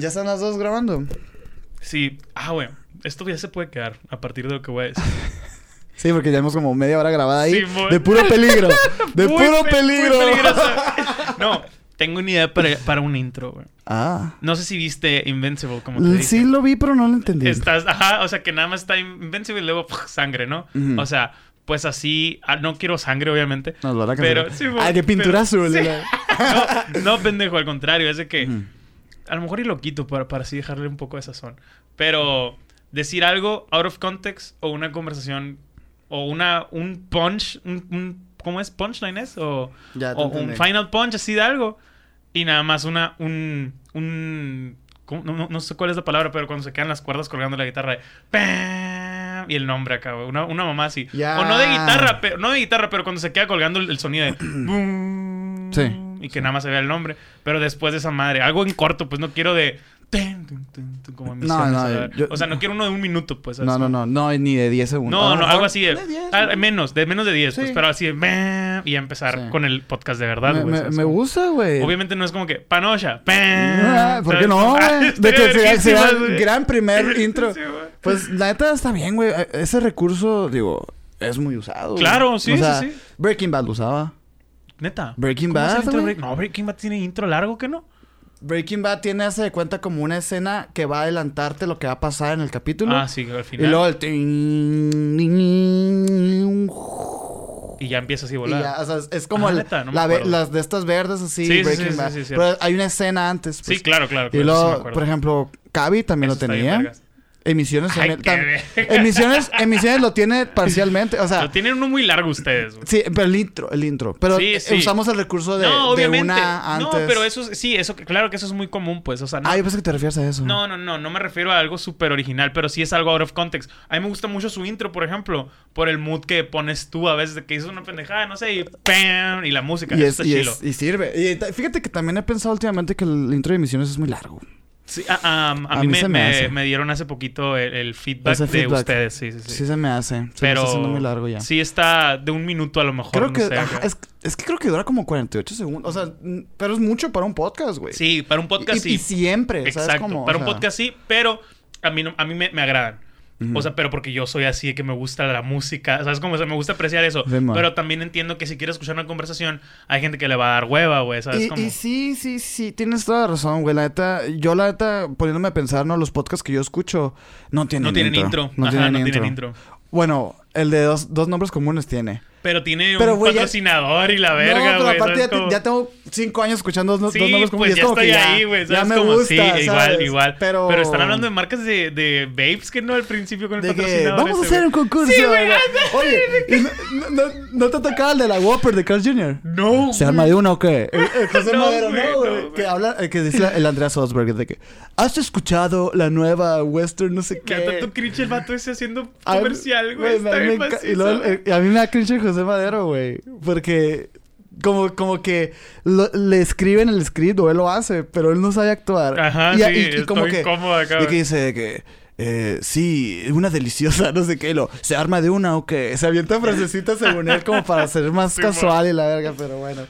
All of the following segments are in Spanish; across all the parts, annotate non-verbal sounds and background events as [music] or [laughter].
¿Ya están las dos grabando? Sí. Ah, güey. Esto ya se puede quedar a partir de lo que voy a decir. [laughs] Sí, porque ya hemos como media hora grabada ahí. Sí, muy- de puro peligro. De [laughs] Muy puro pe- peligro. [laughs] no, tengo una idea para, para un intro, güey. ah. No sé si viste Invincible, como te dije. Sí lo vi, pero no lo entendí. Estás, ajá, o sea que nada más está Invincible y luego ¡puf! sangre, ¿no? O sea, pues así, ah, no quiero sangre, obviamente. Nos lo a Pero, sí, Ah, qué pintura pero- azul. sí. No, no, pendejo, al contrario, es de que. A lo mejor y lo quito para, para así dejarle un poco de sazón. Pero decir algo out of context o una conversación o una un punch, un, un- ¿cómo es? ¿Punchline es? O, Ya, o un final punch así de algo. Y nada más una, un, un, no, no- no sé cuál es la palabra, pero cuando se quedan las cuerdas colgando la guitarra de ¡pam! y el nombre acá, güey. Una, una mamá así. Ya. O no de guitarra, pero, no de guitarra, pero cuando se queda colgando el, el sonido de [clears throat] ¡bum! Sí. Y que nada más se vea el nombre. Pero después de esa madre, algo en corto, pues no quiero de. Como no, yo- o sea, no quiero uno de un minuto, pues. No, no, no. No, ni de 10 segundos. No, A lo no, algo así de. de 10, ah, menos, de menos de 10, pues, pero así de. Y empezar Sí. con el podcast de verdad, Me, güey. me- gusta, güey. Obviamente no es como que. Panocha. Ah. ¿Por qué no, ah, güey? [laughs] De que sea, sea el gran primer [laughs] intro. Sí. Pues la neta está bien, güey. E- Ese recurso, digo, es muy usado. Claro, sí, O sí, sí. Breaking Bad lo usaba. Neta. Breaking ¿Cómo es el Bad. Break- No, Breaking Bad tiene intro largo, ¿que no? Breaking Bad tiene, hace de cuenta, como una escena que va a adelantarte lo que va a pasar en el capítulo. Ah, sí, al y final. luego el... ting, Y ya empieza así a Y volar. ya, o sea, es- como Ah, el- neta, no me la ve- acuerdo. las de estas verdes así, Sí, sí, Breaking sí, Bad. sí. Pero hay una escena antes. Sí, pues. claro, claro. Y luego, por ejemplo, Cavi también Eso lo tenía. Emisiones Ay, también. qué tam- verga. [laughs] emisiones, emisiones lo tiene parcialmente. O sea, Lo tienen uno muy largo ustedes, güey. sí, pero el intro, el intro. Pero Sí, eh, sí. usamos el recurso de, no, de obviamente. una antes. No, pero eso es- sí, eso claro que eso es muy común, pues, o sea, no, Ah, yo pensé que te refieres a eso. no, no, no, no me refiero a algo súper original, pero sí es algo out of context. A mí me gusta mucho su intro, por ejemplo, por el mood que pones tú a veces de que dices una pendejada, no sé, y ¡pam! y la música, Y, es, está y, es- y sirve. Y fíjate que también he pensado últimamente que el intro de emisiones es muy largo. Sí, ah, ah, a, A mí, mí me, se me me- hace. me dieron hace poquito el, el feedback Ese de feedback. ustedes, sí, sí, sí. Sí, se me hace. Se me pero está haciendo muy largo ya. sí está de un minuto a lo mejor, Creo no que. sé, ajá, acá. es, es que creo que dura como 48 segundos. O sea, pero es mucho para un podcast, güey. Sí, para un podcast y, sí. y siempre, ¿sabes Exacto. cómo? O Para un podcast sí, pero a mí, no- a mí me, me agradan. O sea, pero porque yo soy así, que me gusta la música. ¿Sabes cómo? O sea, me gusta apreciar eso. Pero también entiendo que si quieres escuchar una conversación, hay gente que le va a dar hueva, güey. ¿Sabes Y, cómo? y sí, sí, sí, tienes toda la razón, güey. La neta, yo la neta, poniéndome a pensar, ¿no? Los podcasts que yo escucho no tienen no tienen intro. No Ajá, tienen no intro. tienen intro. Bueno, el de dos, dos nombres comunes tiene. Pero tiene Pero, un ya- patrocinador y la no, verga, pero güey. aparte ya, ¿sabes te- cómo? ya tengo cinco años escuchando dos, Sí, dos nombres comunes. pues es ya como estoy ya, ahí, güey. ya ¿sabes me gusta, Sí, ¿sabes? igual, igual. Pero... Pero están hablando de marcas de, de vapes que no al principio con el De que patrocinador. vamos a hacer un concurso. Sí, güey, ¿no? Oye, [laughs] ¿y no, no, no te tocaba el de la Whopper de Carl Jr.? No. ¿Se arma de uno o qué? El, [laughs] el José No, Madero, no, no, güey. que habla, eh, que dice el Andreas Osberg de que ¿Has escuchado la nueva Western no sé qué? tanto cringe el vato ese haciendo A mí- comercial, güey. Me macizo, y luego, eh, a mí me da cringe José Madero, güey. Porque como, como que lo- le escriben el script o él lo hace, pero él no sabe actuar. Ajá, y, sí, y- y estoy como que, acá, y que dice que eh, sí, una deliciosa, [laughs] no sé qué, lo, se arma de una o qué. Se avienta frasecitas según él como para ser más [laughs] Sí, casual y la verga, pero bueno.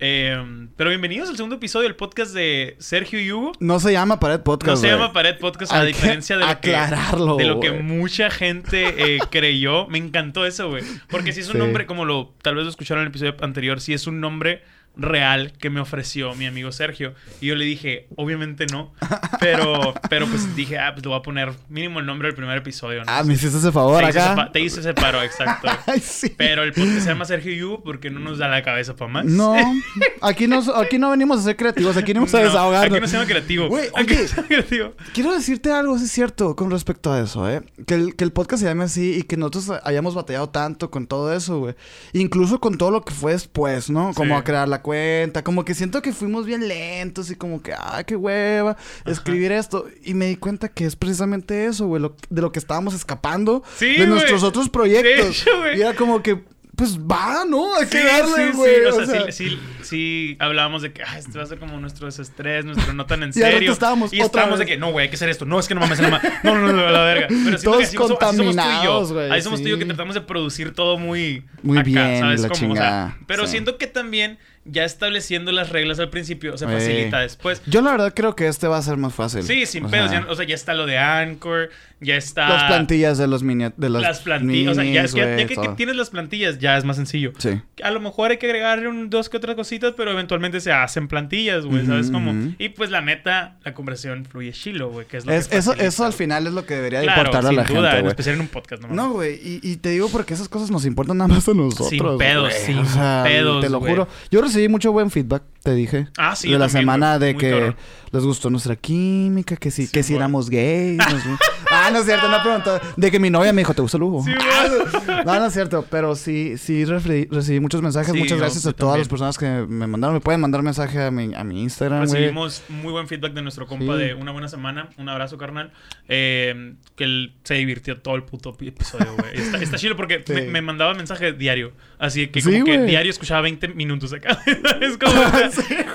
Eh, pero bienvenidos al segundo episodio del podcast de Sergio y Hugo. No se llama Pared Podcast. No se llama Pared Podcast a Hay que diferencia de lo que, aclararlo, de lo que mucha gente eh, [laughs] creyó. Me encantó eso, güey. Porque si es un Sí. nombre, como lo tal vez lo escucharon en el episodio anterior, si es un nombre real que me ofreció mi amigo Sergio. Y yo le dije, obviamente no. Pero, pero pues dije, ah, pues le voy a poner mínimo el nombre del primer episodio. ¿no? Ah, me hiciste ese favor te, hice ese acá. pa- te hice ese paro, exacto. [laughs] Ay, sí. Pero el podcast se llama Sergio y Hugo porque no nos da la cabeza para más. No, [laughs] aquí no, aquí no venimos a ser creativos, aquí venimos a No, desahogarnos. Aquí no se llama creativo. Güey, Aquí no se llama creativo. Quiero decirte algo, es cierto, con respecto a eso, ¿eh? Que el, que el podcast se llame así y que nosotros hayamos batallado tanto con todo eso, güey. Incluso con todo lo que fue después, ¿no? Como Sí. a crear la cuenta, como que siento que fuimos bien lentos y como que, ah, qué hueva, escribir esto. Y me di cuenta que es precisamente eso, güey, lo- de lo que estábamos escapando Sí, de güey. nuestros otros proyectos. De y era como que, pues va, ¿no? Hay que Sí, darle, sí, güey. sí. O o sea, sea, sí, sí, sí hablábamos de que ah, esto va a ser como nuestro desestrés, nuestro no tan en [laughs] Y serio. estábamos y otra estábamos de vez. que no, güey, hay que hacer esto. No, es que no mames, no mames. No, no, no, no, la verga. Pero Todos que así contaminados, güey, Ahí somos tú y yo que sí. tratamos de producir todo muy. Muy acá, bien, ¿sabes la cómo? O sea, pero sí. siento que también ya estableciendo las reglas al principio se Ey. facilita después. Yo la verdad creo que este va a ser más fácil. Sí, sin O pedos. sea, ya- o sea, ya está lo de Anchor, ya está... Las plantillas de los mini... De los Las plantillas. O sea, ya, es que, ya tienes las plantillas, ya es más sencillo. Sí. A lo mejor hay que agregarle un, dos que otras cositas, pero eventualmente se hacen plantillas, güey, ¿sabes cómo? Y pues la neta, la conversación fluye chilo, güey, que es lo Es- que eso, facilita, eso al final es lo que debería de Claro, importarle a la duda, gente, en especial en un podcast, no, No, güey, y, y te digo porque esas cosas nos importan nada más a nosotros. Sin pedos, güey. sin o sea, pedos, Te lo juro. Yo recibí mucho buen feedback, te dije. Ah, sí, de la también, semana de que les gustó nuestra química, que sí, Sí, que si éramos gays. nos- [laughs] ah, no es cierto, no preguntó. De que mi novia me dijo, ¿te gusta el Hugo? Sí, [laughs] güey. No, no es cierto, pero sí, sí recibí, recibí muchos mensajes. Muchas no, gracias a todas también. las personas que me mandaron. Me pueden mandar mensaje a mi, a mi Instagram, güey. Recibimos muy buen feedback de nuestro compa de una buena semana. Un abrazo, carnal. Eh, que él se divirtió todo el puto episodio, güey. Está, está chido porque me, me mandaba mensaje diario. Así que como que güey. diario escuchaba 20 minutos acá. [laughs] es como...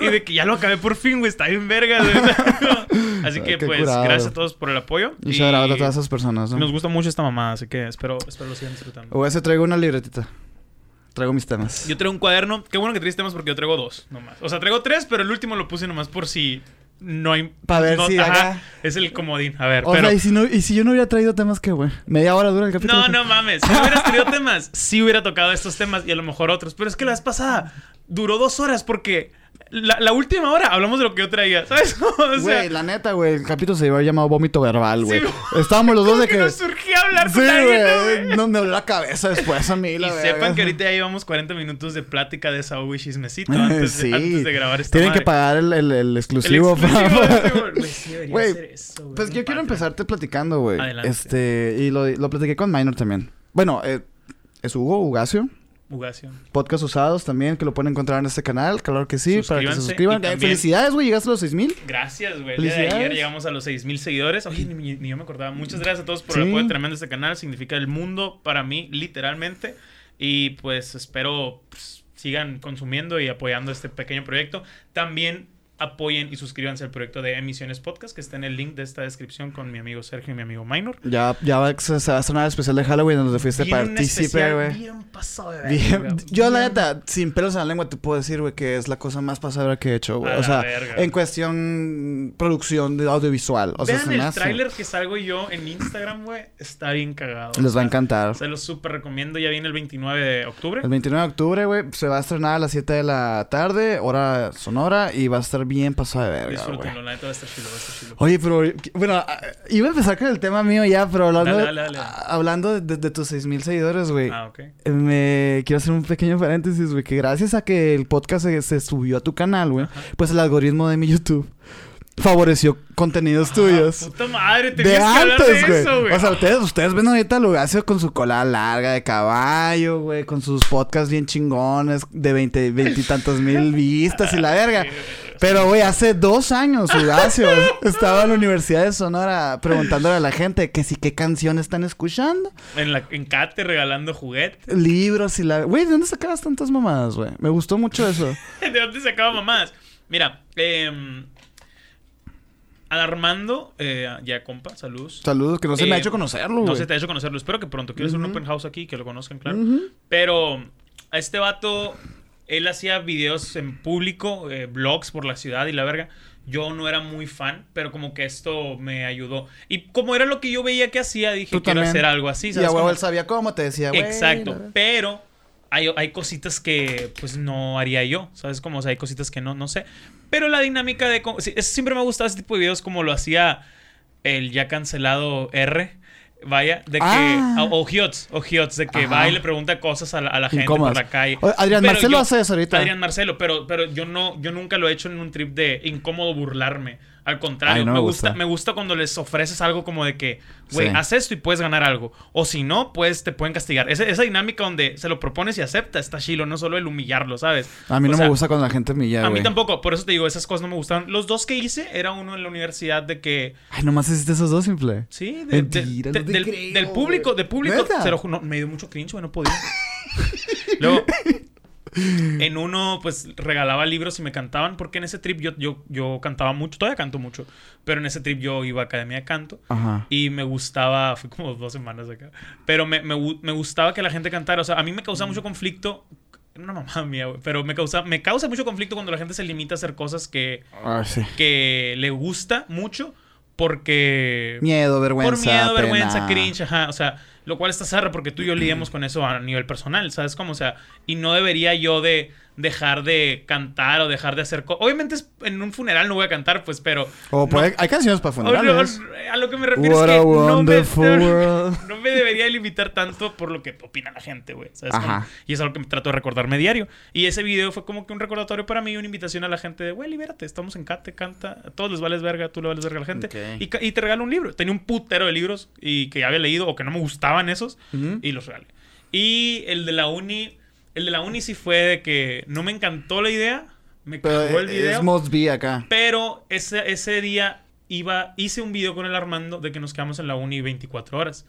[laughs] y de que ya lo acabé por fin, güey. Está bien verga, güey. [laughs] Así que, pues, curado. gracias a todos por el apoyo. Y shout out a todas esas personas, ¿no? Nos gusta mucho esta mamá, así que espero, espero lo sigan disfrutando. O ese traigo una libretita. Traigo mis temas. Yo traigo un cuaderno. Qué bueno que traes temas porque yo traigo dos nomás. O sea, traigo tres, pero el último lo puse nomás por si no hay. Pa' ver no- si ajá, haga- Es el comodín. A ver, O pero. sea, ¿y si, no, y si yo no hubiera traído temas, ¿qué, güey? Media hora dura el capítulo. No, no mames. Si no hubieras traído temas, sí hubiera tocado estos temas y a lo mejor otros. Pero es que la vez pasada duró dos horas porque la, la última hora hablamos de lo que yo traía. ¿Sabes? [laughs] O sea, Güey, la neta, güey, el capítulo se iba a llamar vómito verbal, güey. Sí, Estábamos los dos de que que... nos surgió hablar Sí, con alguien, ¿no, güey. No me dolió la cabeza después a mí, [laughs] Y la sepan verga. que ahorita ya llevamos 40 minutos de plática de desahogo y chismecito [laughs] antes, sí. de, antes de grabar esta Tienen madre. que pagar el, el, el exclusivo. güey. Sí debería hacer eso, güey. Pues yo quiero empezarte platicando, güey. Adelante. Este, y lo, lo platiqué con Minor también. Bueno, eh, es Hugo, Ugacio. Ugacio. Podcast usados también, que lo pueden encontrar en este canal. Claro que sí, para que se suscriban. también- Felicidades, güey, llegaste a los 6000. Gracias, güey. De ayer llegamos a los 6000 seguidores. Oye, ni, ni yo me acordaba. Muchas gracias a todos por el apoyo tremendo de este canal. Significa el mundo para mí, literalmente. Y pues espero pues, sigan consumiendo y apoyando este pequeño proyecto. También apoyen y suscríbanse al proyecto de Emisiones Podcast, que está en el link de esta descripción con mi amigo Sergio y mi amigo Minor. Ya, ya va, se, se va a estrenar el especial de Halloween donde fuiste partícipe, güey. Bien pasado de Bien-. Yo, la neta, sin pelos en la lengua, te puedo decir, güey, que es la cosa más pasadora que he hecho, güey. O sea, verga. en cuestión producción de audiovisual. O sea, se el hace- tráiler que salgo yo en Instagram, güey. Está bien cagado. Les O va a encantar. Se los súper recomiendo. Ya viene el 29 de octubre. El 29 de octubre, güey, se va a estrenar a las 7 de la tarde, hora sonora, y va a estar bien pasado de verga. Disfrútenlo, la neta va a estar chido, va a estar chido. Oye, pero, bueno, iba a empezar con el tema mío ya, pero hablando, Dale, dale, dale. hablando de, de tus 6000 seguidores, güey. Ah, ok. Me quiero hacer un pequeño paréntesis, güey, que gracias a que el podcast se, se subió a tu canal, güey, pues el algoritmo de mi YouTube favoreció contenidos tuyos. Ah, puta madre, De tenías que hablar antes, de güey. eso, güey. O sea, ustedes, ustedes ven ahorita a Lugacio con su cola larga de caballo, güey, con sus podcasts bien chingones de veinte, veintitantos mil vistas y la verga. [laughs] Pero, güey, hace dos años, Lugacio [laughs] estaba en la Universidad de Sonora preguntándole a la gente que sí, qué canción están escuchando. En, la, en Cate regalando juguetes. Libros y la... Güey, ¿de dónde sacabas tantas mamadas, güey? Me gustó mucho eso. [laughs] ¿De dónde sacaba mamás? Mira, eh, al Armando, eh, ya compa, saludos. Saludos, que no se me ha Eh, hecho conocerlo. No se te ha hecho conocerlo. Espero que pronto. Quiero hacer un open house aquí, que lo conozcan, claro. Ujú. Pero a este vato, él hacía videos en público, eh, vlogs por la ciudad y la verga. Yo no era muy fan, pero como que esto me ayudó. Y como era lo que yo veía que hacía, dije, quiero hacer algo así. Y ¿sabes a huevo él sabía cómo, te decía, güey. Exacto. Pero hay, hay cositas que pues no haría yo. ¿Sabes cómo? O sea, hay cositas que no, no sé. Pero la dinámica de... cómo- sí, es- siempre me ha gustado ese tipo de videos como lo hacía el ya cancelado R. Vaya, de que... Ah. O, o Hiots, o Hiots, de que Ajá. va y le pregunta cosas a la, a la gente por la calle. Adrián Pero Marcelo yo- hace eso ahorita. Adrián Marcelo, pero, pero yo no, yo nunca lo he hecho en un trip de incómodo burlarme. Al contrario, Ay, no me, gusta. gusta. me gusta cuando les ofreces algo como de que, güey, Sí. haz esto y puedes ganar algo. O si no, pues te pueden castigar. Esa, esa dinámica donde se lo propones y acepta está chilo, no solo el humillarlo, ¿sabes? A mí O no sea, me gusta cuando la gente me A mí tampoco, por eso te digo, esas cosas no me gustaron. Los dos que hice era uno en la universidad de que. Ay, nomás hiciste esos dos, simple. Sí, de- Mentira, de- no te del, creo, del público, de público. ¿Neta? Se lo ju- no, me dio mucho cringe, güey, no podía. [laughs] Luego, en uno, pues regalaba libros y me cantaban, porque en ese trip yo, yo, yo cantaba mucho, todavía canto mucho, pero en ese trip yo iba a academia de canto. Ajá. Y me gustaba, [laughs] fue como dos semanas acá, pero me, me me gustaba que la gente cantara. O sea, a mí me causaba mucho conflicto Era una mamá mía, güey. Pero me causa, me causa mucho conflicto cuando la gente se limita a hacer cosas que, Ah, sí. que le gusta mucho porque... Miedo, vergüenza. por miedo, vergüenza, pena. cringe, ajá. O sea, lo cual está zarra porque tú y yo lidiamos con eso a nivel personal, ¿sabes cómo? O sea, y no debería yo de dejar de cantar o dejar de hacer... co- Obviamente en un funeral no voy a cantar, pues, pero... O no- hay canciones para funerales. a lo que me refiero What es que no me, [laughs] world. no me debería limitar tanto por lo que opina la gente, güey. ¿sabes? Ajá. Y es algo que me trato de recordarme diario. Y ese video fue como que un recordatorio para mí, una invitación a la gente de, güey, libérate, estamos en Cate, canta, a todos les vales verga, tú le vales verga a la gente. Y, y te regalo un libro. Tenía un putero de libros y que ya había leído o que no me gustaban esos Ujú. y los regalé. Y el de la uni, el de la uni sí fue de que no me encantó la idea, me cagó el video. es must be acá. Pero ese, ese día iba, hice un video con el Armando de que nos quedamos en la uni 24 horas.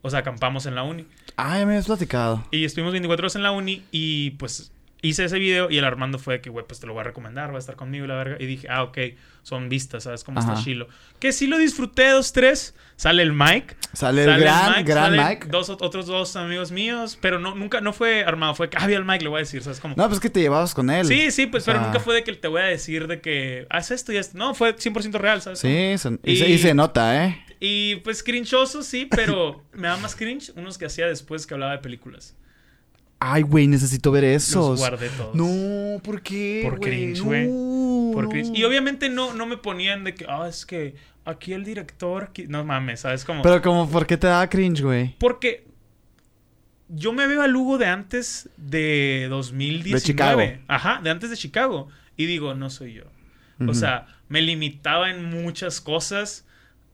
O sea, acampamos en la uni. Ay, me habías platicado. Y estuvimos 24 horas en la uni y pues hice ese video y el Armando fue de que, güey, pues te lo voy a recomendar, va a estar conmigo y la verga. Y dije, ah, ok, son vistas, ¿sabes cómo está. Chilo? Que sí lo disfruté, dos, tres. Sale el Mike. Sale el gran, gran salen Mike. Dos, otros dos amigos míos, pero no, nunca, no fue armado, fue que había el Mike, le voy a decir, ¿sabes cómo? No, pues que te llevabas con él. Sí, sí, pues, pero Ah. nunca fue de que te voy a decir de que haz esto y esto. No, fue 100% real, ¿sabes? Sí, se- y, se, Y- y se nota, ¿eh? Y pues crinchoso, sí, pero [laughs] me da más cringe unos que hacía después que hablaba de películas. Ay, güey, necesito ver esos. Los guardé todos. No, ¿por qué? Por cringe, No, güey. Por cringe. no. Y obviamente no, no me ponían de que, ah, es que aquí el director. aquí-". No mames, ¿sabes? Como. Pero como, ¿por qué te da cringe, güey? Porque yo me veo a Lugo de antes de 2019. De Chicago. Ajá, de antes de Chicago. Y digo, no soy yo. O sea, me limitaba en muchas cosas.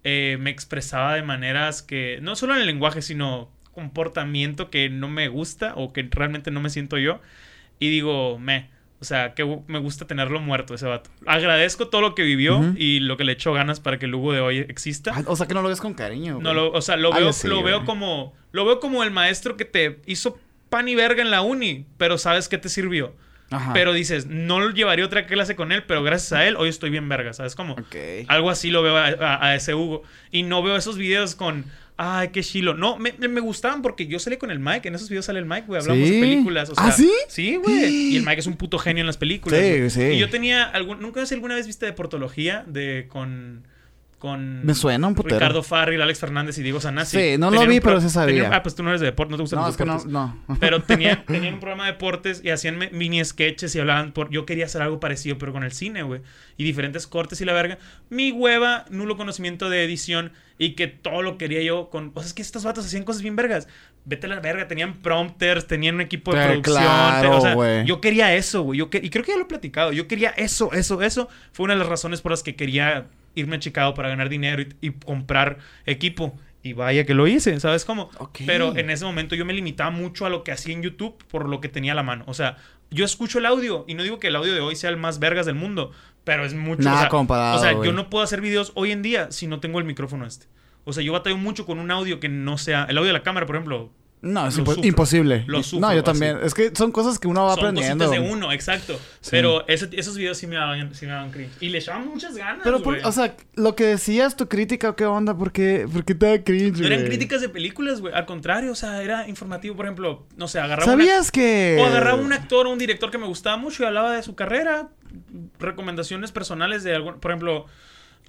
eh, me expresaba de maneras que, no solo en el lenguaje, sino comportamiento que no me gusta o que realmente no me siento yo. Y digo, me. O sea, que me gusta tenerlo muerto ese vato. Agradezco todo lo que vivió Ujú. y lo que le echó ganas para que el Lugo de hoy exista. Ah, o sea, que no lo ves con cariño, güey. No lo, o sea, lo veo, lo veo como. Lo veo como el maestro que te hizo pan y verga en la uni, pero sabes que te sirvió. Ajá. Pero dices, no lo llevaría otra clase con él, pero gracias a él hoy estoy bien verga, ¿sabes cómo? Ok. Algo así lo veo a, a- a ese Hugo. Y no veo esos videos con. Ay, qué chilo. No, me, me- me gustaban porque yo salí con el Mike. En esos videos sale el Mike, güey. Hablamos ¿Sí? de películas. O sea, ¿Ah, sí? Sí, güey. [gasps] Y el Mike es un puto genio en las películas. Sí, sí. Y yo tenía. Algún, ¿Nunca sé alguna vez viste de portología? De con. Con. Me suena un putero. Ricardo Farril, Alex Fernández y Diego Sanasi. Sí, no lo vi, pero sí sabía. tenían- ah, pues tú no eres de deporte, no te gustan No, los es que no, deportes. no. Pero [laughs] tenían, tenían un programa de deportes y hacían mini sketches y hablaban por... Yo quería hacer algo parecido, pero con el cine, güey. Y diferentes cortes y la verga. Mi hueva, nulo conocimiento de edición y que todo lo quería yo con... O sea, es que estos vatos hacían cosas bien vergas. Vete a la verga, tenían prompters, tenían un equipo de producción. claro, o sea, güey. yo quería eso, güey. Yo que- Y creo que ya lo he platicado. Yo quería eso, eso, eso. Fue una de las razones por las que quería irme a Chicago para ganar dinero y, y comprar equipo. Y vaya que lo hice, ¿sabes cómo? Pero en ese momento yo me limitaba mucho a lo que hacía en YouTube por lo que tenía a la mano. O sea, yo escucho el audio y no digo que el audio de hoy sea el más vergas del mundo, pero es mucho. Nada o sea, comparado, O sea, yo no puedo hacer videos hoy en día si no tengo el micrófono este. O sea, yo batallo mucho con un audio que no sea. El audio de la cámara, por ejemplo. No, es Lo impo- sufro. imposible. Lo no, yo también. así. Es que son cosas que uno va son aprendiendo. de uno, exacto. Sí. Pero ese- esos videos sí me daban, sí me daban cringe. Y le echaban muchas ganas. Pero, por- o sea, lo que decías, tu crítica, ¿qué onda? ¿Por qué, por qué te da cringe, no eran críticas de películas, güey. Al contrario, o sea, era informativo. Por ejemplo, no sé, agarraba una- ¿Sabías que...? O agarraba un actor o un director que me gustaba mucho y hablaba de su carrera, recomendaciones personales de algún, por ejemplo,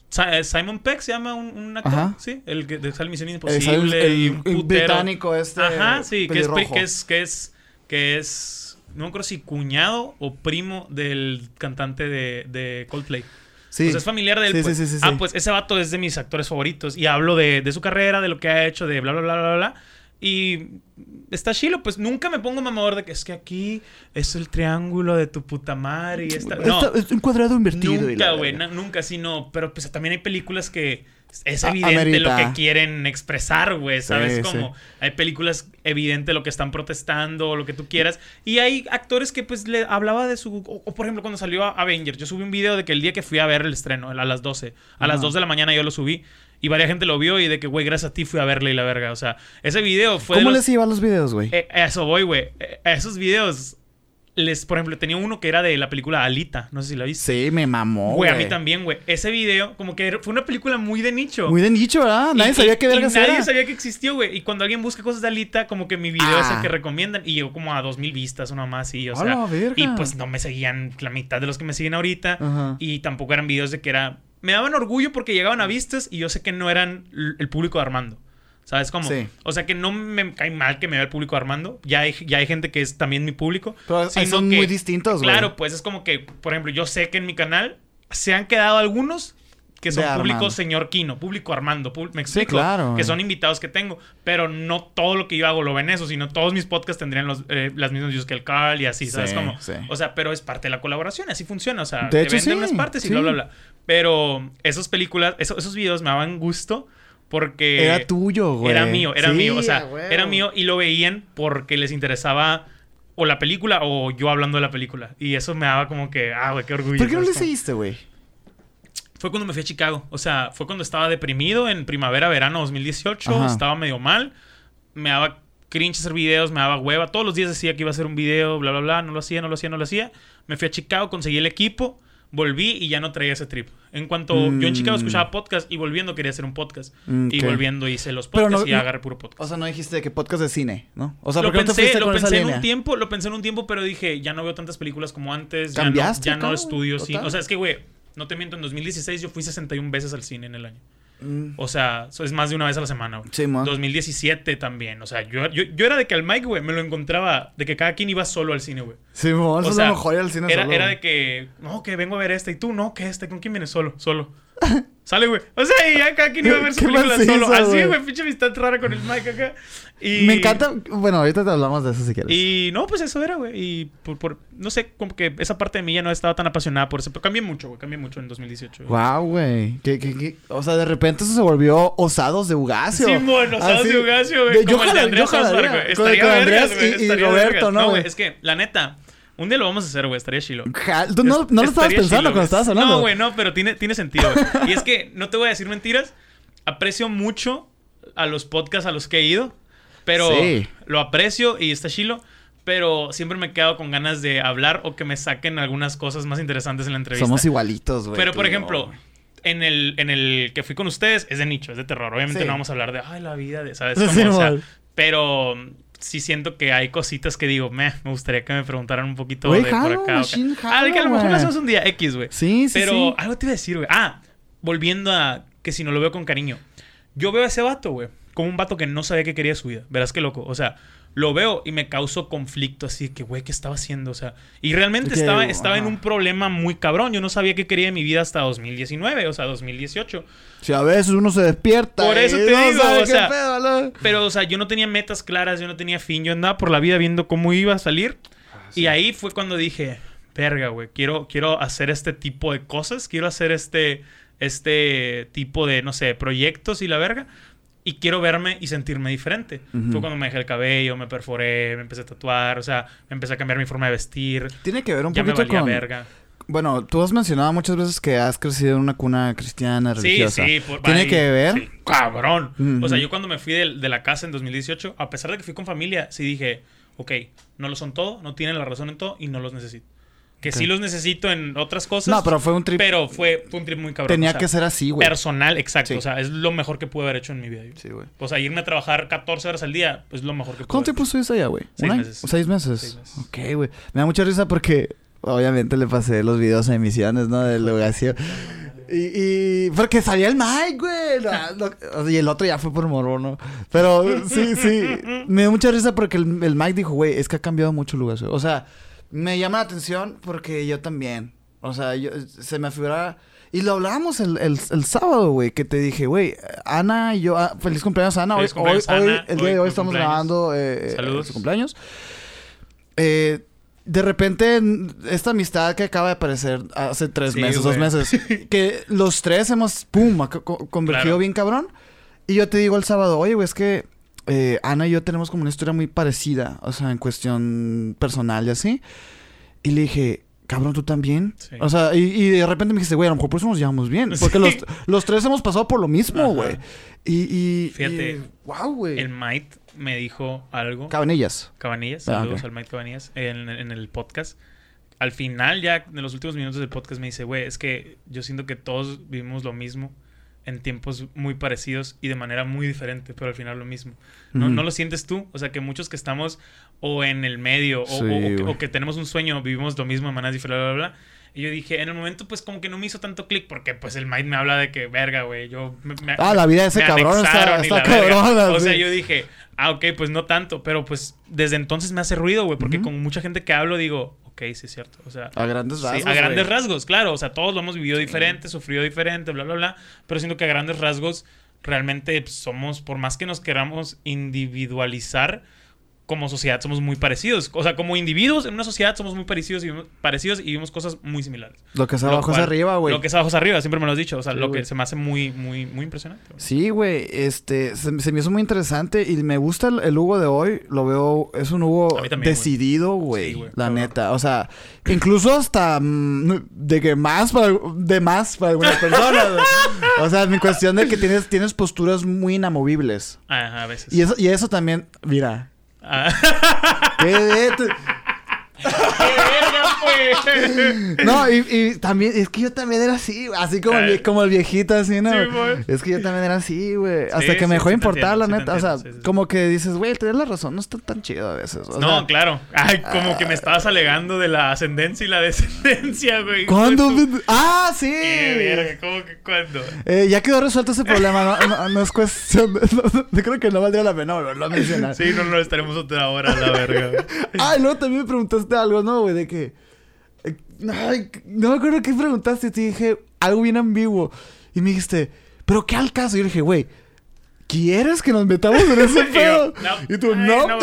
Simon Peck se llama un, un actor, Ajá. sí, el que de sale Misión El- Imposible el, y un el putero. británico este Ajá, sí, que es, que es que es que es no me acuerdo si cuñado o primo del cantante de, de Coldplay. Sí. Pues es familiar de él. Sí, pues. sí, sí, ah, pues ese vato es de mis actores favoritos. Y hablo de, de su carrera, de lo que ha hecho, de bla, bla, bla, bla, bla. Y está chilo, pues nunca me pongo mamador de que es que aquí es el triángulo de tu puta madre y esta. No, Está- es un cuadrado invertido. nunca, güey, nunca, sí, no. Pero pues también hay películas que es A- evidente lo que quieren expresar, güey, ¿sabes? Sí, Como sí. hay películas evidente lo que están protestando, lo que tú quieras. Y hay actores que pues le hablaba de su... O, o, por ejemplo, cuando salió Avengers, yo subí un video de que el día que fui a ver el estreno, a las 12, a las Ajá. 2 de la mañana yo lo subí. Y varias gente lo vio y de que, güey, gracias a ti fui a verle y la verga. O sea, ese video fue... de ¿Cómo los- les iba a los videos, güey? eh, eso voy, güey. Eh, a esos videos les, por ejemplo, tenía uno que era de la película Alita. No sé si la viste. Sí, me mamó, Güey, a mí también, güey. Ese video, como que fue una película muy de nicho. Muy de nicho, ¿verdad? Nadie Y- sabía y- y vergas Nadie era. sabía que existió, güey. Y cuando alguien busca cosas de Alita, como que mi video es el Ah. que recomiendan. Y llegó como a dos mil vistas, una más. Y, o sea, verga. y pues no me seguían la mitad de los que me siguen ahorita. Ajá. Y tampoco eran videos de que era. Me daban orgullo porque llegaban a vistas y yo sé que no eran el público de Armando. ¿Sabes cómo? Sí. O sea que no me cae mal que me vea el público de Armando. Ya hay, ya hay gente que es también mi público. Pero sino son que- muy distintos, güey. Claro, pues es como que, por ejemplo, yo sé que en mi canal se han quedado algunos que son público Armando. señor Kino, público Armando, pú- me explico, claro, que güey. son invitados que tengo, pero no todo lo que yo hago lo ven eso, sino todos mis podcasts tendrían los, eh, las mismas views que el Carl y así, ¿sabes Sí, cómo? sí. O sea, pero es parte de la colaboración, así funciona, o sea, De te hecho, venden sí, unas partes y sí. bla, bla, bla. Pero esas películas, eso- esos videos me daban gusto porque... Era tuyo, güey. Era mío, era Sí, mío. O sea, huevo. era mío y lo veían porque les interesaba o la película o yo hablando de la película. Y eso me daba como que, ah, güey, qué orgullo. ¿Por qué no le seguiste, güey? Fue cuando me fui a Chicago. O sea, fue cuando estaba deprimido en primavera, verano 2018. Ajá. Estaba medio mal. Me daba cringe hacer videos, me daba hueva. Todos los días decía que iba a hacer un video, bla, bla, bla. No lo hacía, no lo hacía, no lo hacía. Me fui a Chicago, conseguí el equipo, volví y ya no traía ese trip. En cuanto yo en Chicago Mm. escuchaba podcast y volviendo quería hacer un podcast. Y volviendo hice los podcasts no- y agarré puro podcast. O sea, no dijiste que podcast de cine, ¿no? O sea, lo ¿por qué no te pensé, lo pensé en línea? un tiempo, lo pensé en un tiempo, pero dije, ya no veo tantas películas como antes. Ya no, ¿Cambiaste ya no estudio cine. O sea, es que, güey, no te miento, en 2016 yo fui 61 veces al cine en el año. Mm, O sea, es más de una vez a la semana, güey. Sí, man. 2017 también. O sea, yo, yo, yo era de que al Mike, güey, me lo encontraba, de que cada quien iba solo al cine, güey. Sí, mon, O eso es sea, lo mejor ir al cine Era, solo, era de que, no, que vengo a ver este. Y tú, no, que este. ¿Con quién vienes solo? Solo. [laughs] Sale, güey. O sea, y ya cada quien iba a ver su [laughs] película macizo, solo. Así, güey, pinche amistad rara con el Mike acá. Y... Me encanta... Bueno, ahorita te hablamos de eso si quieres. Y no, pues eso era, güey. Y por, por- no sé, como que esa parte de mí ya no estaba tan apasionada por eso. Pero cambié mucho, güey. Cambié mucho en 2018. güey. Wow, güey. ¿Qué, qué, qué? O sea, de repente eso se volvió Osados de Ugacio. Simón, Osados Así. de Ugacio, güey. Yo Como el de Andrés yo jalaría. Con- con Andrés y- Roberto, vergas. ¿no, No, güey? Es que, la neta, un día lo vamos a hacer, güey. Estaría chilo. Tú no, no lo estabas pensando chilo, cuando estabas hablando. No, güey, no, pero tiene, tiene sentido, güey. Y es que, no te voy a decir mentiras, aprecio mucho a los podcasts a los que he ido, pero Sí. lo aprecio y está chilo, pero siempre me he quedado con ganas de hablar o que me saquen algunas cosas más interesantes en la entrevista. Somos igualitos, güey. Pero, por ejemplo, en el, en el que fui con ustedes es de nicho, es de terror. Obviamente Sí. no vamos a hablar de, ay, la vida de, ¿sabes? [laughs] Sí, Cómo, o sea, pero sí siento que hay cositas que digo, me, me gustaría que me preguntaran un poquito de jalo, por acá. o acá. machine, Ah, que a lo mejor lo hacemos un día X, güey. Sí, sí, Pero sí. algo te iba a decir, güey. Ah, volviendo a que si no lo veo con cariño. Yo veo a ese vato, güey, como un vato que no sabía qué quería su vida. Verás qué loco. O sea, lo veo y me causó conflicto así que, güey, ¿qué estaba haciendo? O sea, y realmente Que, estaba, estaba en un problema muy cabrón. Yo no sabía qué quería de mi vida hasta 2019, o sea, 2018. Si a veces uno se despierta. Por eso y te no digo, o sea, pedo, ¿no? Pero, o sea, yo no tenía metas claras, yo no tenía fin. Yo andaba por la vida viendo cómo iba a salir. Y ahí fue cuando dije, verga, güey, quiero, quiero hacer este tipo de cosas. Quiero hacer este, este tipo de, no sé, proyectos y la verga. Y quiero verme y sentirme diferente. Ujú. Fue cuando me dejé el cabello, me perforé, me empecé a tatuar. O sea, me empecé a cambiar mi forma de vestir. Tiene que ver un ya me poquito valía con... verga. Bueno, tú has mencionado muchas veces que has crecido en una cuna cristiana, Sí, religiosa. sí. por- ¿Tiene que ver? sí, cabrón. O sea, yo cuando me fui de, de la casa en 2018, a pesar de que fui con familia, sí dije, ok, no lo son todo, no tienen la razón en todo y no los necesito. Que sí los necesito en otras cosas. No, pero fue un trip... pero fue, fue un trip muy cabrón. Tenía o sea, que ser así, güey. Personal, exacto. Sí. O sea, es lo mejor que pude haber hecho en mi vida. Sí, güey. O sea, irme a trabajar 14 horas al día, es lo mejor que pude ¿Cuánto tiempo estuviste allá, güey? Seis meses. ¿Seis meses? Seis meses. Ok, güey. Me da mucha risa porque obviamente le pasé los videos a emisiones, ¿no? Del Lugacio. Y, y... Porque salía el Mike, güey. No, no, y el otro ya fue por morbo, ¿no? Pero sí, sí. [laughs] Me da mucha risa porque el, el Mike dijo, güey, es que ha cambiado mucho el Lugacio. O sea, me llama la atención porque yo también. O sea, yo, se me figura... Y lo hablábamos el, el, el sábado, güey, que te dije, güey, Ana y yo... ah, feliz cumpleaños, Ana. Hoy, cumpleaños, hoy, hoy- el día de hoy estamos grabando eh, Saludos. su cumpleaños. Eh, de repente, esta amistad que acaba de aparecer hace tres Sí, meses, dos meses, [laughs] que los tres hemos, pum, ac- co- convergido Claro. bien cabrón. Y yo te digo el sábado, oye, güey, es que eh, Ana y yo tenemos como una historia muy parecida, o sea, en cuestión personal y así. Y le dije, cabrón, tú también. Sí. O sea, y, y de repente me dijiste, güey, a lo mejor por eso nos llevamos bien. Porque Sí. los, los tres hemos pasado por lo mismo, Ajá. güey. Y, y. Fíjate, wow, güey. El Might, me dijo algo. Cabanillas. Cabanillas, Ah, saludos al Mike Cabanillas, en, en el podcast. Al final, ya en los últimos minutos del podcast, me dice, güey, es que yo siento que todos vivimos lo mismo en tiempos muy parecidos y de manera muy diferente, pero al final lo mismo. ¿No, Ujú. ¿no lo sientes tú? O sea, que muchos que estamos o en el medio o, Sí, o- o que, o que tenemos un sueño, vivimos lo mismo de maneras diferentes, bla, bla, bla. Y yo dije, en el momento, pues como que no me hizo tanto clic porque, pues, el Mike me habla de que, verga, güey, yo... Me, me- Ah, la vida de ese cabrón está, está cabrona. O sea, yo dije, ah, ok, pues no tanto, pero pues desde entonces me hace ruido, güey, porque Ujú. con mucha gente que hablo digo, ok, sí es cierto. O sea, A grandes sí, rasgos. a grandes güey. rasgos, claro. O sea, todos lo hemos vivido diferente, sufrido diferente, bla, bla, bla. Pero siento que a grandes rasgos realmente pues, somos, por más que nos queramos individualizar, como sociedad somos muy parecidos. O sea, como individuos en una sociedad somos muy parecidos y vivimos, parecidos y vivimos cosas muy similares. Lo que es abajo es cual- arriba, güey. Lo que es abajo es arriba, siempre me lo has dicho. O sea, Sí, lo que se me hace muy, muy, muy impresionante. Sí, güey, este, se, se me hizo muy interesante y me gusta el, el Hugo de hoy, lo veo, es un Hugo también, decidido, güey, Sí, la neta, o sea, incluso hasta mm, de que más para, de más para algunas personas, o sea, mi cuestión de que tienes, tienes posturas muy inamovibles Ajá, a veces. y eso, y eso también, mira, Ah. qué de- te- ¡Qué no, y, y también, es que yo también era así, así como, el, vie- como el viejito, así, ¿no? Sí, es que yo también era así, güey. Hasta Sí, que me dejó de sí importar, entiendo, la neta. O sea, como que dices, güey, tienes la razón, no está tan chido a veces. o No, sea, claro. Ay, como que me estabas alegando de la ascendencia y la [laughs] descendencia, güey. ¿Cuándo? Ah, sí. Verga, ¿cómo que cuándo? Eh, ya quedó resuelto ese problema, no, no, no es cuestión de... [laughs] no, yo creo que no valdría la pena volverlo a mencionar. Sí, no, no, estaremos otra hora, la verga. Ah, y [laughs] luego también me preguntaste algo, ¿no, güey? De que... ay, no me acuerdo qué preguntaste. y Te dije algo bien ambiguo. Y me dijiste, ¿pero qué al caso? Y yo dije, güey, ¿quieres que nos metamos en ese [laughs] pedo? no, y tú, ay, no. [laughs] no.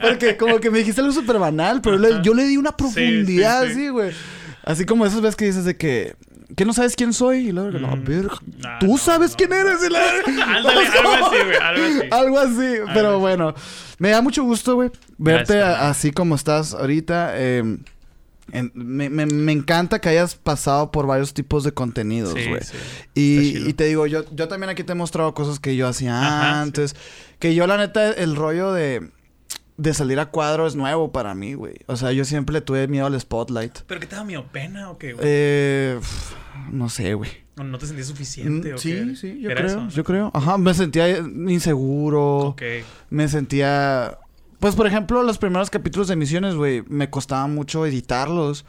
Porque como que me dijiste algo súper banal, pero le- yo le di una profundidad Sí, sí, sí. así, güey. Así como esas veces que dices de que... Que no sabes quién soy. Y luego, no, Mm. verga. Nah, Tú no, sabes no, quién no. eres. Y la... [laughs] Ándale, algo así, güey, algo así. Algo así, pero bueno. Me da mucho gusto, güey, verte Gracias, a- así como estás ahorita. eh, en- me, me- me encanta que hayas pasado por varios tipos de contenidos, Sí, güey. sí. Y, chido. y te digo, yo, yo también aquí te he mostrado cosas que yo hacía Ajá, antes. Que yo, la neta, el rollo de, de salir a cuadro es nuevo para mí, güey. O sea, yo siempre tuve miedo al spotlight. ¿Pero qué te da miedo? ¿Pena o qué, güey? Eh, no sé, güey. ¿O ¿No te sentías suficiente Mm, o Sí, qué? sí, yo ¿Era creo, eso? yo creo. Ajá, me sentía inseguro. Ok. Me sentía... Pues, por ejemplo, los primeros capítulos de Misiones, güey, me costaba mucho editarlos.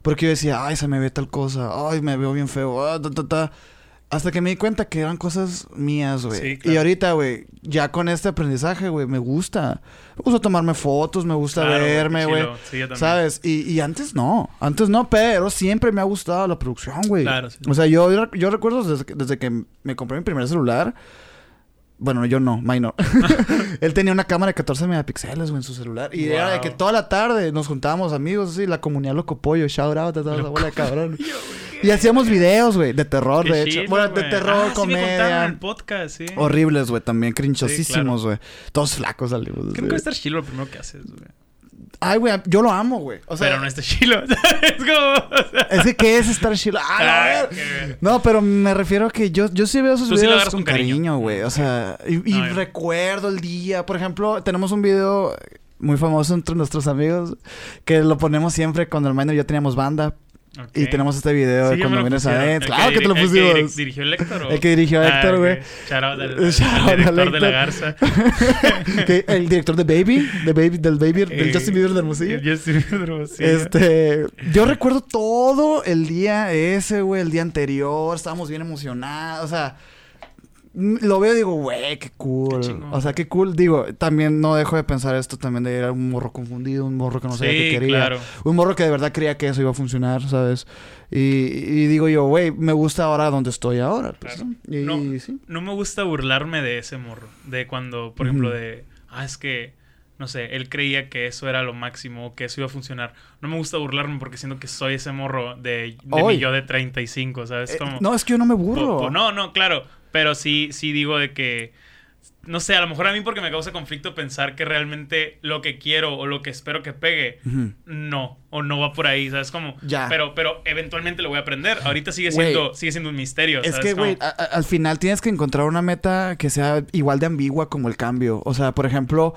Porque yo decía, ay, se me ve tal cosa. Ay, me veo bien feo. ah, ta, ta, ta". Hasta que me di cuenta que eran cosas mías, güey. Sí, claro. Y ahorita, güey, ya con este aprendizaje, güey, me gusta. Me gusta tomarme fotos, me gusta Claro, verme, güey. Sí. ¿Sabes? Y, y antes no. Antes no, pero siempre me ha gustado la producción, güey. Claro, sí. O sea, yo, yo recuerdo desde, que- desde que me compré mi primer celular. Bueno, yo no, May no. [laughs] [laughs] Él tenía una cámara de 14 megapíxeles, güey, en su celular. Y era de que toda la tarde nos juntábamos amigos, así, la comunidad Loco Pollo, shout out a toda esa bola de cabrón. Y hacíamos videos, güey, de terror, Qué de hecho. chido, Bueno, de güey. terror, Ah, sí me comedia. el podcast, sí. Horribles, güey, también, crinchosísimos, güey. Todos flacos salimos. Creo que va a estar chilo lo primero que haces, güey. Ay, güey, yo lo amo, güey. O sea, Pero no está chilo. [laughs] es como... o sea, es que, ¿qué es estar chilo? Ah, ay, No, pero me refiero a que yo, yo sí veo sus Tú sí videos agarras con con cariño. güey. O sea, y, y No, yo- recuerdo el día. Por ejemplo, tenemos un video muy famoso entre nuestros amigos que lo ponemos siempre cuando el minor y yo teníamos banda. Y tenemos este video Sí, me cuando vienes adentro. El Claro que te lo diri- el que pusimos. diri- dirigió el Héctor, ¿o? El que dirigió a Héctor, Ah, güey. al out al director de la Héctor. Garza. [laughs] El director de Baby, de Baby del Baby, del Eh, Justin Bieber de Hermosillo. el Justin Bieber de Hermosillo. Este, yo recuerdo todo el día ese, güey, el día anterior, estábamos bien emocionados, o sea, lo veo y digo, güey, qué cool. Qué o sea, qué cool. Digo, también no dejo de pensar esto también de era un morro confundido, un morro que no sabía Sí, qué quería. claro. Un morro que de verdad creía que eso iba a funcionar, ¿sabes? Y, y digo yo, güey, me gusta ahora donde estoy ahora. Pues, Claro. ¿no? Y, No. sí. No me gusta burlarme de ese morro. De cuando, por ejemplo, de... Ah, es que... No sé, él creía que eso era lo máximo, que eso iba a funcionar. No me gusta burlarme porque siento que soy ese morro de, de mi yo de 35, ¿sabes? Eh, Como, no, es que yo no me po- burro. po- no, no, claro. Pero sí, sí digo de que no sé, a lo mejor a mí porque me causa conflicto pensar que realmente lo que quiero o lo que espero que pegue, no, o no va por ahí, ¿sabes? Como, Ya. pero, pero eventualmente lo voy a aprender. Ahorita sigue siendo, sigue siendo un misterio, Es que, güey, al final tienes que encontrar una meta que sea igual de ambigua como el cambio. O sea, por ejemplo,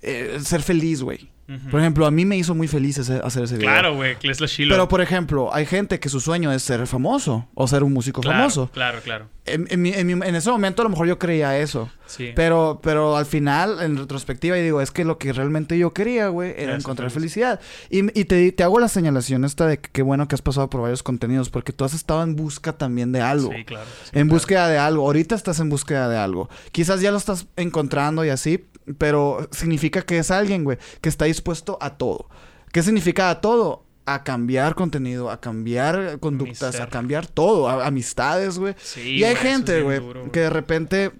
eh, ser feliz, güey. Por ejemplo, a mí me hizo muy feliz ese- hacer ese video. Claro, güey, que es lo chilo. Pero, por ejemplo, hay gente que su sueño es ser famoso o ser un músico claro, famoso. Claro, claro. En, en mi- en mi- en ese momento a lo mejor yo creía eso. Sí. Pero, pero al final, en retrospectiva, y digo, es que lo que realmente yo quería, güey, era encontrar feliz. felicidad. Y, y te, te hago la señalación esta de que qué bueno que has pasado por varios contenidos, porque tú has estado en busca también de algo. Sí, claro. sí, en claro. búsqueda de algo. Ahorita estás en búsqueda de algo. Quizás ya lo estás encontrando y así, pero significa que es alguien, güey, que está dispuesto a todo. ¿Qué significa a todo? A cambiar contenido, a cambiar conductas, a cambiar todo, a- amistades, güey. Sí, y hay gente, güey, que de repente,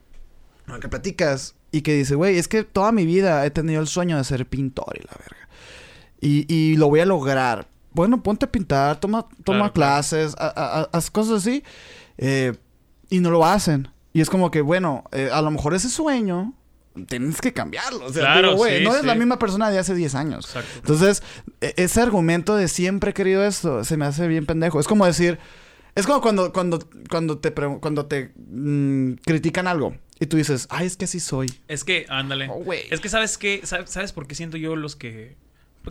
que platicas y que dice, güey, es que toda mi vida he tenido el sueño de ser pintor y la verga. Y, y lo voy a lograr. Bueno, ponte a pintar, toma, toma Claro, clases, a- haz cosas así. eh, y no lo hacen. Y es como que, bueno, eh, a lo mejor ese sueño tienes que cambiarlo. O sea, Claro, digo, sí, no eres la misma persona de hace 10 años. Exacto. Entonces, e- ese argumento de siempre he querido esto se me hace bien pendejo. Es como decir, es como cuando, cuando, cuando te, cuando te mm, critican algo y tú dices, ay, es que así soy. Es que, ándale. Oh, es que, ¿sabes qué? ¿Sabes, ¿Sabes por qué siento yo los que...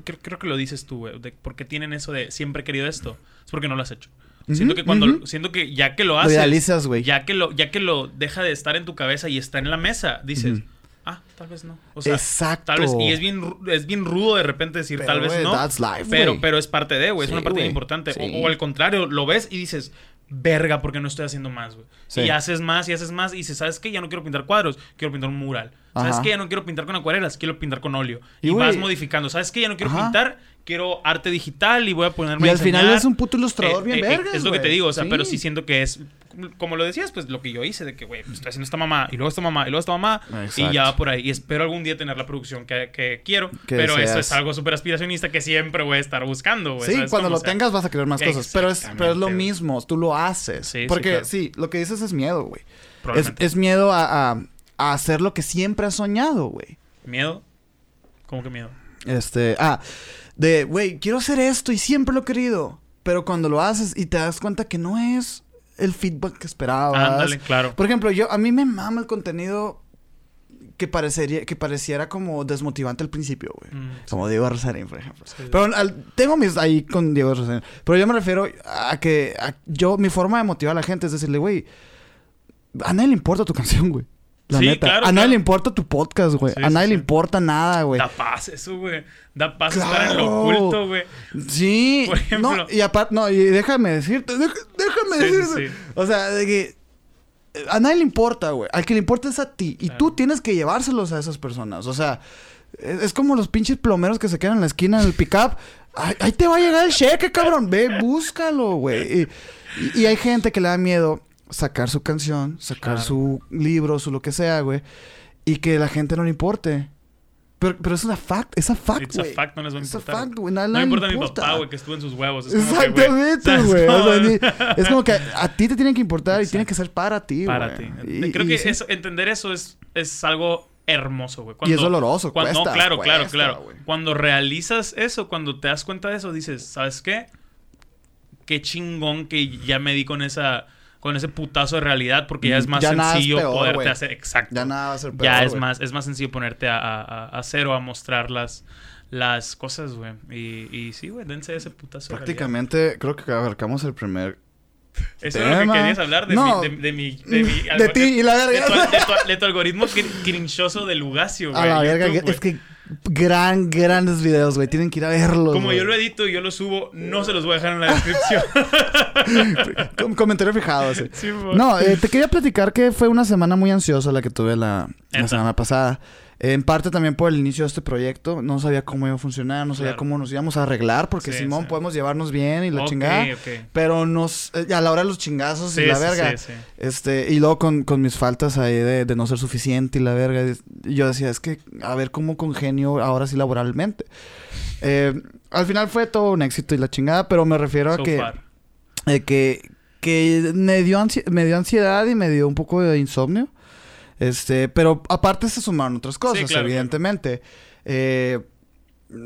Creo, creo que lo dices tú, güey. De por qué tienen eso de siempre he querido esto. Es porque no lo has hecho. Siento que cuando... Siento que ya que lo Lo haces... idealizas, güey. Ya que lo, ya que lo deja de estar en tu cabeza y está en la mesa, dices. Ah, tal vez no. O sea, Exacto. tal vez, y es bien, es bien rudo de repente decir Pero, tal vez güey, no. that's life, pero, pero es parte de, güey, es Sí, una parte importante. Sí. O, o al contrario, lo ves y dices, verga, porque no estoy haciendo más, güey. Sí. Y haces más y haces más y dices, ¿sabes qué? Ya no quiero pintar cuadros, quiero pintar un mural. ¿Sabes qué? Ya no quiero pintar con acuarelas, quiero pintar con óleo. Y, Y, vas modificando. ¿Sabes qué? Ya no quiero Ajá. pintar, quiero arte digital y voy a ponerme Y a al final es un puto ilustrador Eh, bien eh, eh, vergas, Es lo que te digo, o sea, Sí. pero sí siento que es, como lo decías, pues lo que yo hice, de que, güey, pues, estoy haciendo esta mamá, y luego esta mamá, y luego esta mamá, Exacto. y ya va por ahí. Y espero algún día tener la producción que, que quiero, Que pero eso es algo súper aspiracionista que siempre voy a estar buscando, güey. Sí, ¿sabes cuando lo sea, tengas vas a querer más cosas. Pero es, pero es lo mismo, tú lo haces. Sí, sí, Porque claro. sí, lo que dices es miedo, güey. Es, miedo a, a- a hacer lo que siempre has soñado, güey. ¿Miedo? ¿Cómo que miedo? Este, ah, de, güey, quiero hacer esto y siempre lo he querido. Pero cuando lo haces y te das cuenta que no es el feedback que esperabas. Ándale, claro. Por ejemplo, yo, a mí me mama el contenido que parecería, que pareciera como desmotivante al principio, güey. Mm, Como Diego Rosarín, por ejemplo. sí. Pero al- tengo mis ahí con Diego Rosarín. Pero yo me refiero a que a- yo, mi forma de motivar a la gente es decirle, güey, a nadie le importa tu canción, güey. La Sí, neta. claro, a nadie claro. le importa tu podcast, güey. Sí, a sí, nadie le importa nada, güey. Da paz eso, güey. Da paz estar en lo Claro. oculto, güey. Sí. Por ejemplo. No, y aparte, no, y déjame decirte, deja- déjame decirte. O sea, de que eh, a nadie le importa, güey. Al que le importa es a ti. Y Claro. tú tienes que llevárselos a esas personas. O sea, es, como los pinches plomeros que se quedan en la esquina del pickup. [laughs] Ay, ahí te va a llegar el cheque, cabrón. Ve, búscalo, güey. Y hay gente que le da miedo sacar su canción, sacar Claro. su libro, su lo que sea, güey. Y que la gente no le importe. Pero, pero es una fact, es a fact, güey. fact, no les va a importar. fact, güey. No me le importa mi importa. papá, güey, que estuvo en sus huevos. Es Exactamente, ¿sabes [laughs] güey. O sea, es como que a ti te tiene que importar y Exacto. tiene que ser para ti, güey. Para ti. Y- Creo y que sí. eso- entender eso es, es algo hermoso, güey. Y es doloroso, cuando, cuesta, No, claro, claro, cuesta, claro. güey. Cuando realizas eso, cuando te das cuenta de eso, dices, ¿sabes qué? Qué chingón que ya me di con esa con ese putazo de realidad porque ya es más Ya nada es sencillo peor, poderte hacer exacto Ya nada va a ser peor, ya es más es más sencillo ponerte a, a- a hacer o a mostrar las las cosas güey y, y sí güey dense ese putazo de realidad. Prácticamente creo que abarcamos el primer... Eso es lo que tema. querías hablar de, No. mi, de, de mi de mi [laughs] De ti y la verga. de tu- de tu algoritmo crin- crinchoso de Lugacio güey A la YouTube, verga, güey. es que gran, grandes videos, güey. Tienen que ir a verlos. como güey. yo lo edito y yo lo subo no se los voy a dejar en la descripción [laughs] Com- comentario fijado, sí. No, eh, te quería platicar que fue una semana muy ansiosa la que tuve la, semana pasada. En parte también por el inicio de este proyecto. No sabía cómo iba a funcionar, no sabía Claro. cómo nos íbamos a arreglar, porque Sí, Simón sí. podemos llevarnos bien y la Ok, chingada. ok. Pero nos, eh, a la hora de los chingazos Sí, y la verga. sí, sí. Este, y luego con, con mis faltas ahí de, de no ser suficiente y la verga. y yo decía, es que a ver cómo congenio ahora sí laboralmente. Eh, al final fue todo un éxito y la chingada, pero me refiero a que, eh, que, que me, dio me dio ansiedad y me dio un poco de insomnio. Este, pero aparte se sumaron otras cosas, claro, evidentemente. Eh,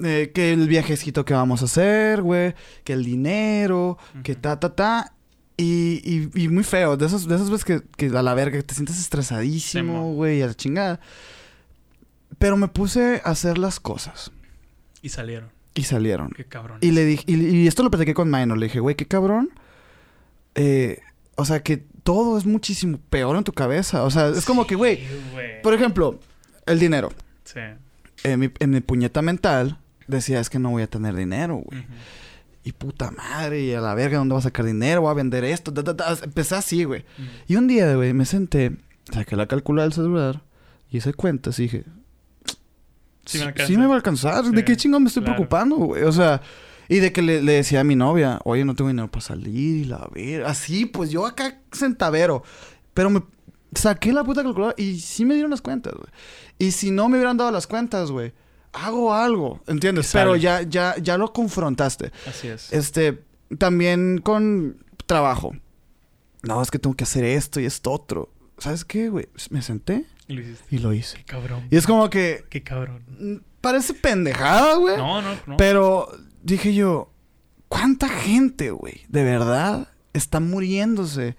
eh, que el viajecito que vamos a hacer, güey. Que el dinero, que ta, ta, ta. Y, y, y muy feo. De esas, de esas veces que, que a la verga te sientes estresadísimo, güey, a la chingada. Pero me puse a hacer las cosas. Y salieron. Y salieron. Qué cabrón. Y le dije, y, y esto lo platiqué con Minor, le dije, güey, qué cabrón. Eh, o sea, que todo es muchísimo peor en tu cabeza. O sea, es como que, güey, por ejemplo, el dinero. Sí. En mi, en mi puñeta mental decía, es que no voy a tener dinero, güey. Ujú. Y puta madre, y a la verga, ¿dónde voy a sacar dinero? Voy a vender esto. ta, ta, ta. Empecé así, güey. Ujú. Y un día, güey, me senté, saqué la calculadora del celular y hice cuentas y dije, Sí me sí, me va a alcanzar. ¿De Sí, qué chingón me estoy claro. preocupando, güey? O sea, y de que le, le decía a mi novia, oye, no tengo dinero para salir y la ver. Así, pues yo acá centavero. Pero me saqué la puta calculadora y sí me dieron las cuentas, güey. Y si no me hubieran dado las cuentas, güey, hago algo, ¿entiendes? Pero ya, ya, ya lo confrontaste. Así es. Este, también con trabajo. No, es que tengo que hacer esto y esto otro. ¿Sabes qué, güey? Me senté Y lo hiciste. y lo hice. Qué cabrón. Y es como que Qué cabrón. parece pendejada, güey. No, no, no. Pero dije yo, ¿cuánta gente, güey, de verdad está muriéndose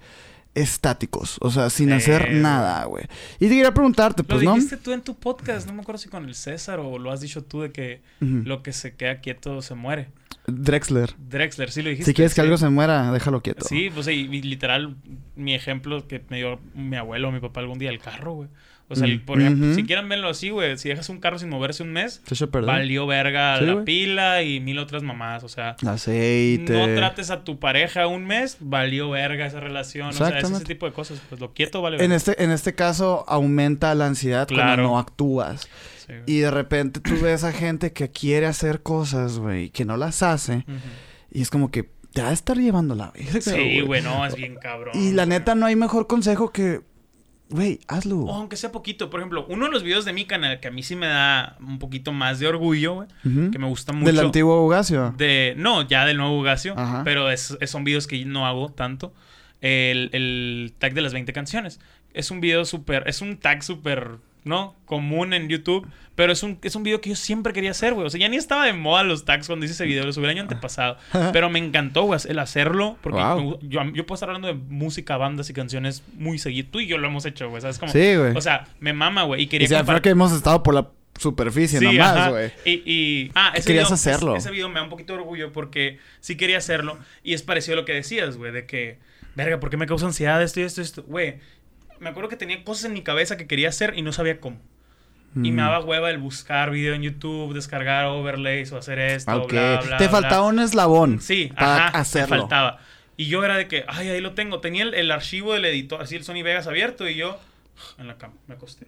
estáticos? O sea, sin Eh, hacer nada, güey. Y te quería preguntarte, Lo pues, ¿no? dijiste tú en tu podcast, no me acuerdo si con el César o lo has dicho tú de que lo que se queda quieto se muere. Drexler. Drexler, sí lo dijiste. Si quieres que sí. algo se muera, déjalo quieto. Sí, pues y, y literal, mi ejemplo que me dio mi abuelo o mi papá algún día, el carro, güey. O sea, el- por ejemplo, si quieren verlo así, güey, si dejas un carro sin moverse un mes, Se valió verga Sí, la pila y mil otras mamás. O sea, Aceite. no trates a tu pareja un mes, valió verga esa relación. O sea, es ese tipo de cosas. Pues lo quieto vale En verga. este, en este caso, aumenta la ansiedad Claro. cuando no actúas. Sí. Y de repente tú ves a gente que quiere hacer cosas, güey, que no las hace. Y es como que te va a estar llevando la verga, Sí, güey, no, es bien cabrón. Y la neta, no hay mejor consejo que, güey, hazlo. O aunque sea poquito. Por ejemplo, uno de los videos de mi canal que a mí sí me da un poquito más de orgullo, güey. Que me gusta mucho. Del antiguo Bugacio. De, no, ya del nuevo Bugacio. Ajá. Pero es, es- son videos que no hago tanto. El, el tag de las 20 canciones. Es un video súper. Es un tag súper. ¿No? Común en YouTube. Pero es un, es un video que yo siempre quería hacer, güey. O sea, ya ni estaba de moda los tags cuando hice ese video. Lo subí el año antepasado. [laughs] pero me encantó, güey, el hacerlo. Porque Wow. me yo, yo puedo estar hablando de música, bandas y canciones muy seguido. Tú y yo lo hemos hecho, güey. ¿Sabes? Sí, güey. O sea, me mama, güey. Y quería Y sea, compar- que hemos estado por la superficie Sí, nomás, güey. Y, y- ah, ese querías video, hacerlo. Ese, ese video me da un poquito de orgullo porque sí quería hacerlo y es parecido a lo que decías, güey, de que, verga, ¿por qué me causa ansiedad esto y esto y esto? Güey, me acuerdo que tenía cosas en mi cabeza que quería hacer y no sabía cómo. Y me Mm. daba hueva el buscar video en YouTube, descargar overlays o hacer esto, Ah, Ok. bla, bla, Te bla. faltaba un eslabón. Sí, para ajá, hacerlo. me faltaba. Y yo era de que, ay, ahí lo tengo. Tenía el, el archivo del editor, así el Sony Vegas abierto y yo en la cama, me acosté.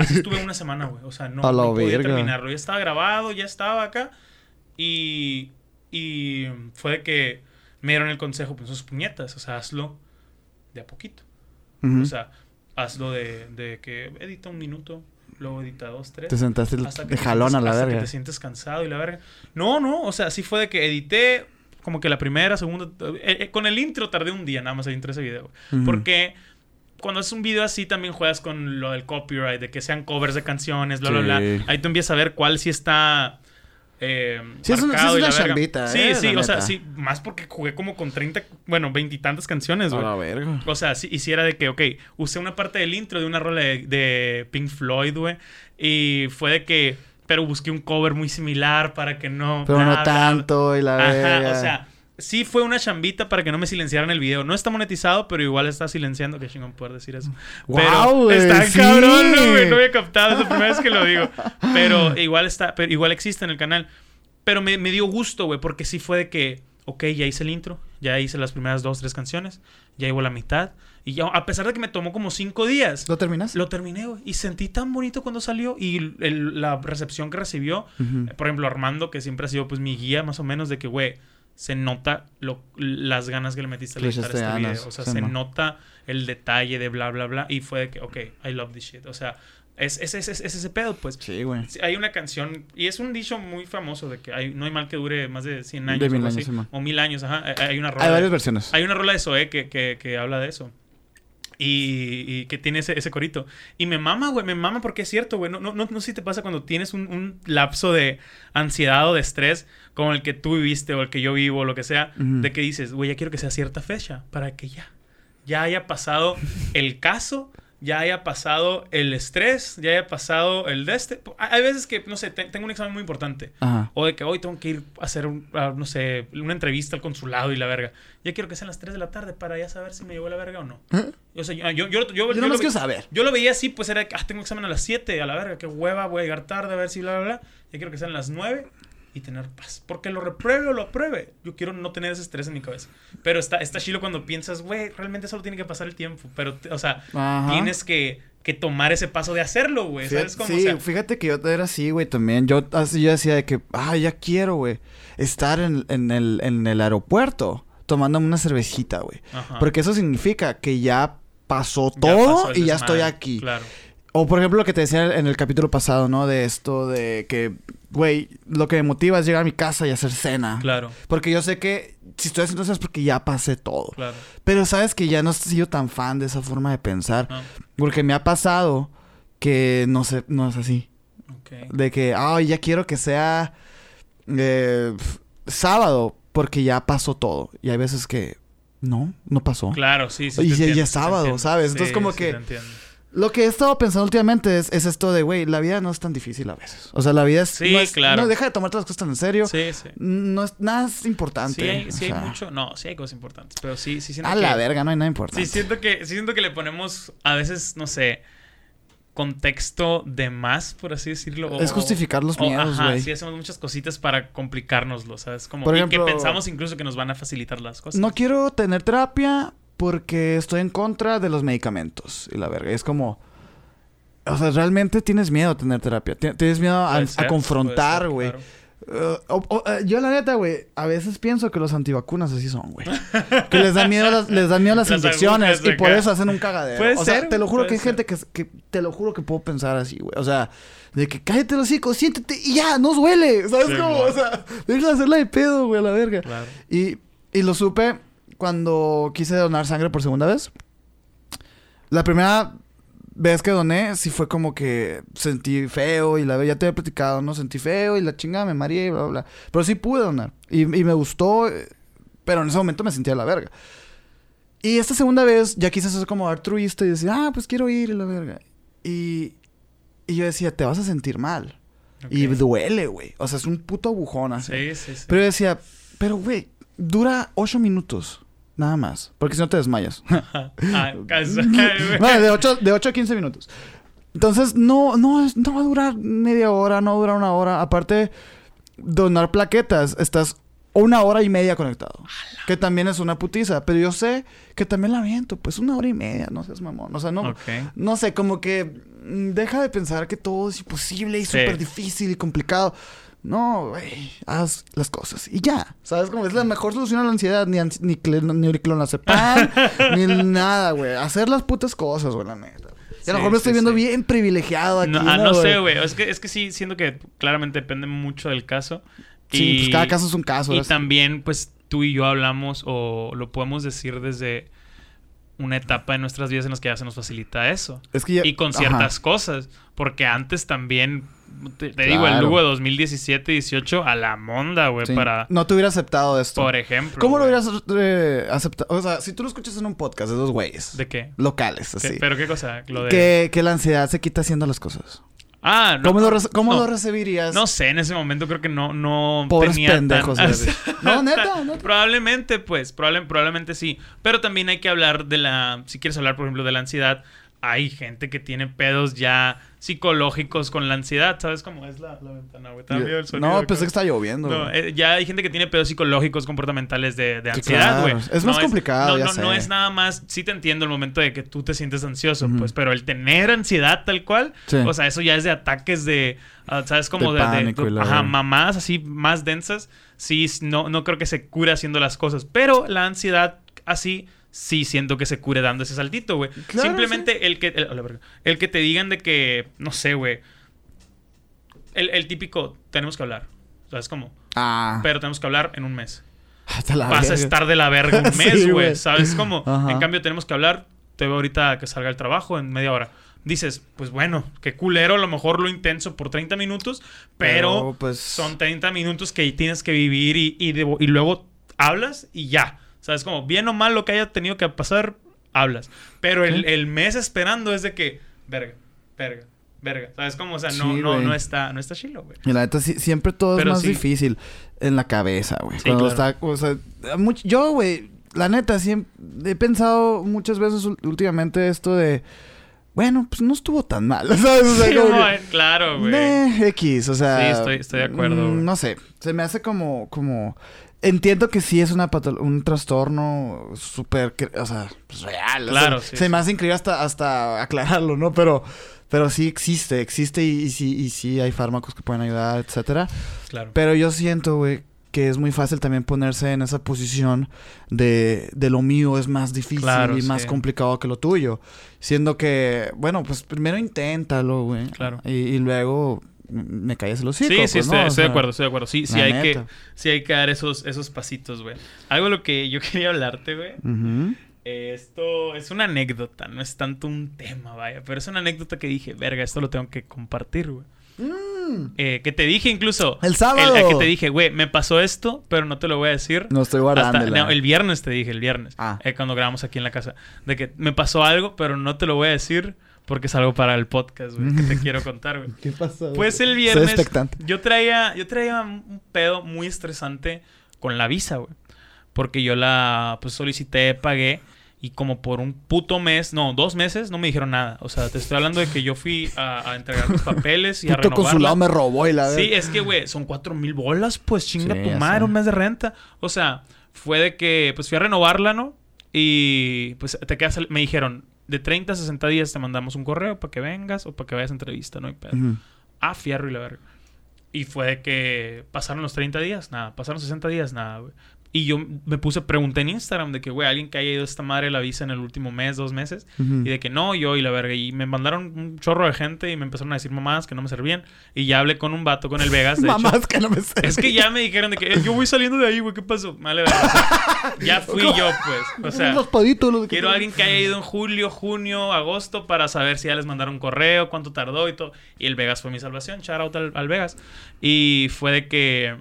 Así [laughs] estuve una semana, güey. O sea, no, no podía terminarlo. Ya estaba grabado, ya estaba acá. Y, y fue de que me dieron el consejo, pues sus puñetas. O sea, hazlo de a poquito. Ujú. O sea, hazlo de, de que edita un minuto, luego edita dos, tres. te sentaste Hasta que de te jalón sientes- a la hasta verga. que te sientes cansado y la verga. No, no, o sea, sí fue de que edité como que la primera, segunda. eh, eh, con el intro tardé un día nada más el intro de ese video. Porque cuando haces un video así también juegas con lo del copyright, de que sean covers de canciones, bla, bla, bla. Ahí tú empiezas a ver cuál sí está. Eh, Sí, es una- sí es una chambita, Sí, eh, sí, o sea, neta. sí, más porque jugué como con 30, bueno, veintitantas canciones, A güey. la verga. O sea, si hiciera de que, ok, usé una parte del intro de una rola de, de Pink Floyd, güey. Y fue de que, pero busqué un cover muy similar para que no. Pero bla, no tanto y la verga. Ajá, o sea, sí fue una chambita para que no me silenciaran el video. No está monetizado, pero igual está silenciando. Qué chingón poder decir eso. Guau, pero güey, está sí. cabrón, ¿no, güey. No había captado, es la primera vez que lo digo. Pero igual está, pero igual existe en el canal. Pero me, me dio gusto, güey, porque sí fue de que, ok, ya hice el intro, ya hice las primeras dos, tres canciones, ya llevo la mitad. Y ya, a pesar de que me tomó como cinco días, ¿Lo terminas? lo terminé, güey. Y sentí tan bonito cuando salió y el- la recepción que recibió. Ujú. Por ejemplo, Armando, que siempre ha sido pues mi guía más o menos de que, güey, se nota lo, las ganas que le metiste a Le editar este ganas, video. O sea, sí, se nota el detalle de bla, bla, bla. Y fue de que, ok, I love this shit. O sea, es, es, es, es- es ese pedo, pues. Sí, güey. Hay una canción, y es un dicho muy famoso de que hay, no hay mal que dure más de 100 años. De o mil algo años, así, sí, o mil años, ajá. Hay- una rola. Hay de- varias versiones. hay una rola de Zoé que, que, que habla de eso. Y, y que tiene ese, ese corito. Y me mama, güey, me mama porque es cierto, güey. No, no, no, no sé si te pasa cuando tienes un, un lapso de ansiedad o de estrés como el que tú viviste o el que yo vivo o lo que sea, de que dices, güey, ya quiero que sea cierta fecha para que ya, ya haya pasado el caso, ya haya pasado el estrés, ya haya pasado el de este. Hay veces que, no sé, te- tengo un examen muy importante. Ajá. O de que hoy tengo que ir a hacer, un- a, no sé, una entrevista al consulado y la verga. Ya quiero que sean las 3 de la tarde para ya saber si me llevó la verga o no. ¿Eh? O sea, yo, yo, yo, yo- Yo yo nomás lo, quiero saber. yo lo veía así, pues era que, ah, tengo examen a las 7, a la verga, qué hueva, voy a llegar tarde, a ver si bla, bla, bla. Ya quiero que sean las 9 y tener paz. Porque lo repruebe o lo apruebe. Yo quiero no tener ese estrés en mi cabeza. Pero está, está chilo cuando piensas, güey, realmente solo tiene que pasar el tiempo. Pero, o sea, Ajá. tienes que, que tomar ese paso de hacerlo, güey. Fíjate- ¿Sabes cómo? sí, O sea, fíjate que yo era así, güey, también. Yo, así, yo decía de que, ah, ya quiero, güey, estar en, en el, en el aeropuerto tomándome una cervecita, güey. Porque eso significa que ya pasó Ya todo pasó y ya desmadre, estoy aquí. Claro. O por ejemplo lo que te decía en el capítulo pasado, ¿no? De esto de que, güey, lo que me motiva es llegar a mi casa y hacer cena. Claro, Porque yo sé que si estoy haciendo eso es porque ya pasé todo. claro. Pero sabes que ya no he sido tan fan de esa forma de pensar. Ah, Porque me ha pasado que no sé, no es así. ok. De que, ay, ya quiero que sea eh, sábado porque ya pasó todo. Y hay veces que no, no pasó. Claro, sí, sí. Y te ya- es te sábado. ¿sabes? Entonces, Sí, como sí que- te. Lo que he estado pensando últimamente es, es esto de, güey, la vida no es tan difícil a veces. O sea, la vida es... Sí, no es- claro. No, deja de tomarte las cosas tan en serio. Sí, sí. No es nada es importante. Sí hay, sí hay mucho. No, sí hay cosas importantes. Pero sí, sí siento A que. la verga, no hay nada importante. Sí siento que, sí siento que le ponemos a veces, no sé, contexto de más, por así decirlo. o- Es justificar los o- miedos, güey. sí hacemos muchas cositas para complicárnoslo, ¿sabes? Como, Por y ejemplo- que pensamos incluso que nos van a facilitar las cosas. No quiero tener terapia porque estoy en contra de los medicamentos. Y la verga, es como... O sea, realmente tienes miedo a tener terapia. Ti- Tienes miedo a, Puede a ser, confrontar, güey. ser, claro. Uh, o- o, eh, yo la neta, güey, a veces pienso que los antivacunas así son, güey. Que les dan miedo las, les dan miedo las, [laughs] Las inyecciones agujas y por eso hacen un cagadero. Puede o sea, ser, te lo juro que hay ser. gente que, que te lo juro que puedo pensar así, güey. O sea, de que cállate los hocico, siéntete y ya, no duele. ¿Sabes Sí, cómo? mo. O sea, deja de hacerla de pedo, güey, a la verga. Claro. Y, y lo supe cuando quise donar sangre por segunda vez. La primera vez que doné, sí fue como que sentí feo y la ya te había platicado, ¿no? Sentí feo y la chingada me mareé y bla, bla, bla. Pero sí pude donar. Y, y me gustó, pero en ese momento me sentía la verga. Y esta segunda vez ya quise ser como altruista y decir, ah, pues quiero ir y la verga. Y, y yo decía, te vas a sentir mal. Y Ok. duele, güey. O sea, es un puto agujón así. Sí, sí, sí. Pero yo decía, pero güey, dura ocho minutos. Nada más. Porque si no te desmayas. [laughs] Ah, [laughs] de 8, de ocho a 15 minutos. Entonces, no, no, no va a durar media hora, no va a durar una hora. Aparte, donar plaquetas, estás una hora y media conectado. Que también es una putiza. Pero yo sé que también la viento. Pues una hora y media, no seas mamón. O sea, no, no sé, como que mm, deja de pensar que todo es imposible y Sí. súper difícil y complicado. No, güey, haz las cosas y ya. ¿Sabes cómo es la mejor solución a la ansiedad? Ni, ans- ni, ni clonazepam, [laughs] ni nada, güey. Hacer las putas cosas, güey, la neta. Y a lo Sí, mejor me estoy sí, viendo sí. bien privilegiado aquí. No, ah, no sé, güey. Es que, es que sí, siento que claramente depende mucho del caso. Sí, Y- pues cada caso es un caso. Y también, pues, tú y yo hablamos o lo podemos decir desde una etapa de nuestras vidas en las que ya se nos facilita eso. Es que ya- Y con ajá. ciertas cosas. Porque antes también, te, te digo, el. Lugo de 2017-18 a la monda, güey, Sí. para... No te hubiera aceptado esto. Por ejemplo. ¿Cómo lo hubieras eh, aceptado? O sea, si tú lo escuchas en un podcast de dos güeyes. ¿De qué? Locales, ¿Qué- así. ¿Pero qué cosa? Lo de... Que, que la ansiedad se quita haciendo las cosas. Ah, no. ¿Cómo, lo, cómo no. lo recibirías? No sé, en ese momento creo que no, no Pobres tenía pendejos, tan... güey. [laughs] No, neta, [laughs] neta. Probablemente, pues, probable- probablemente sí. Pero también hay que hablar de la... Si quieres hablar, por ejemplo, de la ansiedad, hay gente que tiene pedos ya psicológicos con la ansiedad. ¿Sabes cómo es la, la ventana, güey? ¿Te da miedo el sonido no, pensé que está lloviendo. No, eh, ya hay gente que tiene pedos psicológicos, comportamentales de, de ansiedad, claro. güey. Es más complicado, no, ya no, sé. no es nada más... Sí te entiendo el momento de que tú te sientes ansioso, Ujú. pues, pero el tener ansiedad tal cual, Sí. o sea, eso ya es de ataques de... ah, ¿Sabes? Como De de... de- pánico y la ajá, mamadas así más densas. Sí, no, no creo que se cure haciendo las cosas. Pero la ansiedad así... Sí, siento que se cure dando ese saltito, güey. Claro, Simplemente el que... El, que te digan de que... No sé, güey. El, el típico... Tenemos que hablar. ¿Sabes cómo? Ah. Pero tenemos que hablar en un mes. Hasta la Vas a estar de la verga un [laughs] mes, güey. ¿Sabes cómo? Ajá. En cambio, tenemos que hablar te veo ahorita que salga el trabajo en media hora. Dices, pues bueno, qué culero, a lo mejor lo intenso por 30 minutos, pero, Pero, pues- son 30 minutos que tienes que vivir y, y, de- y luego hablas y ya. ¿Sabes? Como bien o mal lo que haya tenido que pasar, hablas. Pero el, el mes esperando es de que, verga, verga, verga. ¿Sabes? Como, o sea, no, Sí, no, no está, no está chilo, güey. Y la neta, sí- siempre todo Pero es más sí. difícil en la cabeza, güey. Cuando claro. está, o sea, much- yo, güey, la neta, siempre he pensado muchas veces últimamente esto de, bueno, pues no estuvo tan mal, [laughs] ¿sabes? O sea, Sí, como que- claro, güey. X, o sea. Sí, estoy- estoy de acuerdo, mm. No sé. Se me hace como. como Entiendo que sí es una un trastorno súper. O sea, pues real. o sea, Claro, sí, Se sí. me hace increíble hasta, hasta aclararlo, ¿no? Pero. Pero sí existe, existe y, y sí, y sí hay fármacos que pueden ayudar, etcétera. Claro. Pero yo siento, güey, que es muy fácil también ponerse en esa posición de, de lo mío es más difícil Claro, y más sí. complicado que lo tuyo. Siendo que, bueno, pues primero inténtalo, güey. Claro. Y, y luego me calles el hocico. Sí, sí, pues, estoy, ¿no? O estoy sea, de acuerdo, estoy de acuerdo. Sí, sí hay, que, sí hay que dar esos, esos pasitos, güey. Algo de lo que yo [laughs] quería hablarte, güey. Eh, Esto es una anécdota, no es tanto un tema, vaya. Pero es una anécdota que dije, verga, esto lo tengo que compartir, güey. Mm. Eh, que te dije incluso. El sábado. el que te dije, güey, me pasó esto, pero no te lo voy a decir. No estoy Hasta, no, el viernes te dije, el viernes. Ah. eh, cuando grabamos aquí en la casa. De que me pasó algo, pero no te lo voy a decir porque es algo para el podcast, güey, que te [laughs] quiero contar, güey. ¿Qué pasó? Pues el Soy viernes expectante. yo traía, yo traía un pedo muy estresante con la visa, güey. Porque yo la pues solicité, pagué y como por un puto mes, no, dos meses, no me dijeron nada. O sea, te estoy hablando de que yo fui a, a entregar mis papeles y a Puto consulado me robó y la Sí, es que, güey, son cuatro mil bolas, pues chinga Sí, tu madre, sé. un mes de renta. O sea, fue de que, pues fui a renovarla, ¿no? Y pues te quedas, me dijeron, de 30 a 60 días te mandamos un correo para que vengas o para que vayas a entrevista, ¿no? hay pedo. Ah, fierro y la verga. Y fue de que pasaron los 30 días, nada. Pasaron 60 días, nada, güey. Y yo me puse, pregunté en Instagram de que, güey, alguien que haya ido a esta madre la visa en el último mes, dos meses. Y de que no, yo y la verga. Y me mandaron un chorro de gente y me empezaron a decir mamás que no me servían. Y ya hablé con un vato, con el Vegas, de [laughs] hecho. Mamás que no me sé. Es que ya me dijeron de que "Eh, yo voy saliendo de ahí, güey, ¿qué pasó? Vale. O sea, ya fui yo, pues. O sea, paditos, los quiero a alguien que haya ido en julio, junio, agosto para saber si ya les mandaron correo, cuánto tardó y todo. Y el Vegas fue mi salvación. Shout out al, al Vegas. Y fue de que.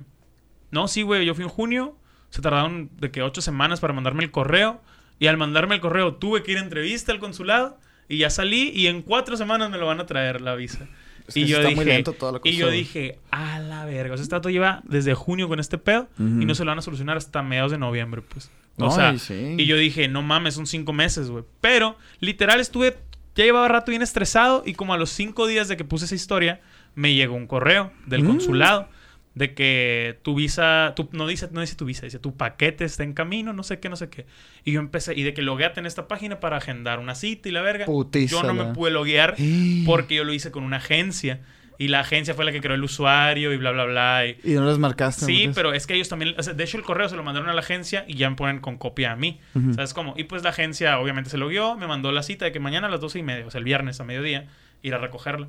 No, sí, güey, yo fui en junio. Se tardaron de que ocho semanas para mandarme el correo. Y al mandarme el correo tuve que ir a entrevista al consulado. Y ya salí. Y en cuatro semanas me lo van a traer la visa. Es que y yo está dije, muy lento toda la y cosa, yo güey. dije, a la verga. O sea, este dato lleva desde junio con este pedo y no se lo van a solucionar hasta mediados de noviembre, pues. O No, sea, y sí. y yo dije, no mames, son cinco meses, güey. Pero, literal, estuve, ya llevaba rato bien estresado y como a los cinco días de que puse esa historia, me llegó un correo del Mm. consulado de que tu visa, tu, no dice, no dice tu visa, dice tu paquete está en camino, no sé qué, no sé qué. Y yo empecé, y de que logueate en esta página para agendar una cita y la verga. Putiza, yo no me pude loguear [gasps] porque yo lo hice con una agencia. Y la agencia fue la que creó el usuario y bla, bla, bla. Y, Y no les marcaste. Sí, ¿no? pero es que ellos también, o sea, de hecho el correo se lo mandaron a la agencia y ya me ponen con copia a mí. Ujú. ¿Sabes cómo? Y pues la agencia obviamente se logueó, me mandó la cita de que mañana a las doce y media, o sea, el viernes a mediodía, ir a recogerla.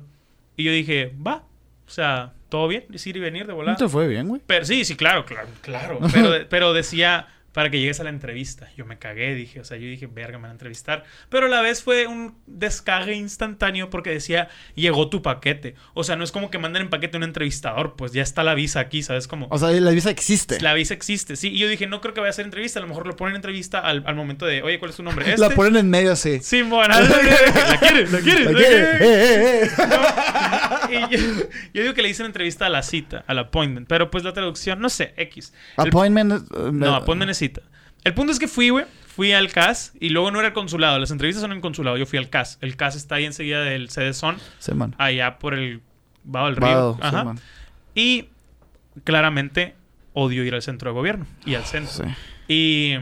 Y yo dije, va, o sea, todo bien, es ir y venir de ¿No volada. te fue bien, güey? Pero sí, sí, claro, claro, claro. Pero, pero decía, para que llegues a la entrevista. Yo me cagué, dije, o sea, yo dije, verga, me van a entrevistar. Pero a la vez fue un descague instantáneo porque decía, llegó tu paquete. O sea, no es como que manden en paquete a un entrevistador, pues ya está la visa aquí, ¿sabes? Como... O sea, la visa existe. La visa existe, sí. Y yo dije, no creo que vaya a hacer entrevista. A lo mejor lo ponen en entrevista al, al momento de, oye, ¿cuál es tu nombre? [laughs] Este. La ponen en medio así. Sí, bueno, [laughs] ¿la quieres? ¿La quieres? ¿La ¿La quiere? quieres? ¡Eh, eh, eh! [laughs] Y yo, yo digo que le dicen entrevista a la cita, al appointment. Pero pues la traducción, no sé, X. Appointment. eh, no, appointment es cita. El punto es que fui, güey. Fui al CAS y luego no era el consulado. Las entrevistas son en consulado. Yo fui al CAS. El CAS está ahí enseguida del sede Son, Sí, man. allá por el Vado del Río. Ajá. Y claramente odio ir al centro de gobierno y al centro. Sí. Y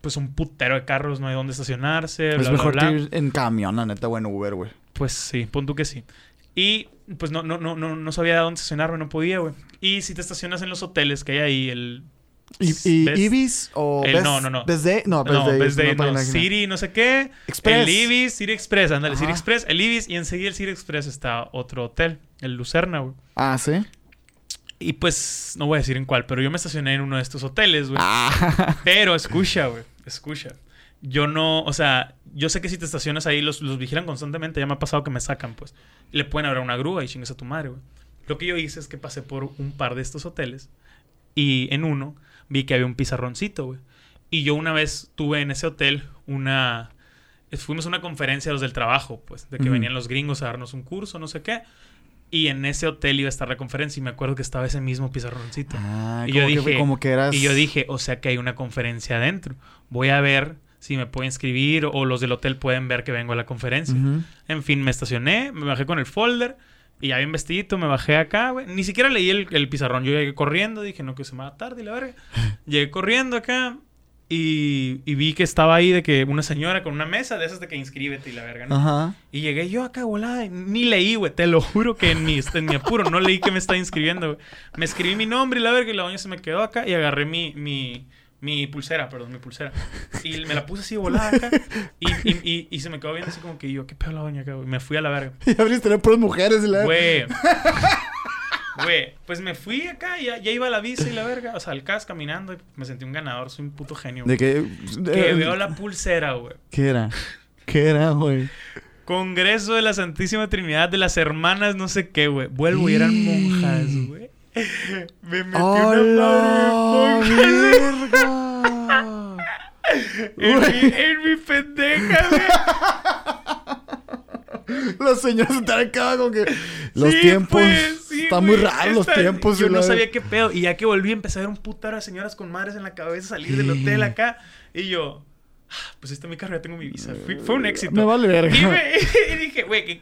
pues un putero de carros, no hay dónde estacionarse. Es bla, mejor bla. ir en camión, la neta, o en Uber, güey. Pues sí, pon tú que sí. Y pues no, no, no, no, no sabía dónde estacionarme, no podía, güey. Y si te estacionas en los hoteles que hay ahí, el. ¿Y, y Best- Ibis o el- Best- no, no, no. Best Day? No, Best no, Day. Best es Day, una no, sé qué. Express. El Ibis, City Express, ándale, Ajá. Express, el Ibis, y enseguida el City Express está otro hotel, el Lucerna, güey. Ah, ¿sí? Y pues, no voy a decir en cuál, pero yo me estacioné en uno de estos hoteles, güey. Ah. Pero escucha, güey, escucha. yo no, o sea, yo sé que si te estacionas ahí, los, los vigilan constantemente. Ya me ha pasado que me sacan, pues. Le pueden abrir una grúa y chingas a tu madre, güey. Lo que yo hice es que pasé por un par de estos hoteles y en uno vi que había un pizarroncito, güey. Y yo una vez tuve en ese hotel una... Fuimos a una conferencia los del trabajo, pues, de que venían los gringos a darnos un curso, no sé qué. Y en ese hotel iba a estar la conferencia y me acuerdo que estaba ese mismo pizarroncito. Ah, Y como yo que, dije- como que eras... Y yo dije, o sea que hay una conferencia adentro. Voy a ver si me puedo inscribir o los del hotel pueden ver que vengo a la conferencia. En fin, me estacioné, me bajé con el folder y ya bien vestidito, me bajé acá, güey. Ni siquiera leí el, el pizarrón. Yo llegué corriendo, dije, no, que se me va tarde y la verga. [laughs] Llegué corriendo acá y, y vi que estaba ahí de que una señora con una mesa de esas de que inscríbete y la verga, ¿no? Ajá. Y llegué yo acá volada, ni leí, güey, te lo juro que en mi, en mi apuro no leí que me estaba inscribiendo, güey. Me escribí mi nombre y la verga y la doña se me quedó acá y agarré mi, mi, mi pulsera, perdón, mi pulsera. Y me la puse así volada acá y, y, y, y se me quedó viendo así como que yo, ¿qué pedo la doña acá, güey? Me fui a la verga. [laughs] Y abriste las puras mujeres la... Güey. [laughs] Güey, pues me fui acá, ya, ya iba a la visa y la verga, o sea, al CAS caminando y me sentí un ganador, soy un puto genio. De güey. que... Que eh, veo la pulsera, güey. ¿Qué era? ¿Qué era, güey? Congreso de la Santísima Trinidad de las Hermanas, no sé qué, güey. Vuelvo y eran monjas, güey. [laughs] Me metí ¡Hola, una verga! en, mi, en mi pendeja, güey. [laughs] Los señores están acá como que... Los Sí, tiempos... pues, sí, están muy raros los Está- tiempos. Yo no sabía qué pedo. Y ya que volví, empecé a ver un putero de señoras con madres en la cabeza salir del hotel acá. Y yo, "Ah, pues esta es mi carro, ya tengo mi visa. Fui- fue un éxito. Me vale verga. Y, me- y dije, güey, que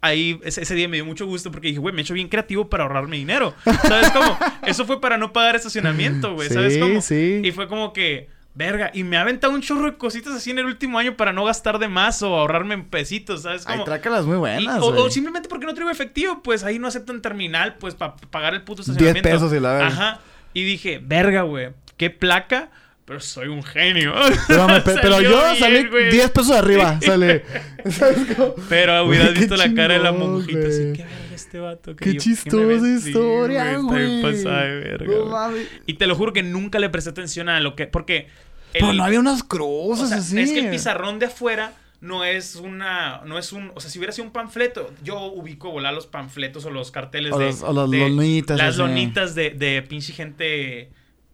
ahí ese, ese día me dio mucho gusto porque dije, güey, me he hecho bien creativo para ahorrarme dinero. ¿Sabes cómo? Eso fue para no pagar estacionamiento, güey. ¿Sabes Sí, cómo? sí. Y fue como que, verga, y me ha aventado un chorro de cositas así en el último año para no gastar de más o ahorrarme en pesitos, ¿sabes Hay cómo? trácalas muy Y- buenas, o, güey. o simplemente porque no traigo efectivo, pues ahí no aceptan terminal, pues para pagar el puto 10 estacionamiento. pesos y la verga. Ajá. Y dije, verga, güey, qué placa, pero soy un genio. [laughs] Pero, me- pero yo bien, salí güey. 10 pesos arriba. [laughs] Sale. Pero hubieras visto la cara de la monjita así, qué verga este vato. que Qué yo- chistosa historia, está güey. bien pasada de verga, No güey. mames. Y te lo juro que nunca le presté atención a lo que... Porque... Pero el- no había unas o cruces sea, así. es que el pizarrón de afuera no es una, no es un, o sea, si hubiera sido un panfleto, yo ubico volar los panfletos o los carteles O de, los- o las de- lonitas, las lonitas de, de pinche gente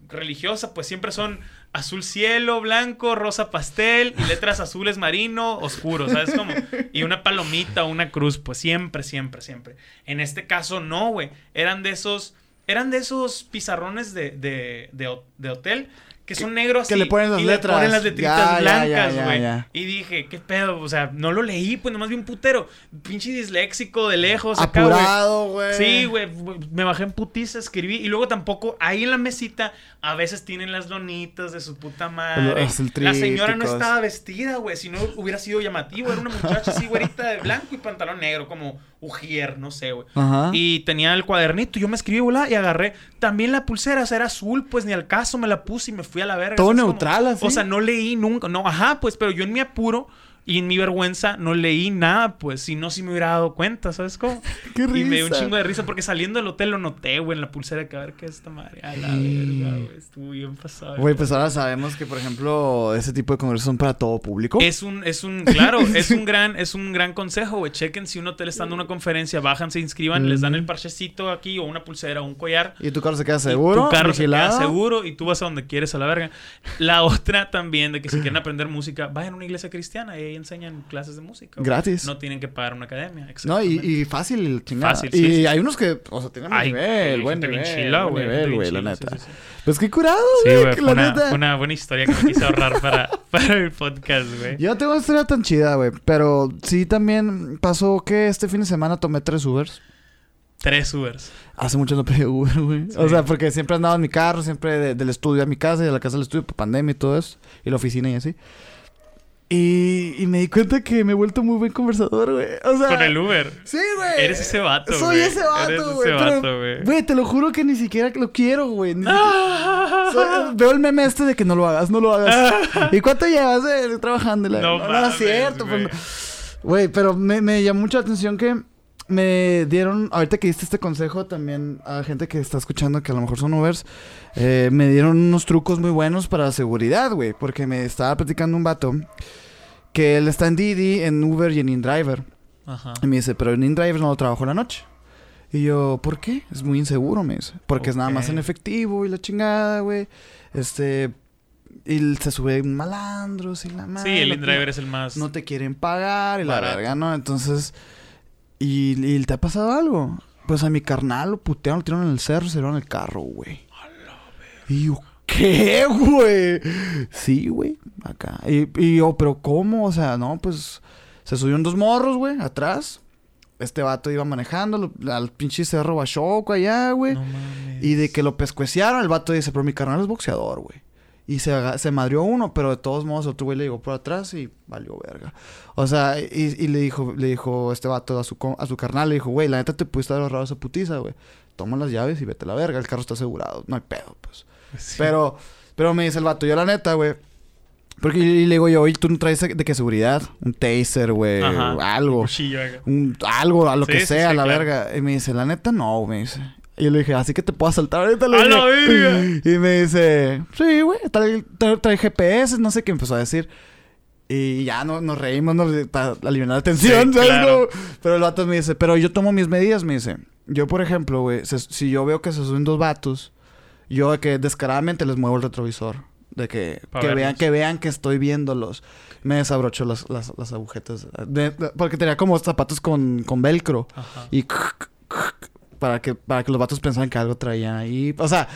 religiosa, pues siempre son azul cielo, blanco, rosa pastel y letras azules marino, oscuro, ¿sabes cómo? Y una palomita o una cruz, pues siempre, siempre, siempre. En este caso no, güey, eran de esos, eran de esos pizarrones de, de, de, ho- de hotel que son negros que así, le ponen las y letras. Le ponen las letritas Ya, blancas, güey. Y dije, ¿qué pedo? O sea, no lo leí, pues nomás vi un putero. Pinche disléxico de lejos. Apurado, güey. Sí, güey, me bajé en putiza, escribí y luego tampoco ahí en la mesita a veces tienen las lonitas de su puta madre. La señora no estaba vestida, güey, si no hubiera sido llamativo, era una muchacha así güerita de blanco y pantalón negro como Ujier, no sé, güey. Ajá. Y tenía el cuadernito, yo me escribí, y agarré. También la pulsera, o sea, era azul, pues ni al caso me la puse y me fui a la verga. Todo neutral, así. O sea, no leí nunca, no, ajá, pues, pero yo en mi apuro y en mi vergüenza no leí nada, pues, si no, si me hubiera dado cuenta, ¿sabes cómo? [laughs] Qué Y me dio un risa. chingo de risa porque saliendo del hotel lo noté, güey, en la pulsera que a ver qué es esta madre. A la verga, güey, estuvo bien pasado. Güey, pues ahora sabemos que, por ejemplo, ese tipo de congresos son para todo público. Es un, es un, claro, es un gran, es un gran consejo, güey. Chequen si un hotel está dando una conferencia, bajan, se inscriban, les dan el parchecito aquí, o una pulsera, o un collar. Y tu carro se queda Y seguro, Tu carro se queda seguro y tú vas a donde quieres a la verga. La otra también de que si quieren aprender música, vayan a una iglesia cristiana y ahí enseñan clases de música. güey. Gratis. No tienen que pagar una academia. No, y, y fácil, chingada. Fácil, y sí, sí, hay unos que, o sea, tienen nivel, hay buen nivel, chila, buen güey, nivel, güey, la neta. sí. Pues qué curado, güey, la una, neta. una buena historia que me quise ahorrar [laughs] para, para el podcast, güey. Yo no tengo una historia tan chida, güey, pero sí también pasó que este fin de semana tomé tres Ubers. Tres Ubers. Hace mucho no pedí Uber, güey. O sea, porque siempre andaba en mi carro, siempre de- del estudio a mi casa y de la casa al estudio por pandemia y todo eso. Y la oficina y así. Y, y me di cuenta que me he vuelto muy buen conversador, güey. O sea, Con el Uber. Sí, güey. Eres ese vato, Soy güey. vato, ese vato, güey. Güey, te lo juro que ni siquiera lo quiero, güey. [laughs] Soy- veo el meme este de que no lo hagas, no lo hagas. [laughs] ¿Y cuánto llevas eh, trabajando? La- No no, no, mames, es cierto. pues, güey. no. Güey, pero me, me llamó mucho la atención que me dieron, ahorita que diste este consejo también a gente que está escuchando que a lo mejor son Ubers, eh, me dieron unos trucos muy buenos para la seguridad, güey. Porque me estaba platicando un vato que él está en Didi, en Uber y en InDriver. Ajá. Y me dice, pero en InDriver no lo trabajo en la noche. Y yo, ¿por qué? Es muy inseguro, me dice. Porque es nada más en efectivo y la chingada, güey. Este. Y se sube malandros y la madre. Sí, el InDriver es el más. No te quieren pagar y la verga, ¿no? Entonces. ¿Y, y te ha pasado algo? Pues a mi carnal lo putearon, lo tiraron en el cerro, se llevaron el carro, güey. Y yo, ¿qué, güey? Sí, güey, acá. Y, y yo, ¿pero cómo? O sea, no, pues se subieron dos morros, güey, atrás. Este vato iba manejando lo- al pinche cerro Bachoco allá, güey. No mames. y de que lo pescueciaron, el vato dice, pero mi carnal es boxeador, güey. Y se, se madrió uno, pero de todos modos otro güey le llegó por atrás y valió verga. O sea, y, y le dijo, le dijo este vato a su, a su carnal, le dijo, güey, la neta te pudiste haber ahorrado esa putiza, güey. Toma las llaves y vete a la verga, el carro está asegurado, no hay pedo, pues. Sí. Pero, pero me dice el vato, yo la neta, güey. Porque y le digo yo, oye, tú no traes de qué seguridad, un taser, güey, algo, Cuchillo acá. un, algo, a lo Sí, que sea, sí, la claro. verga. Y me dice, la neta, no, me dice. Y yo le dije, así que te puedo asaltar ahorita. Le ¡A dije. la verga! Y me dice, sí, güey, trae, trae- trae GPS, no sé qué empezó a decir. Y ya no, nos reímos nos, para aliviar la tensión, Sí, ¿sabes? claro. Pero el vato me dice, pero yo tomo mis medidas, me dice. Yo, por ejemplo, güey, si yo veo que se suben dos vatos, yo de que descaradamente les muevo el retrovisor. De que, que vean, que vean que estoy viéndolos. Me desabrocho las, las, las agujetas. De- de- porque tenía como zapatos con, con velcro. Ajá. Y [laughs] para que, para que los vatos pensaran que algo traía ahí. O sea,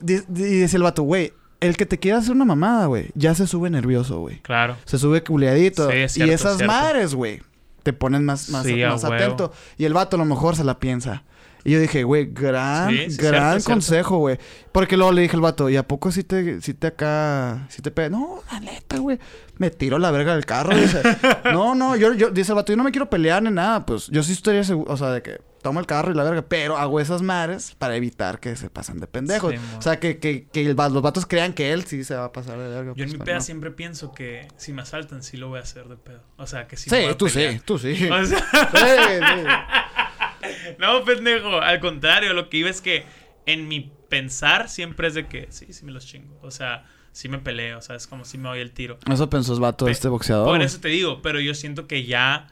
y dice el vato, güey, el que te quiera hacer una mamada, güey, ya se sube nervioso, güey. Claro. Se sube culiadito. Sí, es cierto, y esas madres, güey, te ponen más, más, Sí, más atento. Y el vato a lo mejor se la piensa. Y yo dije, güey, gran, Sí, gran cierto. consejo, güey. Porque luego le dije al vato, ¿y a poco si te, si te acá, si te pega? No, la neta, güey. Me tiro la verga del carro. Dice, [laughs] no, no, yo, yo, dice el vato, yo no me quiero pelear ni nada. Pues yo sí estaría seguro, o sea, de que tomo el carro y la verga, pero hago esas madres para evitar que se pasen de pendejos. Sí, o sea, que, que, que el los vatos crean que él sí se va a pasar de verga. Yo en pues, mi peda no. siempre pienso que si me asaltan, sí lo voy a hacer de pedo. O sea, que sí. Sí, tú sí, tú sí. [laughs] O sea, Sí, sí. [laughs] no, pendejo. Al contrario, lo que iba es que en mi pensar siempre es de que sí, sí me los chingo. O sea, sí me peleo. O sea, es como si me doy el tiro. Eso pensó el vato, Pe- este boxeador. Por eso te digo, pero yo siento que ya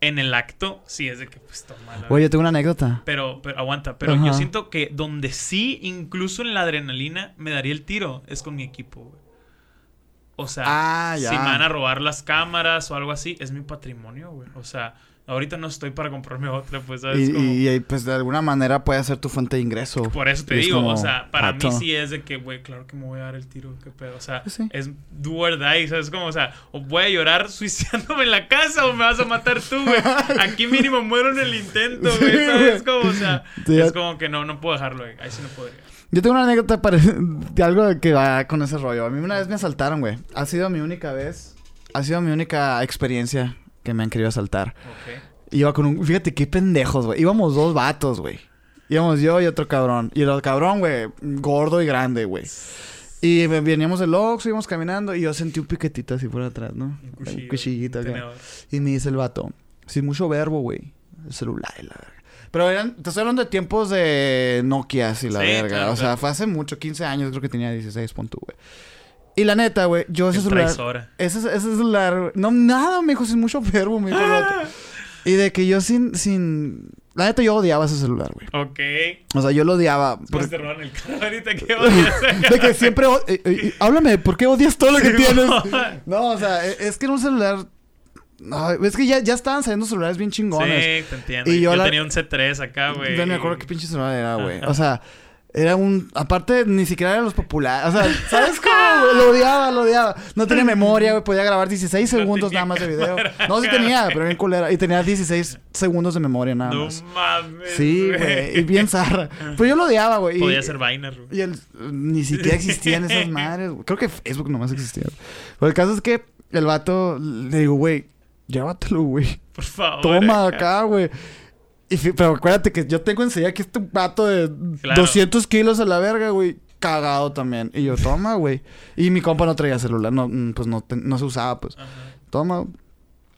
en el acto, sí es de que pues toma Oye, yo tengo una anécdota. Pero, pero aguanta, pero Ajá. yo siento que donde sí, incluso en la adrenalina, me daría el tiro, es con mi equipo, güey. O sea, Ah, si me van a robar las cámaras o algo así, es mi patrimonio, güey. O sea, ahorita no estoy para comprarme otra, pues, ¿sabes? Y, Como- y- pues de alguna manera puede ser tu fuente de ingreso. por eso te digo, como, o sea, para mí sí es de que, güey, claro que me voy a dar el tiro, qué pedo. O sea, Sí. es do or die, ¿sabes? Como, o sea, o voy a llorar [laughs] suicidándome en la casa o me vas a matar tú, güey. [laughs] Aquí mínimo muero en el intento, güey, Sí, ¿sabes? güey. Como, o sea, Sí, es como que no, no puedo dejarlo ahí. Ahí sí no podría. Yo tengo una anécdota de algo que va con ese rollo. A mí una vez me asaltaron, güey. Ha sido mi única vez. Ha sido mi única experiencia que me han querido asaltar. Ok. Iba con un... Fíjate qué pendejos, güey. Íbamos dos vatos, güey. Íbamos yo y otro cabrón. Y el cabrón, güey, gordo y grande, güey. Y veníamos del Oxxo, íbamos caminando y yo sentí un piquetito así por atrás, ¿no? Un cuchillo. Un cuchillito acá. Y me dice el vato, sin mucho verbo, güey. El celular y la verga. Pero eran, te estoy hablando de tiempos de Nokia y la Sí, verga. claro, o sea, claro. fue hace mucho, 15 años, creo que tenía 16, pon tú, güey. Y la neta, güey, yo ese El celular. Ese, ese celular, güey, no, nada, me dijo, sin mucho verbo, me dijo vato. [laughs] Y de que yo sin, sin. La neta, yo odiaba ese celular, güey. Ok. O sea, yo lo odiaba. Pues porque- te roban el carro ahorita que [laughs] odias. de que siempre. eh, eh, háblame, ¿por qué odias todo lo que Sí, tienes? [laughs] No, o sea, e- es que en un celular. no, es que ya, ya estaban saliendo celulares bien chingones. Sí, te entiendo. Y yo yo la- tenía un C3 acá, güey. No me acuerdo qué pinche celular era, güey. O sea, era un. Aparte, ni siquiera eran los populares. O sea, [laughs] ¿sabes cómo? Lo odiaba, lo odiaba. No tenía memoria, güey. Podía grabar 16 No segundos nada más de video. cámara. [laughs] No, sí tenía, [laughs] pero bien culera. Y tenía 16 segundos de memoria nada No más. mames. Sí, güey. Y bien zarra. Pero yo lo odiaba, güey. Podía ser vaina, güey. Y el, ni siquiera existían esas madres. güey. Creo que Facebook nomás existía. Pero el caso es que el vato le digo, güey, llévatelo, güey. Por favor. Toma acá, güey. Y pero acuérdate que yo tengo enseguida aquí este vato de Claro. 200 kilos a la verga, güey. Cagado también. Y yo, toma, güey. Y mi compa no traía celular. No, mm, pues no, no se usaba, pues. Ajá. Toma.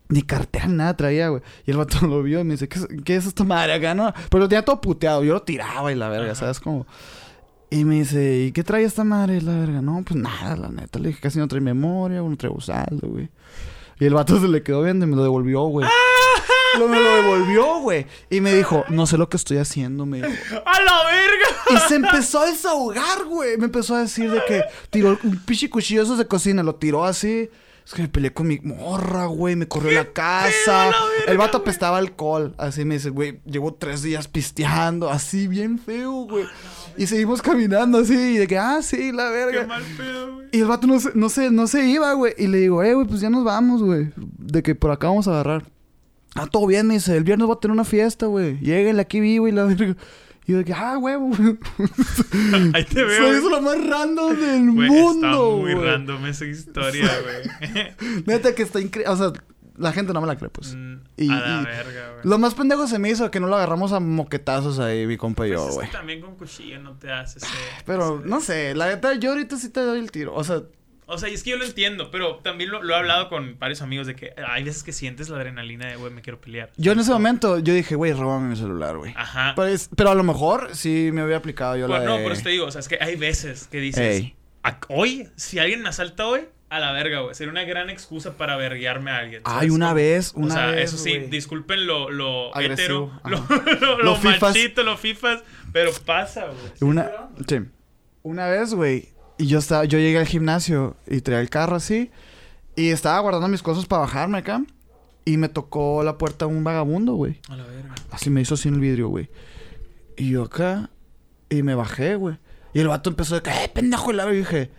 Ni cartera, ni nada traía, güey. Y el vato [laughs] lo vio y me dice, ¿qué, es- qué es esta madre acá, no? Pero lo tenía todo puteado. Yo lo tiraba y la verga, Ajá. ¿sabes? Como... Y me dice, ¿y qué trae esta madre? La verga, no, pues nada, la neta. Le dije, casi no trae memoria, no trae saldo, güey. Y el vato [laughs] se le quedó viendo y me lo devolvió, güey. Lo, me lo devolvió, güey. Y me dijo, no sé lo que estoy haciendo, me dijo. ¡A la verga! Y se empezó a desahogar, güey. Me empezó a decir de que tiró un pinche cuchillo esos de cocina, lo tiró así. Es que me peleé con mi morra, güey. Me corrió la casa. la verga, el vato apestaba alcohol. Así me dice, güey, llevo tres días pisteando. Así, bien feo, güey. Y seguimos caminando así. Y de que, ah, sí, la ¡Qué verga. mal pedo, güey! Y el vato no se, no se, no se iba, güey. Y le digo, eh, güey, pues ya nos vamos, güey. De que por acá vamos a agarrar. Ah, todo bien, me dice. El viernes voy a tener una fiesta, güey. Lléguenle aquí vivo y la verga. Y yo de que, ah, güey. [laughs] Ahí te veo. Soy güey. eso lo más random del Güey, mundo, está muy güey. random esa historia, [laughs] güey. Neta que está increíble. O sea, la gente no me la cree, pues. Mm, Y- a la y- verga, güey. Lo más pendejo se me hizo que no lo agarramos a moquetazos ahí, mi compa y Pues yo, es que güey. también con cuchillo no te haces ese... Pero, ese- no sé, la neta, yo ahorita sí te doy el tiro. O sea, O sea, y es que yo lo entiendo, pero también lo, lo he hablado con varios amigos de que hay veces que sientes la adrenalina de, güey, me quiero pelear. yo en ese momento, yo dije, güey, róbame mi celular, güey. Ajá. Pues, pero a lo mejor sí me había aplicado yo Pues la no, de... por eso te digo, o sea, es que hay veces que dices, Ey. "A- hoy, si alguien me asalta hoy, a la verga, güey. Sería una gran excusa para verguiarme a alguien. Ay, ¿sabes? una Como- vez, una o sea, vez, eso sí, güey. disculpen lo, lo Agresivo, hetero, lo, ajá. [laughs] lo, lo Lo fifas. machito, lo fifas, pero pasa, güey. Sí, Una, pero- sí. Una vez, güey, y yo estaba, yo llegué al gimnasio y traía el carro así, y estaba guardando mis cosas para bajarme acá, y me tocó la puerta un vagabundo, güey. A la verga. Así me hizo en el vidrio, güey. Y yo acá, y me bajé, güey. Y el vato empezó de que, eh, pendejo, y dije,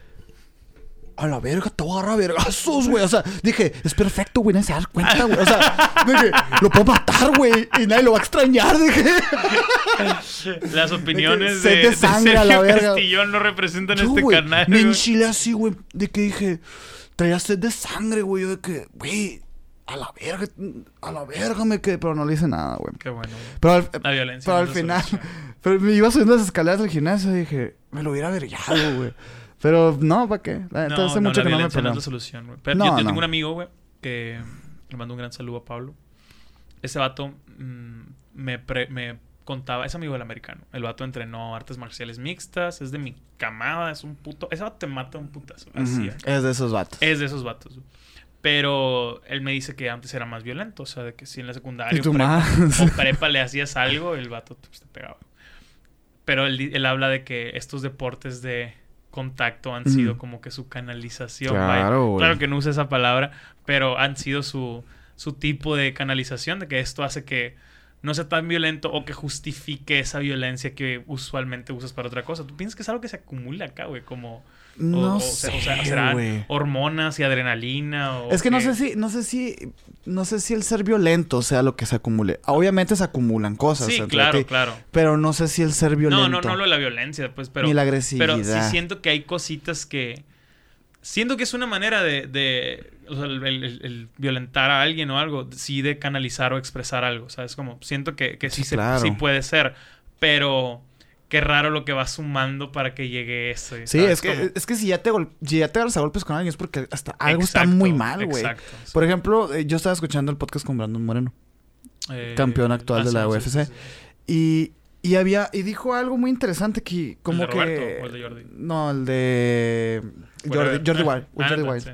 a la verga, te voy a agarrar a vergazos, güey. O sea, dije, es perfecto, güey, nadie se da cuenta, güey. O sea, dije, lo puedo matar, güey, y nadie lo va a extrañar, dije. Las opiniones de, de de sangre a la Sergio verga. Castillón no representan Yo, este güey, canal. Me enchilé así, güey. De que dije, traía sed de sangre, güey. Yo de que, güey, a la verga, a la verga me quedé. Pero no le hice nada, güey. Qué bueno. güey. Pero al, La violencia. pero no al final, solución. pero me iba subiendo las escaleras del gimnasio y dije, me lo hubiera vergado, güey. Pero no, ¿para qué? Neta, No, hace no, mucho la que no me no es la solución, güey. Pero No, yo, yo no. tengo un amigo, güey, que le mando un gran saludo a Pablo. Ese vato mm, me, pre- me contaba, es amigo del americano. El vato entrenó artes marciales mixtas, es de mi camada, es un puto. Ese vato te mata un putazo. Así es. Es de esos vatos. Es de esos vatos. güey. Pero él me dice que antes era más violento. O sea, de que si en la secundaria Y o tu prepa, más. o prepa le hacías algo, el vato pues, te pegaba. Pero él, él habla de que estos deportes de contacto han sido como que su canalización. Claro. Claro que no usa esa palabra, pero han sido su, su tipo de canalización, de que esto hace que no sea tan violento o que justifique esa violencia que usualmente usas para otra cosa. ¿Tú piensas que es algo que se acumula acá, güey? Como... o- No o, sé, o sea, serán hormonas y adrenalina o Es que no sé si, no sé si, no sé si el ser violento sea lo que se acumule. Obviamente se acumulan cosas. Sí, claro, ti, claro. Pero no sé si el ser violento. No, no, no lo de la violencia, pues, pero... ni la Pero agresividad. sí siento que hay cositas que... Siento que es una manera de... de o sea, el, el- el violentar a alguien o algo, sí de canalizar o expresar algo, ¿sabes? Como siento que, que sí, Sí, se- claro. sí puede ser, pero qué raro lo que va sumando para que llegue eso. Sí, es que, es que si ya te gol- si ya te agarras a golpes con alguien es porque hasta algo está muy mal, güey. Exacto. Por ejemplo, eh, yo estaba escuchando el podcast con Brandon Moreno. Eh, campeón actual de sí, la UFC. Y, y había, y dijo algo muy interesante que como de Roberto que. o el de Jordi? No, el de Jordi. Jordi Ah, Wild. ah, Jordi neta, Wild. sí.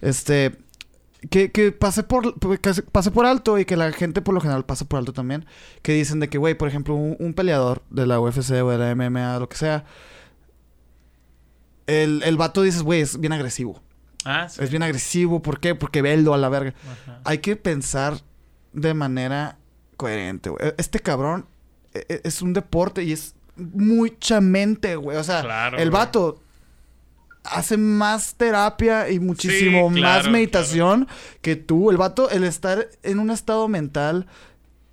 Este. Que, que pase por que se- pase por alto y que la gente por lo general pasa por alto también. Que dicen de que, güey, por ejemplo, un, un peleador de la UFC o de la MMA, lo que sea. El, el vato dices, güey, es bien agresivo. Ah, sí. Es bien agresivo. ¿Por qué? Porque veldo a la verga. Ajá. Hay que pensar de manera coherente, güey. Este cabrón e- e- es un deporte y es mucha mente, güey. O sea, Claro, el güey. vato hace más terapia y muchísimo Sí, más claro, meditación que tú. El vato, el estar en un estado mental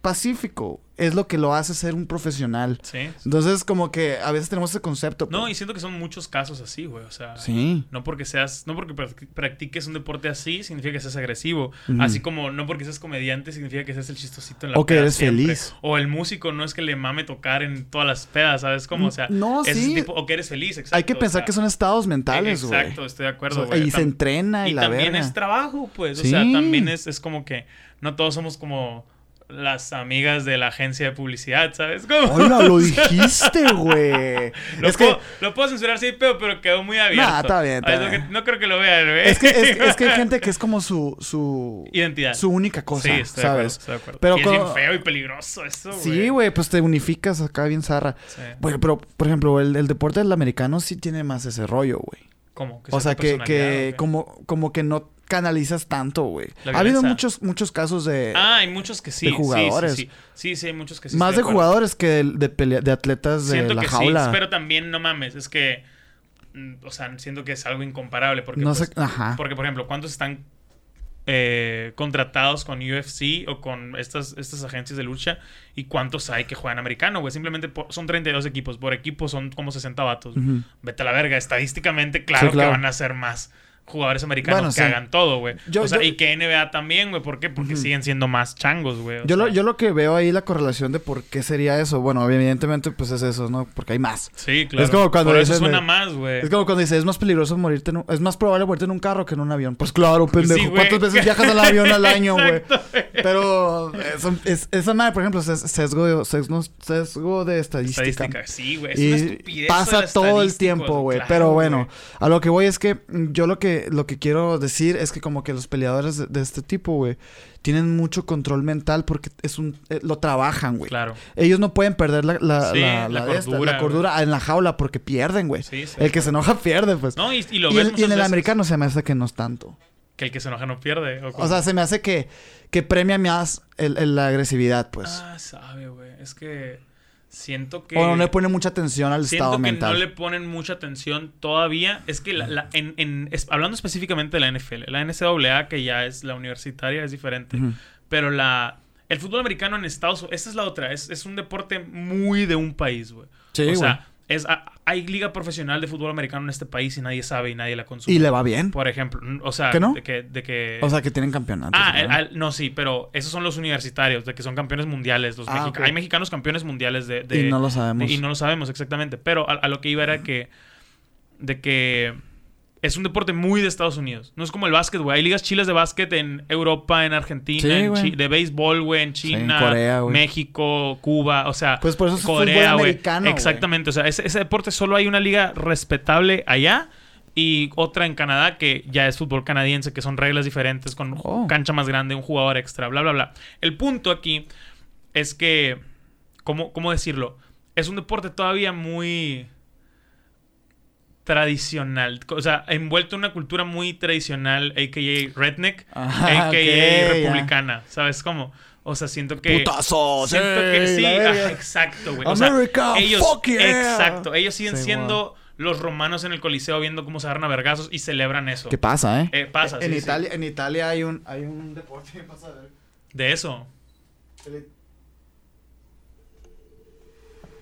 pacífico es lo que lo hace ser un profesional. Sí. Entonces, como que a veces tenemos ese concepto. No, y siento que son muchos casos así, güey. O sea, Sí. no porque seas, no porque practi- practiques un deporte así, significa que seas agresivo. Así como no porque seas comediante, significa que seas el chistosito en la O que eres siempre. feliz. O el músico no es que le mame tocar en todas las pedas, ¿sabes? Como, o sea, No, sí. tipo- o que eres feliz, exacto. Hay que o pensar sea, que son estados mentales, güey. Exacto, estoy de O acuerdo, sea, güey. y se entrena y, y la también verga. es trabajo, pues. O Sí. sea, también es, es como que no todos somos como las amigas de la agencia de publicidad, ¿sabes? Como, Hola, lo [laughs] dijiste, [laughs] güey. Lo, es puedo, que lo puedo censurar, sí, pero, pero quedó muy abierto. Nah, está bien, está bien. que- no creo que lo vean, güey. es que, es, es que hay [laughs] gente que es como su su Identidad. su única cosa, sí, estoy de acuerdo, ¿sabes? estoy de acuerdo. Pero Y es bien feo y peligroso eso, güey. Sí, güey, pues te unificas acá bien zarra. Sí. Bueno, pero por ejemplo, el, el deporte del americano sí tiene más ese rollo, güey. ¿Cómo? O sea, que, que como, como que no canalizas tanto, güey. Ha habido muchos, muchos casos de Ah, hay muchos que sí. de jugadores. Sí, sí, sí. Sí, hay muchos que sí. más de acuerdo. jugadores que de, de, pelea- de atletas de Siento la que jaula. sí, pero también no mames, es que mm, o sea, siento que es algo incomparable porque no pues, sé, ajá. porque por ejemplo, ¿cuántos están eh, contratados con UFC o con estas estas agencias de lucha y cuántos hay que juegan americano, güey? Simplemente por- son 32 equipos, por equipo son como 60 vatos. Vete a la verga, estadísticamente claro, Sí, claro. que van a ser más jugadores americanos Bueno, que sí. hagan todo, güey. O sea, yo- y que NBA también, güey, ¿por qué? Porque siguen siendo más changos, güey. Yo lo, yo lo que veo ahí, la correlación de por qué sería eso. Bueno, evidentemente, pues es eso, ¿no? Porque hay más. Sí, claro. Es como cuando Por eso suena más, güey. Es como cuando dices, es más peligroso morirte en un... Es más probable morirte en un carro que en un avión. Pues claro, pendejo. Sí. ¿Cuántas veces viajas al avión al año, güey? [laughs] Pero eso- es- esa madre, por ejemplo, es sesgo de, sesgo, sesgo de estadística. Estadística, sí, güey. Es una Y estupidez. pasa todo el tiempo, güey. claro, Pero bueno, a lo que voy es que yo lo que, lo que quiero decir es que como que los peleadores de, de este tipo, güey, tienen mucho control mental porque es un... eh, lo trabajan, güey. Claro. Ellos no pueden perder la, la, Sí, la, esta, cordura, la cordura en la jaula porque pierden, güey. Sí, sí. El que se enoja pierde, pues. No, y, y lo y, ves el- y en el veces, americano se me hace que no es tanto. Que el que se enoja no pierde. ¿o? O sea, se me hace que, que premia más el, el- la agresividad, pues. Ah, sabe, güey. Es que siento que... o no le pone mucha atención al Siento estado que mental. no le ponen mucha atención todavía. Es que, la, la- en, en- es- hablando específicamente de la NFL, la NCAA, que ya es la universitaria, es diferente. Pero la... El fútbol americano en Estados Unidos, esa es la otra, es, es un deporte muy de un país, güey. Sí, o sea, es, hay liga profesional de fútbol americano en este país y nadie sabe y nadie la consume. Y le va bien. Por ejemplo, o sea, ¿Que no? de que... De que O sea, que tienen campeonatos. Ah, ¿no? el- al- no, sí, pero esos son los universitarios, de que son campeones mundiales. Los Ah. Hay mexicanos campeones mundiales de... de- y no lo sabemos. de- y no lo sabemos exactamente. Pero a, a lo que iba era que... De que... Es un deporte muy de Estados Unidos. No es como el básquet, güey. Hay ligas chiles de básquet en Europa, en Argentina, Sí, en. Chi- de béisbol, güey, en Sí, en China, Corea, güey. México, Cuba, o sea, Pues por eso es fútbol Corea, güey. Exactamente, o sea, ese, ese deporte solo hay una liga respetable allá y otra en Canadá que ya es fútbol canadiense, que son reglas diferentes, con Oh. cancha más grande, un jugador extra, bla, bla, bla. El punto aquí es que, ¿cómo, cómo decirlo? Es un deporte todavía muy tradicional, o sea, envuelto en una cultura muy tradicional, a.k.a. redneck, Ah, a.k.a. [laughs] ya. republicana, ¿sabes cómo? O sea, siento que... ¡Putazos! Siento que ¡Ey, sí, exacto, güey. O sea, America, ellos, fuck yeah. exacto, ellos siguen Sí, siendo los romanos en el coliseo viendo cómo se agarran a vergazos y celebran eso. ¿Qué pasa, eh? Eh, pasa, en sí, sí. Italia, en Italia hay un, hay un deporte que [laughs] pasa a ver. De eso.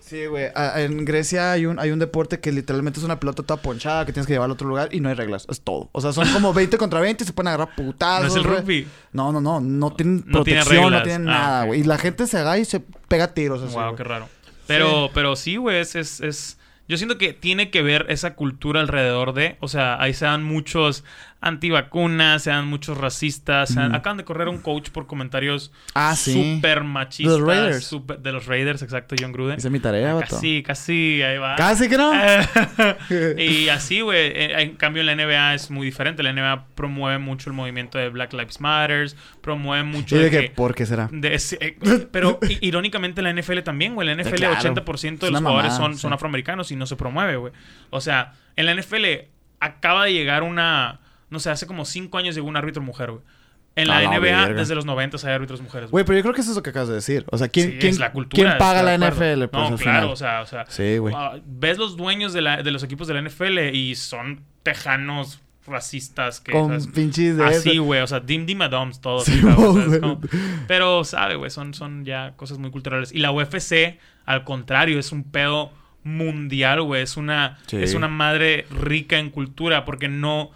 Sí, güey. En Grecia hay un, hay un deporte que literalmente es una pelota toda ponchada que tienes que llevar al otro lugar y no hay reglas. Es todo. O sea, son como 20 contra 20 y se pueden agarrar No putazos. es el rugby. No, no, no. No tienen No tiene protección, no tienen Ah, nada, güey. Y la gente se agarra y se pega tiros así. wow, qué raro. Pero, pero sí, güey, es, es, es- Yo siento que tiene que ver esa cultura alrededor de. O sea, ahí se dan muchos antivacunas, se dan muchos racistas. Acaban de correr un coach por comentarios Ah, sí. súper machistas. De los Raiders. de los Raiders, exacto, John Gruden. Hice mi tarea, vato. Casi, casi, ahí va. Casi que no. [laughs] y así, güey. eh, En cambio, en la NBA es muy diferente. La NBA promueve mucho el movimiento de Black Lives Matter, promueve mucho Y de de que, que. ¿por qué será? de ese- eh, pero irónicamente la NFL también, güey. La [laughs] NFL, claro. 80% de Es los jugadores son, son afroamericanos y no se promueve, güey. O sea, en la NFL acaba de llegar una. No sé, hace como 5 años llegó un árbitro mujer, güey. En la NBA, verga. desde los 90 hay árbitros mujeres. Güey, pero yo creo que eso es lo que acabas de decir. O sea, ¿quién, Sí, quién, es la cultura, ¿quién paga la. NFL? Pues, no, al claro, final? o sea, o sea Sí, güey. ah, ves los dueños de, la- de los equipos de la NFL y son tejanos racistas que Con pinches de así, güey, o sea, dim dim adoms todos. Pero sabe, güey, son son ya cosas muy culturales y la UFC al contrario es un pedo mundial, güey, es una Sí. es una madre rica en cultura porque no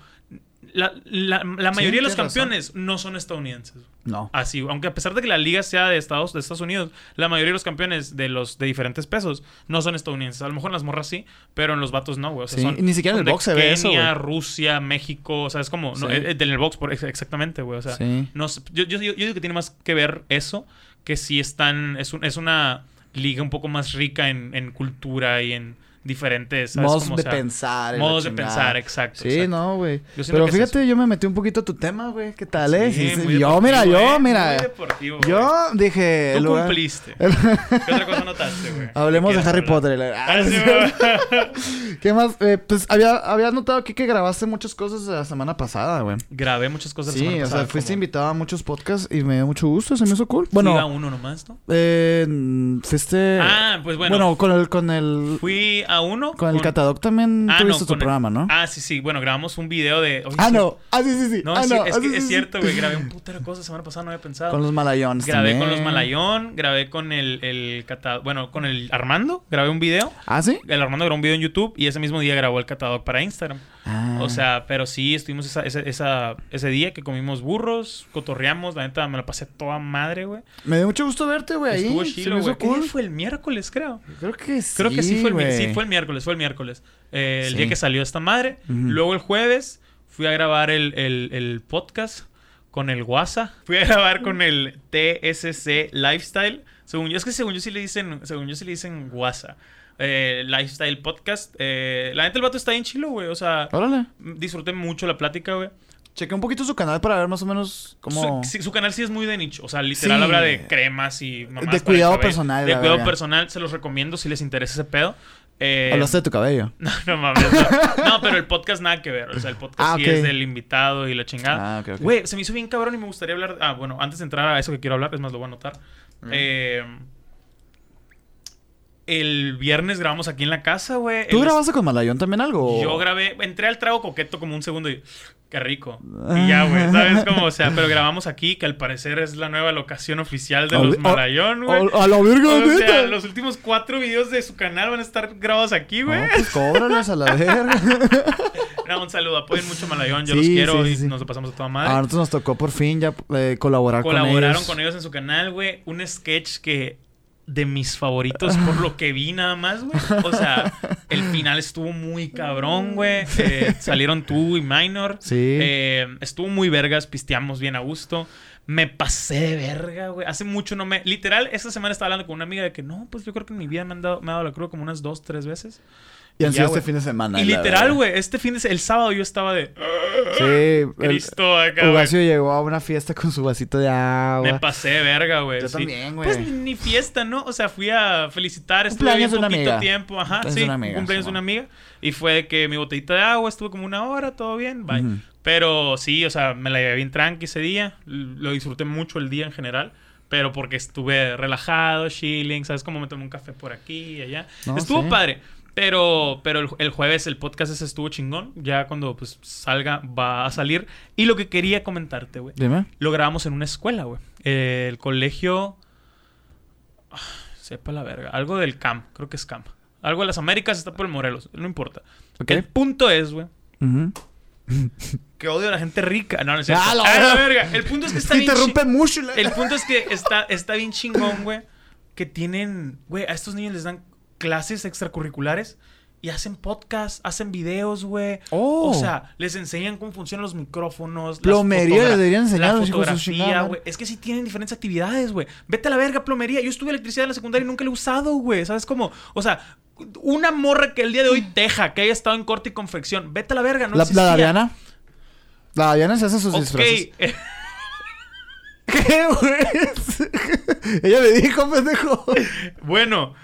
la, la- la mayoría de los razón. campeones no son estadounidenses. No. Así, aunque a pesar de que la liga sea de Estados, de Estados Unidos, la mayoría de los campeones de los de diferentes pesos no son estadounidenses. A lo mejor en las morras sí, pero en los vatos no, güey. O sea, Sí, son, y ni siquiera en el box se ve eso, Kenia. Rusia, México, o sea, es como... Sí. eh, en el box, por, ex- exactamente, güey. O sea, no yo, yo, yo digo que tiene más que ver eso, que si están... Es, un- es una liga un poco más rica en, en cultura y en diferentes... ¿sabes? Modos Como, o de sea, pensar. Modos de pensar, exacto. Sí, exacto. no, güey. Pero es fíjate, yo me metí un poquito a tu tema, güey. ¿Qué tal, eh? Sí, Sí, sí. yo, mira, yo, eh, mira. Deportivo. Yo dije. Tú lugar- cumpliste. [laughs] ¿Qué otra cosa notaste, güey? Hablemos ¿Qué de Harry hablar? Potter. Ah, [laughs] sí. [laughs] ¿Qué más? Eh, pues había, había notado aquí que grabaste muchas cosas la semana pasada, güey. Grabé muchas cosas la Sí, semana o sea, pasada, fuiste como- invitado a muchos podcasts y me dio mucho gusto, se me hizo cool. Bueno, uno nomás, ¿no? eh, fuiste. Ah, pues bueno. bueno, con el, con el, Fui a uno. con el Catadoc también Ah, tuviste no, tu el- programa, ¿no? Ah, sí, sí. Bueno, grabamos un video de. Oye, Ah, sí. no. Ah, sí, sí, sí. No, ah, es, no. es Ah, sí, es sí, cierto, güey. Grabé un putero de cosas semana pasada, no había pensado. Con los malayones grabé con los Malayón, grabé con el, el catado- Bueno, con el Armando, grabé un video. ¿Ah, sí? El Armando grabó un video en YouTube y ese mismo día grabó el catador para Instagram. Ah. O sea, pero sí, estuvimos esa, esa, esa- ese día que comimos burros, cotorreamos, la neta me la pasé toda madre, güey. Me dio mucho gusto verte, güey. ahí. Estuvo chilo, güey. ¿Qué cool. fue el miércoles, creo. Creo que sí. Creo que sí fue el, sí, fue el miércoles, fue el miércoles. Eh, el Sí. día que salió esta madre. Luego el jueves fui a grabar el, el- el podcast con el WhatsApp. [laughs] Fui a grabar con el TSC Lifestyle. Según yo, es que según yo sí le dicen, según yo sí le dicen WhatsApp. Eh, lifestyle Podcast. Eh, la neta, el vato está bien chilo, güey. O sea, Órale. disfruté mucho la plática, güey. Chequé un poquito su canal para ver más o menos cómo... Su, canal sí es muy de nicho. O sea, literal Sí. habla de cremas y mamadas De cuidado cabello. personal, De cuidado personal. Se los recomiendo si les interesa ese pedo. Eh, Hablaste de tu cabello. [laughs] no, no mames. No. No, pero el podcast nada que ver. O sea, el podcast Ah, sí es del invitado y la chingada. Ah, ok, ok. Güey, se me hizo bien cabrón y me gustaría hablar. Ah, bueno, antes de entrar a eso que quiero hablar, es más, lo voy a anotar. Eh, el viernes grabamos aquí en la casa, güey. ¿Tú El- grabaste con Malayón también algo? Yo grabé, entré al trago coqueto como un segundo y. Qué rico. Y ya, güey, ¿sabes [laughs] cómo? O sea, pero grabamos aquí, que al parecer es la nueva locación oficial de A los ver- Malayón, güey. O- A la verga, O sea, neta. los últimos cuatro videos de su canal van a estar grabados aquí, güey. No, pues cóbralas a la [laughs] verga. No, un saludo, apoyen mucho a Malayón, yo Sí, los quiero sí, y nos lo pasamos a toda A madre. nosotros nos tocó por fin ya eh, colaborar con ellos. Colaboraron con ellos en su canal, güey. Un sketch que de mis favoritos por lo que vi nada más, güey. O sea, [laughs] el final estuvo muy cabrón, güey. Eh, salieron tú y Minor. Sí. Eh, estuvo muy vergas, pisteamos bien a gusto. Me pasé de verga, güey. Hace mucho no me... Literal, esta semana estaba hablando con una amiga de que no, pues yo creo que en mi vida me han dado, me ha dado la cruda como unas dos, tres veces. Y han sido este fin de semana. y literal, güey, este fin de... El sábado yo estaba de... Sí. el- Cristo acá. Ugacio llegó a una fiesta con su vasito de agua. Me pasé verga, güey. Yo sí. también, güey. Pues ni fiesta, ¿no? O sea, fui a felicitar, estuve una poquito amiga. tiempo, ajá, Cumpleaños sí, de una amiga, cumpleaños de una amiga y fue de que mi botellita de agua estuve como una hora, todo bien, bye. Pero sí, o sea, me la llevé bien tranqui ese día, lo disfruté mucho el día en general. Pero porque estuve relajado, chilling, ¿sabes? Como me tomé un café por aquí y allá. No, Estuvo sí. padre. Pero, pero el, el jueves el podcast ese estuvo chingón. Ya cuando pues salga va a salir. Y lo que quería comentarte, güey. Dime. Lo grabamos en una escuela, güey. Eh, el colegio. ah, Sepa la verga. Algo del CAM. Creo que es CAM. Algo de las Américas está por el Morelos. No importa. El punto es, güey. Que odio a la gente rica. No, no es cierto. Ah, la la verga. El punto es que está [laughs] bien. interrumpe mucho. la- El punto es que está, está bien chingón, güey. Que tienen. Güey, a estos niños les dan clases extracurriculares. Y hacen podcasts, hacen videos, güey. Oh. O sea, les enseñan cómo funcionan los micrófonos. Plomería les deberían enseñar la fotografía, güey. Es que sí tienen diferentes actividades, güey. Vete a la verga, plomería. Yo estuve electricidad en la secundaria y nunca la he usado, güey. ¿Sabes cómo? O sea, una morra que el día de hoy teja, que haya estado en corte y confección. Vete a la verga, no la, existía. la Daviana. La Daviana se hace sus Ok, disfraces. eh, [laughs] ¿Qué, güey? [laughs] Ella me dijo, pendejo. Bueno,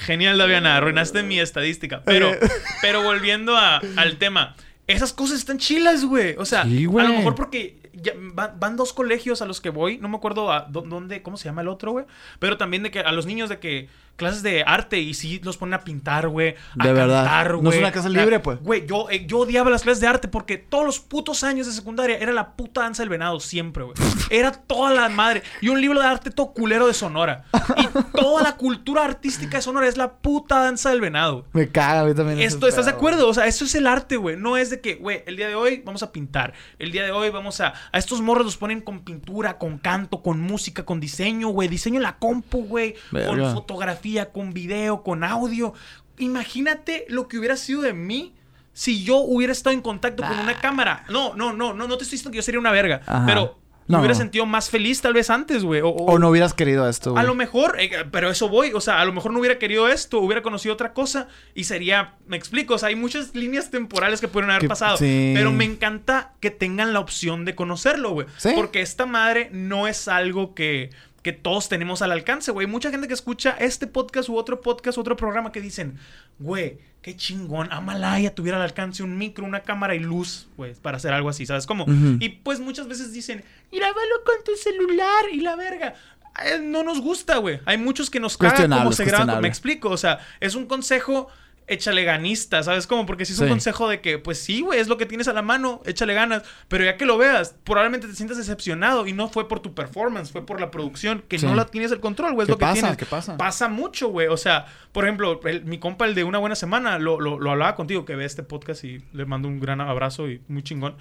genial, Daviana. Arruinaste mi estadística. Pero, [laughs] pero volviendo a- al tema, esas cosas están chilas, güey. O sea, Sí, a güey. lo mejor porque ya van, van dos colegios a los que voy. No me acuerdo a dó- dónde, cómo se llama el otro, güey. Pero también de que a los niños de que, clases de arte y sí los ponen a pintar, güey. A De verdad. cantar, No es una clase libre, pues. Güey, yo, eh, yo odiaba las clases de arte porque todos los putos años de secundaria era la puta danza del venado siempre, güey. Era toda la madre. Y un libro de arte todo culero de Sonora. Y toda la cultura artística de Sonora es la puta danza del venado. Me caga a mí también. Esto, ¿estás de acuerdo? O sea, eso es el arte, güey. No es de que, güey, el día de hoy vamos a pintar. El día de hoy vamos a... A estos morros los ponen con pintura, con canto, con música, con diseño, güey. Diseño en la compu, güey. Con Verga. Fotografía, con video, con audio. Imagínate lo que hubiera sido de mí si yo hubiera estado en contacto con una cámara. No, no, no, no, no te estoy diciendo que yo sería una verga. Ajá. Pero me hubiera sentido más feliz tal vez antes, güey. O, O no hubieras querido esto, güey. a lo mejor, eh, pero eso voy, o sea, a lo mejor no hubiera querido esto, hubiera conocido otra cosa y sería, me explico, o sea, hay muchas líneas temporales que pudieron haber Que- pasado, sí. pero me encanta que tengan la opción de conocerlo, güey, Sí. porque esta madre no es algo que, que todos tenemos al alcance, güey. Mucha gente que escucha este podcast u otro podcast, u otro programa que dicen, güey, qué chingón, Amalaya tuviera al alcance un micro, una cámara y luz, güey, para hacer algo así, ¿sabes cómo? Y pues muchas veces dicen, grábalo con tu celular y la verga. Eh, no nos gusta, güey. Hay muchos que nos cagan es se graban. Me explico, o sea, es un consejo échale ganista, ¿sabes cómo? Porque si es un Sí. consejo de que, pues sí, güey, es lo que tienes a la mano, échale ganas, pero ya que lo veas, probablemente te sientas decepcionado y no fue por tu performance, fue por la producción, que Sí. no la tienes el control, güey, es ¿Qué lo que pasa? tienes. ¿Qué pasa? Pasa mucho, güey, o sea, por ejemplo, el- mi compa, el de Una Buena Semana, lo, lo, lo hablaba contigo, que ve este podcast y le mando un gran abrazo y muy chingón.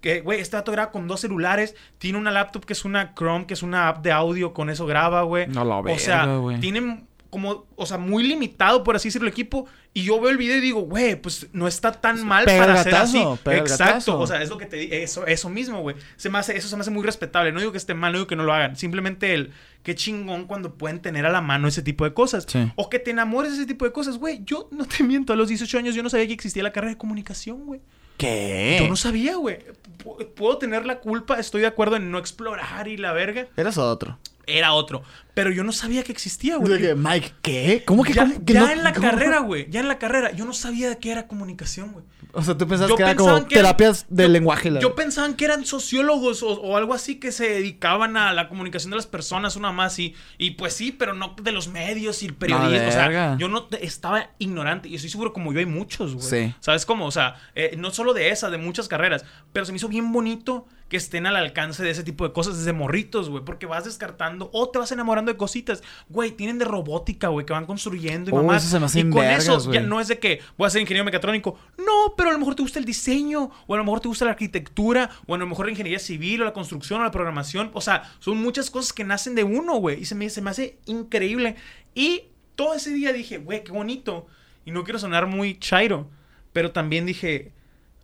Que, güey, este dato graba con dos celulares. Tiene una laptop que es una Chrome, que es una app de audio. Con eso graba, güey. No la O sea, tienen como, o sea, muy limitado, por así decirlo, el equipo. Y yo veo el video y digo, güey, pues no está tan mal pega para hacer así. Exacto. O sea, es lo que te di- eso, eso mismo, güey. Se me hace, eso se me hace muy respetable. No digo que esté mal, no digo que no lo hagan. Simplemente el qué chingón cuando pueden tener a la mano ese tipo de cosas. Sí. O que te enamores de ese tipo de cosas, güey. Yo no te [laughs] miento, a los 18 años yo no sabía que existía la carrera de comunicación, güey. ¿Qué? Yo no sabía, güey. Pu- Puedo tener la culpa, estoy de acuerdo en no explorar y la verga. Eres otro. Era otro. Pero yo no sabía que existía, güey. que, Mike, ¿qué? ¿Cómo que, Ya, cómo que ya no- en la cómo- carrera, güey. Ya en la carrera. Yo no sabía de qué era comunicación, güey. O sea, tú pensabas Yo que era como que era- terapias de yo- lenguaje. la- Yo pensaba que eran sociólogos o, o algo así que se dedicaban a la comunicación de las personas, una más. Y, y pues sí, pero no de los medios y el periodismo. o sea, yo no te- estaba ignorante. Y estoy seguro, como yo, hay muchos, güey. Sí. ¿Sabes cómo? O sea, eh, no solo de esa, de muchas carreras. Pero se me hizo bien bonito que estén al alcance de ese tipo de cosas desde morritos, güey. Porque vas descartando o te vas enamorando de cositas. Güey, tienen de robótica, güey, que van construyendo y Oh, mamás. eso se me hace y con vergas, eso ya no es de que voy a ser ingeniero mecatrónico. No, pero a lo mejor te gusta el diseño, o a lo mejor te gusta la arquitectura, o a lo mejor la ingeniería civil, o la construcción, o la programación. O sea, son muchas cosas que nacen de uno, güey. Y se me, se me hace increíble. Y todo ese día dije, güey, qué bonito. Y no quiero sonar muy chairo, pero también dije,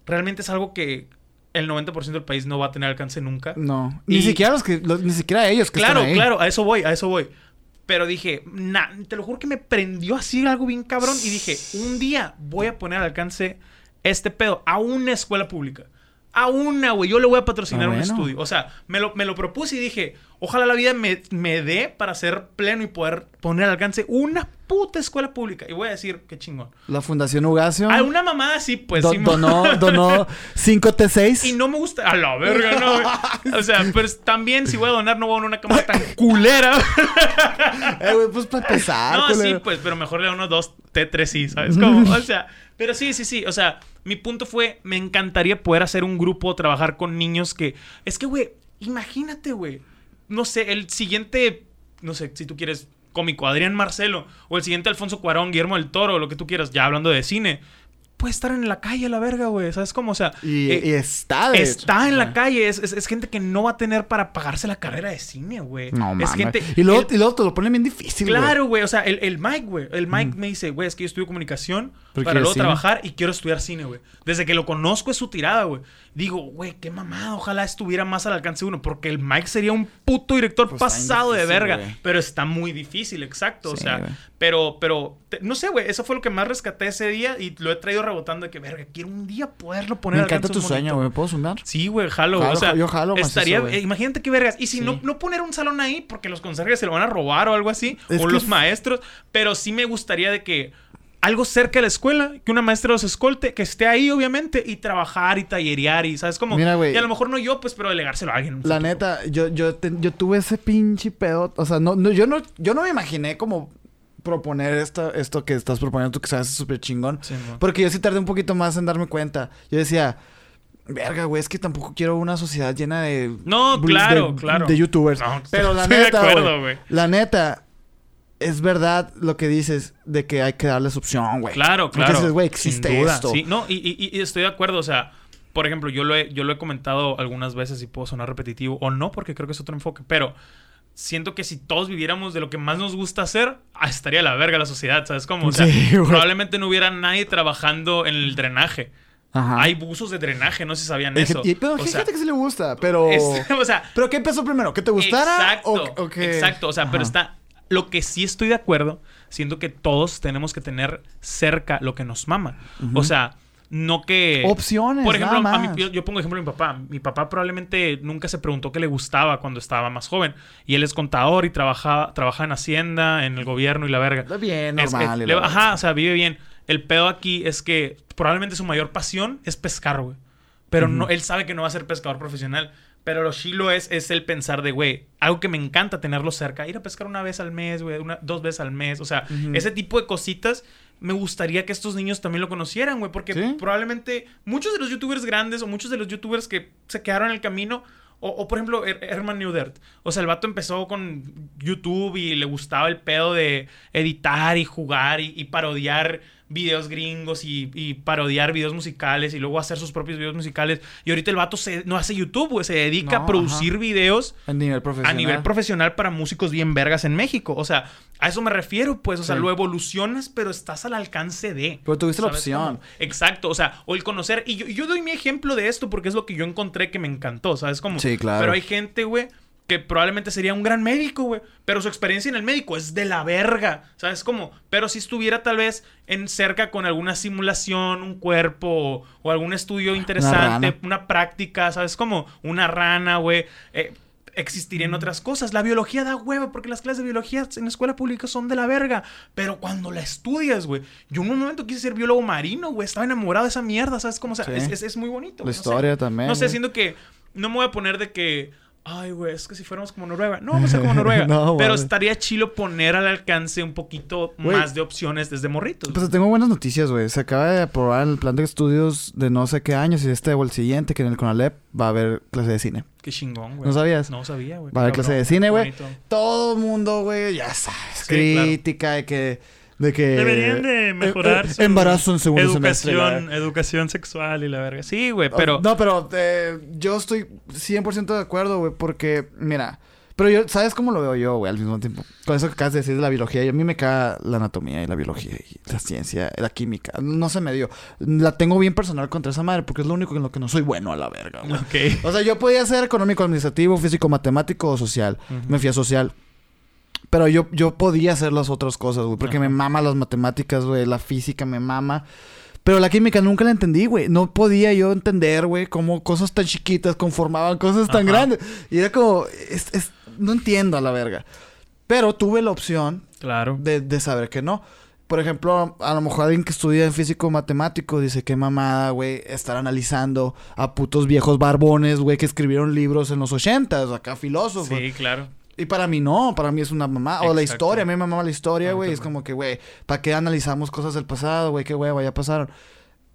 realmente es algo que el 90% del país no va a tener alcance nunca. No. Y- Ni siquiera los que... los- ni siquiera ellos que Claro, están ahí. claro, a eso voy, a eso voy. Pero dije, nah, te lo juro que me prendió así algo bien cabrón. Y dije, un día voy a poner al alcance este pedo a una escuela pública. A una, güey. Yo le voy a patrocinar Ah, un bueno. estudio. O sea, me lo, me lo propuse y dije, ojalá la vida me, me dé para ser pleno y poder poner al alcance una puta escuela pública. Y voy a decir, qué chingón. La Fundación Ugacio A una mamada así, pues do- sí. donó, [laughs] donó 5T6. Y no me gusta. A la verga, no. güey. O sea, pero también si voy a donar, no voy a donar una cámara tan [laughs] culera. Eh, güey, pues para empezar, No, sí, culero. pues, pero mejor le da unos dos T3 sí, ¿sabes cómo? [laughs] O sea, pero sí, sí, sí. O sea, mi punto fue, me encantaría poder hacer un grupo, trabajar con niños que... Es que, güey, imagínate, güey. No sé, el siguiente, no sé, si tú quieres, cómico, Adrián Marcelo, o el siguiente Alfonso Cuarón, Guillermo del Toro, lo que tú quieras, ya hablando de cine. Puede estar en la calle a la verga, güey. ¿Sabes cómo? O sea, Y, eh, y está, de Está hecho. en la calle, es, es- es gente que no va a tener para pagarse la carrera de cine, güey. No, es mames. gente. y, luego, el- y luego te lo ponen bien difícil, güey. Claro, güey. O sea, el, el Mike, güey. El Mike me dice, güey, es que yo estudio comunicación para luego cine. trabajar y quiero estudiar cine, güey. Desde que lo conozco es su tirada, güey. Digo, güey, qué mamada. Ojalá estuviera más al alcance de uno. Porque el Mike sería un puto director Pues pasado de verga. Pero está muy difícil, exacto. o sea, pero, pero, te- no sé, güey. Eso fue lo que más rescaté ese día y lo he traído rebotando de que, verga, quiero un día poderlo poner Me al encanta alcance tu sueño, güey. ¿Puedo sumar? Sí, güey, jalo. Jalo, o sea, yo jalo estaría, eh, imagínate qué vergas. Y si Sí. no, no poner un salón ahí porque los conserjes se lo van a robar o algo así, Es o los es- maestros, pero sí me gustaría de que algo cerca de la escuela, que una maestra los escolte, que esté ahí obviamente y trabajar y tallerear y sabes cómo. Mira, güey. Y a lo mejor no yo, pues, pero delegárselo a alguien. La futuro. neta, yo, yo, te- yo tuve ese pinche pedo. O sea, no, no, yo no, yo no me imaginé como proponer esto, esto que estás proponiendo tú, que sabes súper chingón. Sí. Porque yo sí tardé un poquito más en darme cuenta. Yo decía, verga, güey, es que tampoco quiero una sociedad llena de... No, de- claro, claro. De youtubers. No, Pero [laughs] la estoy de neta, acuerdo, güey. La neta, es verdad lo que dices de que hay que darles opción, güey. Claro, claro. dices, güey, Sin existe duda, esto. Sí, no, y, y- y estoy de acuerdo. O sea, por ejemplo, yo lo, he, yo lo he comentado algunas veces y puedo sonar repetitivo o no, porque creo que es otro enfoque. Pero siento que si todos viviéramos de lo que más nos gusta hacer, ah, estaría la verga la sociedad, ¿sabes cómo? O sea, Sí, probablemente no hubiera nadie trabajando en el drenaje. Ajá. Hay buzos de drenaje, no sé si sabían eso. y- pero O sea, gente que sí le gusta, pero... [laughs] es- o sea, ¿Pero qué empezó primero? ¿Que te gustara? Exacto, o, o que- exacto. O sea, pero está. Lo que sí estoy de acuerdo, siento que todos tenemos que tener cerca lo que nos mama. O sea, no que. Opciones, Por ejemplo, nada a mi- yo, yo pongo ejemplo de mi papá. Mi papá probablemente nunca se preguntó qué le gustaba cuando estaba más joven. Y él es contador y trabaja, trabaja en Hacienda, en el gobierno y la verga. Está bien, normal. es- le- ajá, o sea, vive bien. El pedo aquí es que probablemente su mayor pasión es pescar, güey. Pero no, él sabe que no va a ser pescador profesional. Pero lo chilo es, es el pensar de, güey, algo que me encanta tenerlo cerca. Ir a pescar una vez al mes, güey, una, dos veces al mes. O sea, ese tipo de cositas me gustaría que estos niños también lo conocieran, güey. Porque Sí. probablemente muchos de los youtubers grandes o muchos de los youtubers que se quedaron en el camino... O, o, por ejemplo, Her- Herman Newdert. O sea, el vato empezó con YouTube y le gustaba el pedo de editar y jugar y, y parodiar videos gringos y, y parodiar videos musicales y luego hacer sus propios videos musicales. Y ahorita el vato se, no hace YouTube, güey. Se dedica No, a producir videos A nivel profesional. a nivel profesional para músicos bien vergas en México. O sea, a eso me refiero, pues. O sea, Sí. lo evolucionas, pero estás al alcance de. Pero tuviste la ¿Sabes opción. cómo? Exacto, o sea, o el conocer. Y yo, yo doy mi ejemplo de esto porque es lo que yo encontré que me encantó, ¿sabes cómo? Sí, claro. Pero hay gente, güey, que probablemente sería un gran médico, güey. Pero su experiencia en el médico es de la verga, ¿sabes cómo? Pero si estuviera tal vez en cerca con alguna simulación, un cuerpo o, o algún estudio interesante, una, práctica, ¿sabes cómo? Una rana, güey. eh, existirían otras cosas. La biología da hueva porque las clases de biología en la escuela pública son de la verga. Pero cuando la estudias, güey. Yo en un momento quise ser biólogo marino, güey. Estaba enamorado de esa mierda, ¿sabes cómo? O sea, Sí. es, es- es muy bonito. La sé. historia también. No sé, siento que no me voy a poner de que, ay, güey, es que si fuéramos como Noruega. No vamos a ser como [laughs] Noruega. No, pero vale. estaría chilo poner al alcance un poquito más de opciones desde morritos. Pues tengo buenas noticias, güey. Se acaba de aprobar el plan de estudios de no sé qué años y este o el siguiente, que en el CONALEP va a haber clase de cine. Qué chingón, güey. ¿No sabías? No sabía, güey. Va a haber clase de cine, güey. Todo el mundo, güey, ya sabes. Sí, claro. crítica de que... De que Deberían de mejorar eh, eh, su embarazo en segundo semestre. la educación, educación sexual y la verga. Sí, güey, pero... No, pero eh, yo estoy 100% de acuerdo, güey, porque, mira, pero yo, ¿sabes cómo lo veo yo, güey, al mismo tiempo? Con eso que acabas de decir de la biología, y a mí me cae la anatomía y la biología y la ciencia, la química, no se me dio. La tengo bien personal contra esa madre, porque es lo único en lo que no soy bueno a la verga, güey. Ok. O sea, yo podía ser económico, administrativo, físico, matemático o social. Me fui a social. Pero yo, yo podía hacer las otras cosas, güey. Porque Ajá. me mama las matemáticas, güey. La física me mama. Pero la química nunca la entendí, güey. No podía yo entender, güey, cómo cosas tan chiquitas conformaban cosas tan Ajá. grandes. Y era como... es- es- no entiendo a la verga. Pero tuve la opción Claro. de, de saber que no. Por ejemplo, a lo mejor alguien que estudia en físico matemático dice qué mamada, güey, estar analizando a putos viejos barbones, güey, que escribieron libros en los ochentas, acá filósofos. Sí, claro. Y para mí no, para mí es una mamá. O la historia, a mí me mama la historia, A mí güey. Es como que, güey, ¿para qué analizamos cosas del pasado, güey? Qué hueva, ya pasaron.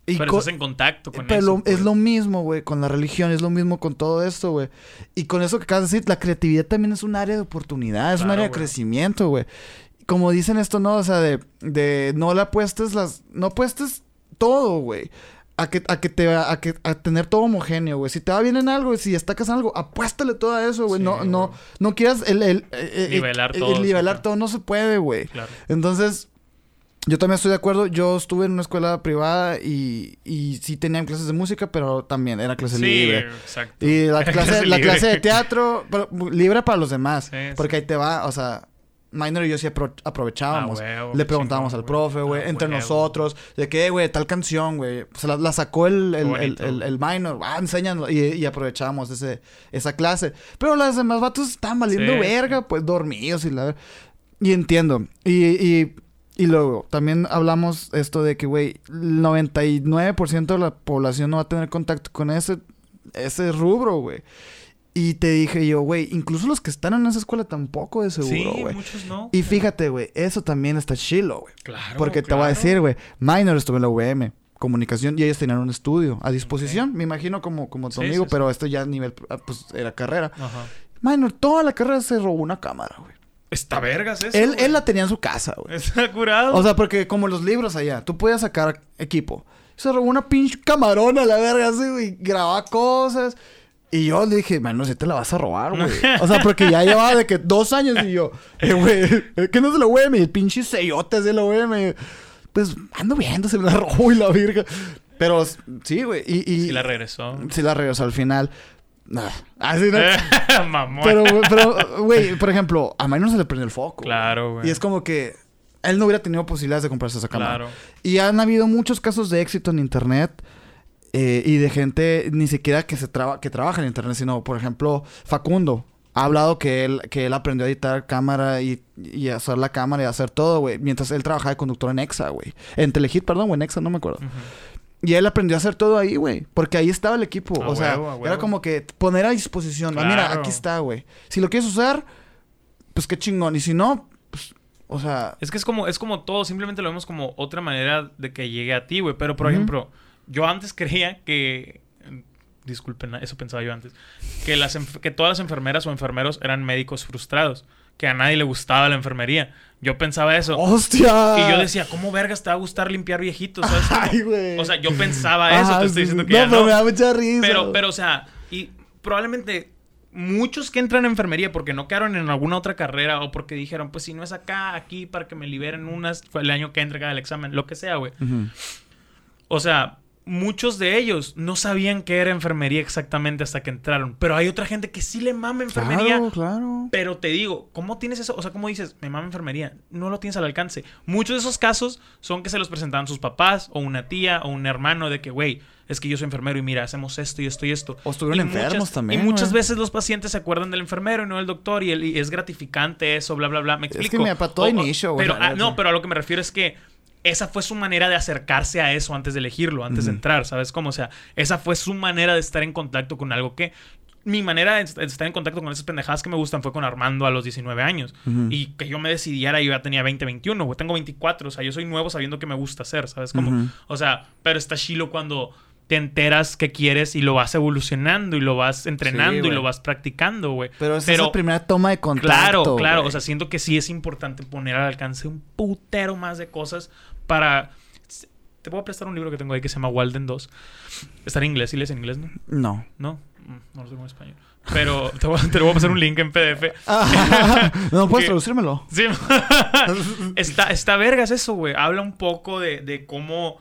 Y pero estás en contacto con pero eso. lo- es pues. lo mismo, güey, con la religión, es lo mismo con todo esto, güey. Y con eso que acabas de decir, la creatividad también es un área de oportunidad, es un área de güey. crecimiento, güey. Como dicen esto, ¿no? O sea, de, de no le apuestes las, no apuestes todo, güey. A que, a que te a que a tener todo homogéneo, güey. Si te va bien en algo, si destacas en algo, apuéstale todo a eso, güey. Sí, no, no, güey. no quieras el, el, eh, eh, Nivelar el- todo, el nivelar sí, todo, no se puede, güey. Claro. Entonces, yo también estoy de acuerdo. Yo estuve en una escuela privada y, y sí tenían clases de música, pero también era clase Sí, libre. exacto. Y la [laughs] clase, Clase la clase de teatro, pero libre para los demás. Sí, porque ahí te va, o sea, Minor y yo sí apro- aprovechábamos. Ah, Le preguntábamos al profe, güey, Ah, entre nosotros, de que, güey, tal canción, güey. Se la, la sacó el, el, el, Minor, ah, enséñanos. Y, y aprovechábamos ese, esa clase. Pero los demás vatos estaban valiendo Sí, verga, pues dormidos y la. Y entiendo. Y, y, y luego, también hablamos esto de que, güey, el 99% de la población no va a tener contacto con ese, ese rubro, güey. Y te dije yo, güey, incluso los que están en esa escuela tampoco de seguro, Sí, güey. muchos no. Y fíjate, güey, eso también está chilo, güey. Claro. Porque te voy a decir, güey, minor estuve en la UVM, comunicación, y ellos tenían un estudio a disposición, me imagino como, como tu Sí, amigo, sí, sí. pero esto ya a nivel, ah, pues, era carrera. Ajá. Minor, toda la carrera se robó una cámara, güey. Está vergas eso. Él, él la tenía en su casa, güey. [laughs] Está curado. O sea, porque como los libros allá, tú podías sacar equipo. Se robó una pinche camarona, la verga, así, güey. Grababa cosas. Y yo le dije, mano, si te la vas a robar, güey. [laughs] O sea, porque ya llevaba de que dos años y yo, eh, güey, que no se lo UM, el pinche sellote de la UM. Pues ando viendo, se me la robó y la virga. Pero sí, güey. Y, y Sí la regresó. sí la regresó al final. Nah. Así no. [laughs] Mamón. Pero, güey, pero, güey, por ejemplo, a Minor se le prendió el foco. Claro, güey. Y es como que él no hubiera tenido posibilidades de comprarse esa cámara. Claro. Y han habido muchos casos de éxito en internet eh, y de gente ni siquiera que se traba, que trabaja en internet, sino, por ejemplo, Facundo. Ha hablado que él, que él aprendió a editar cámara y, y a hacer la cámara y a hacer todo, güey. Mientras él trabajaba de conductor en Exa, güey. En Telehit, perdón, o en Exa, no me acuerdo. Y él aprendió a hacer todo ahí, güey. Porque ahí estaba el equipo. A o sea, huevo, a huevo. era como que poner a disposición. Ah, mira, aquí está, güey. Si lo quieres usar, pues qué chingón. Y si no, pues, o sea... Es que es como, es como todo, simplemente lo vemos como otra manera de que llegue a ti, güey. Pero, por ejemplo, yo antes creía que. Disculpen, eso pensaba yo antes. Que, las que todas las enfermeras o enfermeros eran médicos frustrados. Que a nadie le gustaba la enfermería. Yo pensaba eso. ¡Hostia! Y yo decía, ¿cómo vergas te va a gustar limpiar viejitos? [laughs] Ay, güey. O sea, yo pensaba eso, te estoy diciendo que no, ya pero no. me da mucha risa. Pero, pero, o sea, y probablemente muchos que entran a enfermería porque no quedaron en alguna otra carrera o porque dijeron, pues si no es acá, aquí para que me liberen unas, fue el año que entra cada el examen, lo que sea, güey. O sea, muchos de ellos no sabían qué era enfermería exactamente hasta que entraron. Pero hay otra gente que sí le mama enfermería. Claro, claro. Pero te digo, ¿cómo tienes eso? O sea, ¿cómo dices, me mama enfermería? No lo tienes al alcance. Muchos de esos casos son que se los presentaban sus papás o una tía o un hermano de que, güey, es que yo soy enfermero y mira, hacemos esto y esto y esto. O estuvieron Y muchas- enfermos también, Y muchas veces los pacientes se acuerdan del enfermero y no del doctor y, el- y es gratificante eso, bla, bla, bla. Me Es explico. que, para todo O- o- inicio, güey, Pero, ah, no, pero a lo que me refiero es que esa fue su manera de acercarse a eso antes de elegirlo, antes de entrar, ¿sabes cómo? O sea, esa fue su manera de estar en contacto con algo que... Mi manera de est- de estar en contacto con esas pendejadas que me gustan fue con Armando a los 19 años. Ujú. Y que yo me decidiera, yo ya tenía 20, 21, güey. Tengo 24, o sea, yo soy nuevo sabiendo que me gusta hacer, ¿sabes cómo? O sea, pero está chilo cuando te enteras que quieres y lo vas evolucionando y lo vas entrenando y güey. lo vas practicando, güey. Pero esa es la primera toma de contacto. Claro, claro. O sea, siento que sí es importante poner al alcance un putero más de cosas para... Te puedo prestar un libro que tengo ahí que se llama Walden 2. Está en inglés, ¿y lees en inglés, no? No. No, Mm, no lo tengo en español. Pero te, voy, te lo voy a pasar un link en PDF. [laughs] no puedes Que- traducírmelo. Sí. [laughs] está, está vergas eso, güey. Habla un poco de, de cómo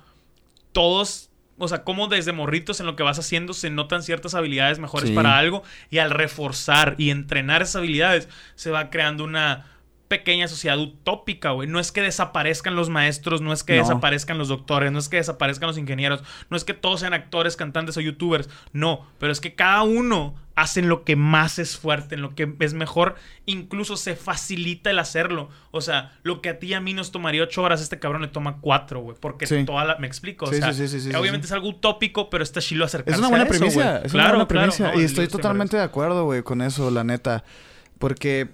todos, o sea, cómo desde morritos en lo que vas haciendo se notan ciertas habilidades mejores Sí. para algo y al reforzar y entrenar esas habilidades se va creando una pequeña sociedad utópica, güey. No es que desaparezcan los maestros, no es que No. desaparezcan los doctores, no es que desaparezcan los ingenieros, no es que todos sean actores, cantantes o youtubers, no, pero es que cada uno hace en lo que más es fuerte, en lo que es mejor, incluso se facilita el hacerlo. O sea, lo que a ti y a mí nos tomaría ocho horas, este cabrón le toma cuatro, güey, porque Sí. toda la... Me explico, Sí, o sea, sí, sí, sí, sí, obviamente es algo utópico, pero está chilo acercarse Es una buena a eso, premisa. Es una buena premisa. no, y estoy totalmente de acuerdo, güey, con eso, la neta. Porque,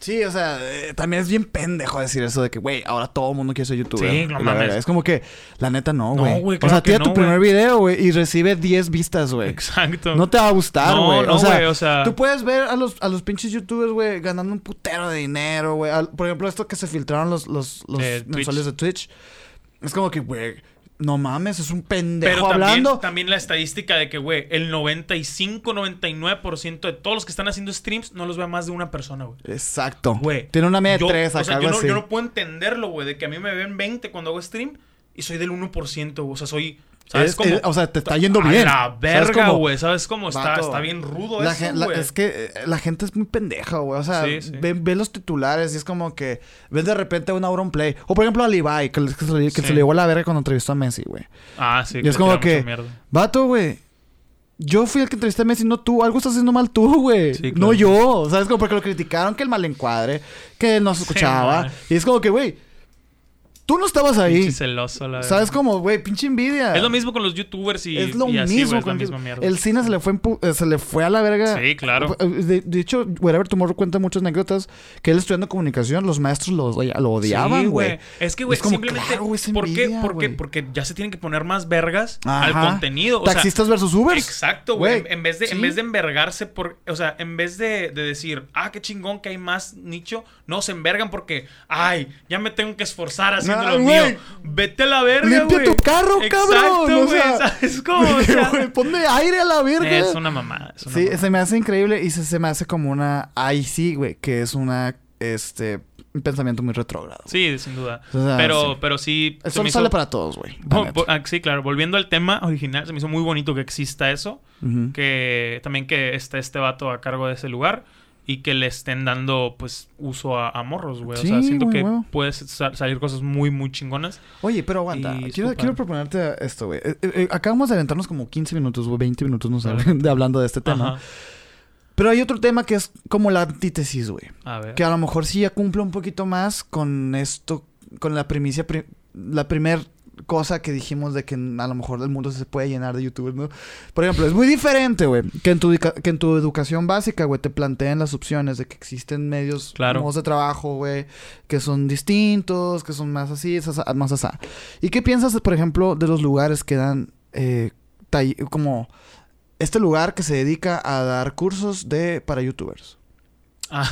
sí, o sea, eh, también es bien pendejo decir eso de que, güey, ahora todo el mundo quiere ser youtuber. Sí, no la mames. verga, Es como que, la neta, no, No, güey. güey, o claro sea, que tira tu no, primer video, güey, y recibe 10 vistas, güey. Exacto. No te va a gustar, No, güey. no, o, sea, güey, o sea- tú puedes ver a los, a los pinches youtubers, güey, ganando un putero de dinero, güey. Al- Por ejemplo, esto que se filtraron los, los, los Twitch. mensuales de Twitch. Es como que, güey, no mames, es un pendejo Pero también, hablando. también la estadística de que, güey, el 95-99% de todos los que están haciendo streams no los ve más de una persona, güey. Exacto. Güey. Tiene una media de Yo- 3 o acá, sea, algo yo no, así. yo no puedo entenderlo, güey, de que a mí me ven 20 cuando hago stream y soy del 1%, güey. O sea, soy... ¿Sabes Es- cómo? es- o sea, te está yendo bien. A ¿Sabes la verga, güey. ¿Sabes cómo? Está, Vato, está bien rudo la eso, güey. es que eh, la gente es muy pendeja, güey. O sea, Sí, sí. Ve, ve los titulares y es como que ves de repente un Auron Play. O por ejemplo a Levi, que, que se, le, que Sí. se le llevó a la verga cuando entrevistó a Messi, güey. Ah, sí. y es como que, mierda. vato, güey. Yo fui el que entrevisté a Messi, no tú. Algo estás haciendo mal tú, güey. Sí, No yo. ¿Sabes? Como porque lo criticaron que el mal encuadre, que no se escuchaba. man. y es como que, güey, Tú no estabas ahí. Pinche celoso, la ¿Sabes verdad. cómo, güey? Pinche envidia. Es lo mismo con los youtubers y, Es lo y así, mismo. es la con- misma mierda. El cine se le fue, en eh, se le fue a la verga. Sí, claro. De, de hecho, Wherever Tomorrow cuenta muchas anécdotas que él estudiando comunicación, los maestros lo, lo odiaban, Sí, güey. Es que, güey, simplemente. claro, es ¿Por qué? Porque ya se tienen que poner más vergas al contenido. O sea, Taxistas versus Ubers. Exacto, güey. En, vez de, en vez de envergarse por. O sea, en vez de, de decir, ah, qué chingón que hay más nicho, no se envergan porque, ay, ya me tengo que esforzar haciendo Ah. Vete a la verga, Limpia güey. tu carro, Exacto, cabrón. O güey. sea, [laughs] ¿Sabes cómo? O [laughs] sea, güey, ponle aire a la verga. es una mamada. es una Sí, mamada. se me hace increíble y se, se me hace como una. Ay, sí, güey, que es una. Este. Un pensamiento muy retrógrado. Sí, sin duda. O sea, pero, sí. pero sí. Eso sale hizo- para todos, güey. ah, sí, claro. Volviendo al tema original, se me hizo muy bonito que exista eso. Que también que esté este vato a cargo de ese lugar. Y que le estén dando, pues, uso a, a morros, güey. o sea, siento que huevo. puedes sa- salir cosas muy, muy chingonas. Oye, pero aguanta. Quiero, quiero proponerte esto, güey. Eh, eh, acabamos de aventarnos como 15 minutos, güey, 20 minutos, no sé, [laughs] de hablando de este tema. Ajá. Pero hay otro tema que es como la antítesis, güey. A ver. Que a lo mejor sí ya cumple un poquito más con esto, con la primicia, pri- la primer cosa que dijimos de que a lo mejor el mundo se puede llenar de youtubers, ¿no? Por ejemplo, es muy diferente, güey, que en tu que en tu educación básica, güey, te planteen las opciones de que existen medios, Claro. modos de trabajo, güey, que son distintos, que son más así, esas- más así. ¿Y qué piensas, por ejemplo, de los lugares que dan eh, como este lugar que se dedica a dar cursos de para youtubers? Ah,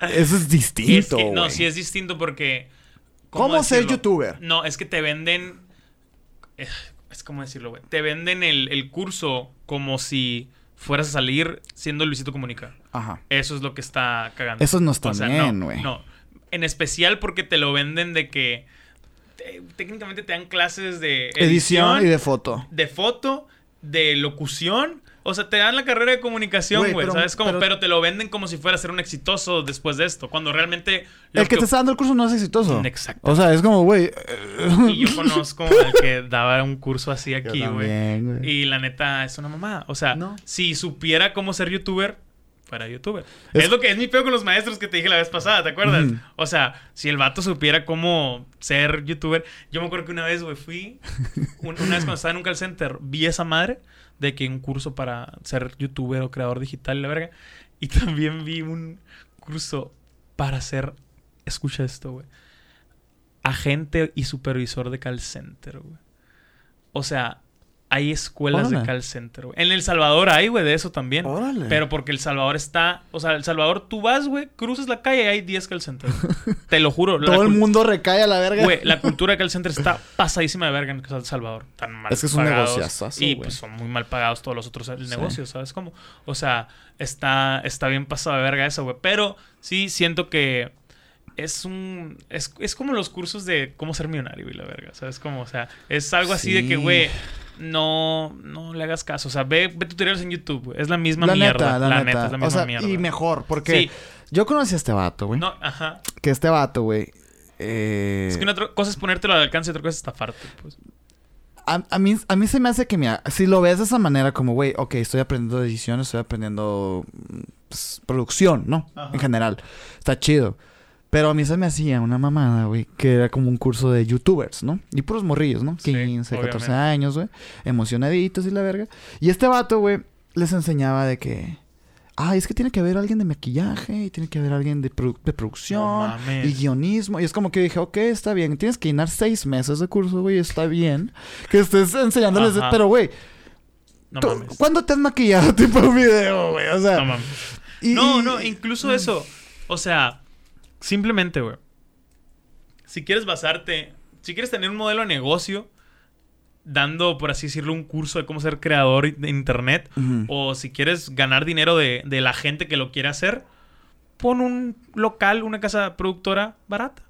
Eso es es distinto, que, no, sí es distinto porque. ¿Cómo, ser youtuber? No, es que te venden. eh, Es como decirlo, güey. Te venden el, el curso como si fueras a salir siendo Luisito Comunica. Ajá. Eso es lo que está cagando. Eso no está O sea, bien, no, güey. no. En especial porque te lo venden de que te- técnicamente te dan clases de Edición y de foto. de foto, de locución. O sea, te dan la carrera de comunicación, Güey, ¿Sabes cómo? pero- Pero, te lo venden como si fuera a ser un exitoso después de esto. Cuando realmente. El que te está dando el curso no es exitoso. Exacto. O sea, es como, güey. Y yo conozco [laughs] al que daba un curso así aquí, güey. Y la neta es una mamada. O sea, No. si supiera cómo ser youtuber, fuera youtuber. Es- Es, lo que es mi peo con los maestros que te dije la vez pasada, ¿te acuerdas? O sea, si el vato supiera cómo ser youtuber. Yo me acuerdo que una vez, güey, fui. un- una vez cuando estaba en un call center, vi esa madre de que un curso para ser youtuber o creador digital la verga. Y [laughs] también vi un curso para ser. Escucha esto, güey. Agente y supervisor de call center, güey. O sea, hay escuelas Órale. de call center, güey. En El Salvador hay, güey, de eso también. Órale. Pero porque El Salvador está... O sea, El Salvador, tú vas, güey, cruzas la calle y hay 10 call centers. [laughs] Te lo juro. Todo el mundo recae a la verga. Güey, la cultura de call center está pasadísima de verga en El Salvador. Tan mal Es que es un negociazazo, Y güey. pues son muy mal pagados todos los otros Sí. negocios, ¿sabes cómo? O sea, está, está bien pasado de verga eso, güey. Pero sí siento que es un... Es, es como los cursos de cómo ser millonario y la verga, ¿sabes cómo? O sea, es algo así de que, güey... No, no le hagas caso. O sea, ve, ve tutoriales en YouTube. Es la misma la mierda. neta, la, neta. es la misma o sea, mierda. y mejor, porque Sí. yo conocí a este vato, güey. No, ajá. Que este vato, güey. eh, Es que una otra cosa es ponértelo al alcance y otra cosa es estafarte, pues. a, a mí, a mí se me hace que, mira, si lo ves de esa manera, como, güey, ok, estoy aprendiendo edición, estoy aprendiendo pues, producción, ¿no? Ajá. En general. Está chido. Pero a mí se me hacía una mamada, güey, que era como un curso de youtubers, ¿no? Y puros morrillos, ¿no? Sí, 15, 14 obviamente. años, güey. Emocionaditos y la verga. Y este vato, güey, les enseñaba de que... Ah, es que tiene que haber alguien de maquillaje y tiene que haber alguien de, produ- de producción No mames. y guionismo. Y es como que dije, ok, está bien. Tienes que llenar seis meses de curso, güey. Está bien. Que estés enseñándoles... de-. Pero, güey, No mames. ¿cuándo te has maquillado [laughs] tipo un video, güey? O sea... No mames. y- No, no, incluso eso. O sea, simplemente, güey. Si quieres basarte, si quieres tener un modelo de negocio, dando, por así decirlo, un curso de cómo ser creador de internet, o si quieres ganar dinero de, de la gente que lo quiere hacer, pon un local, una casa productora barata.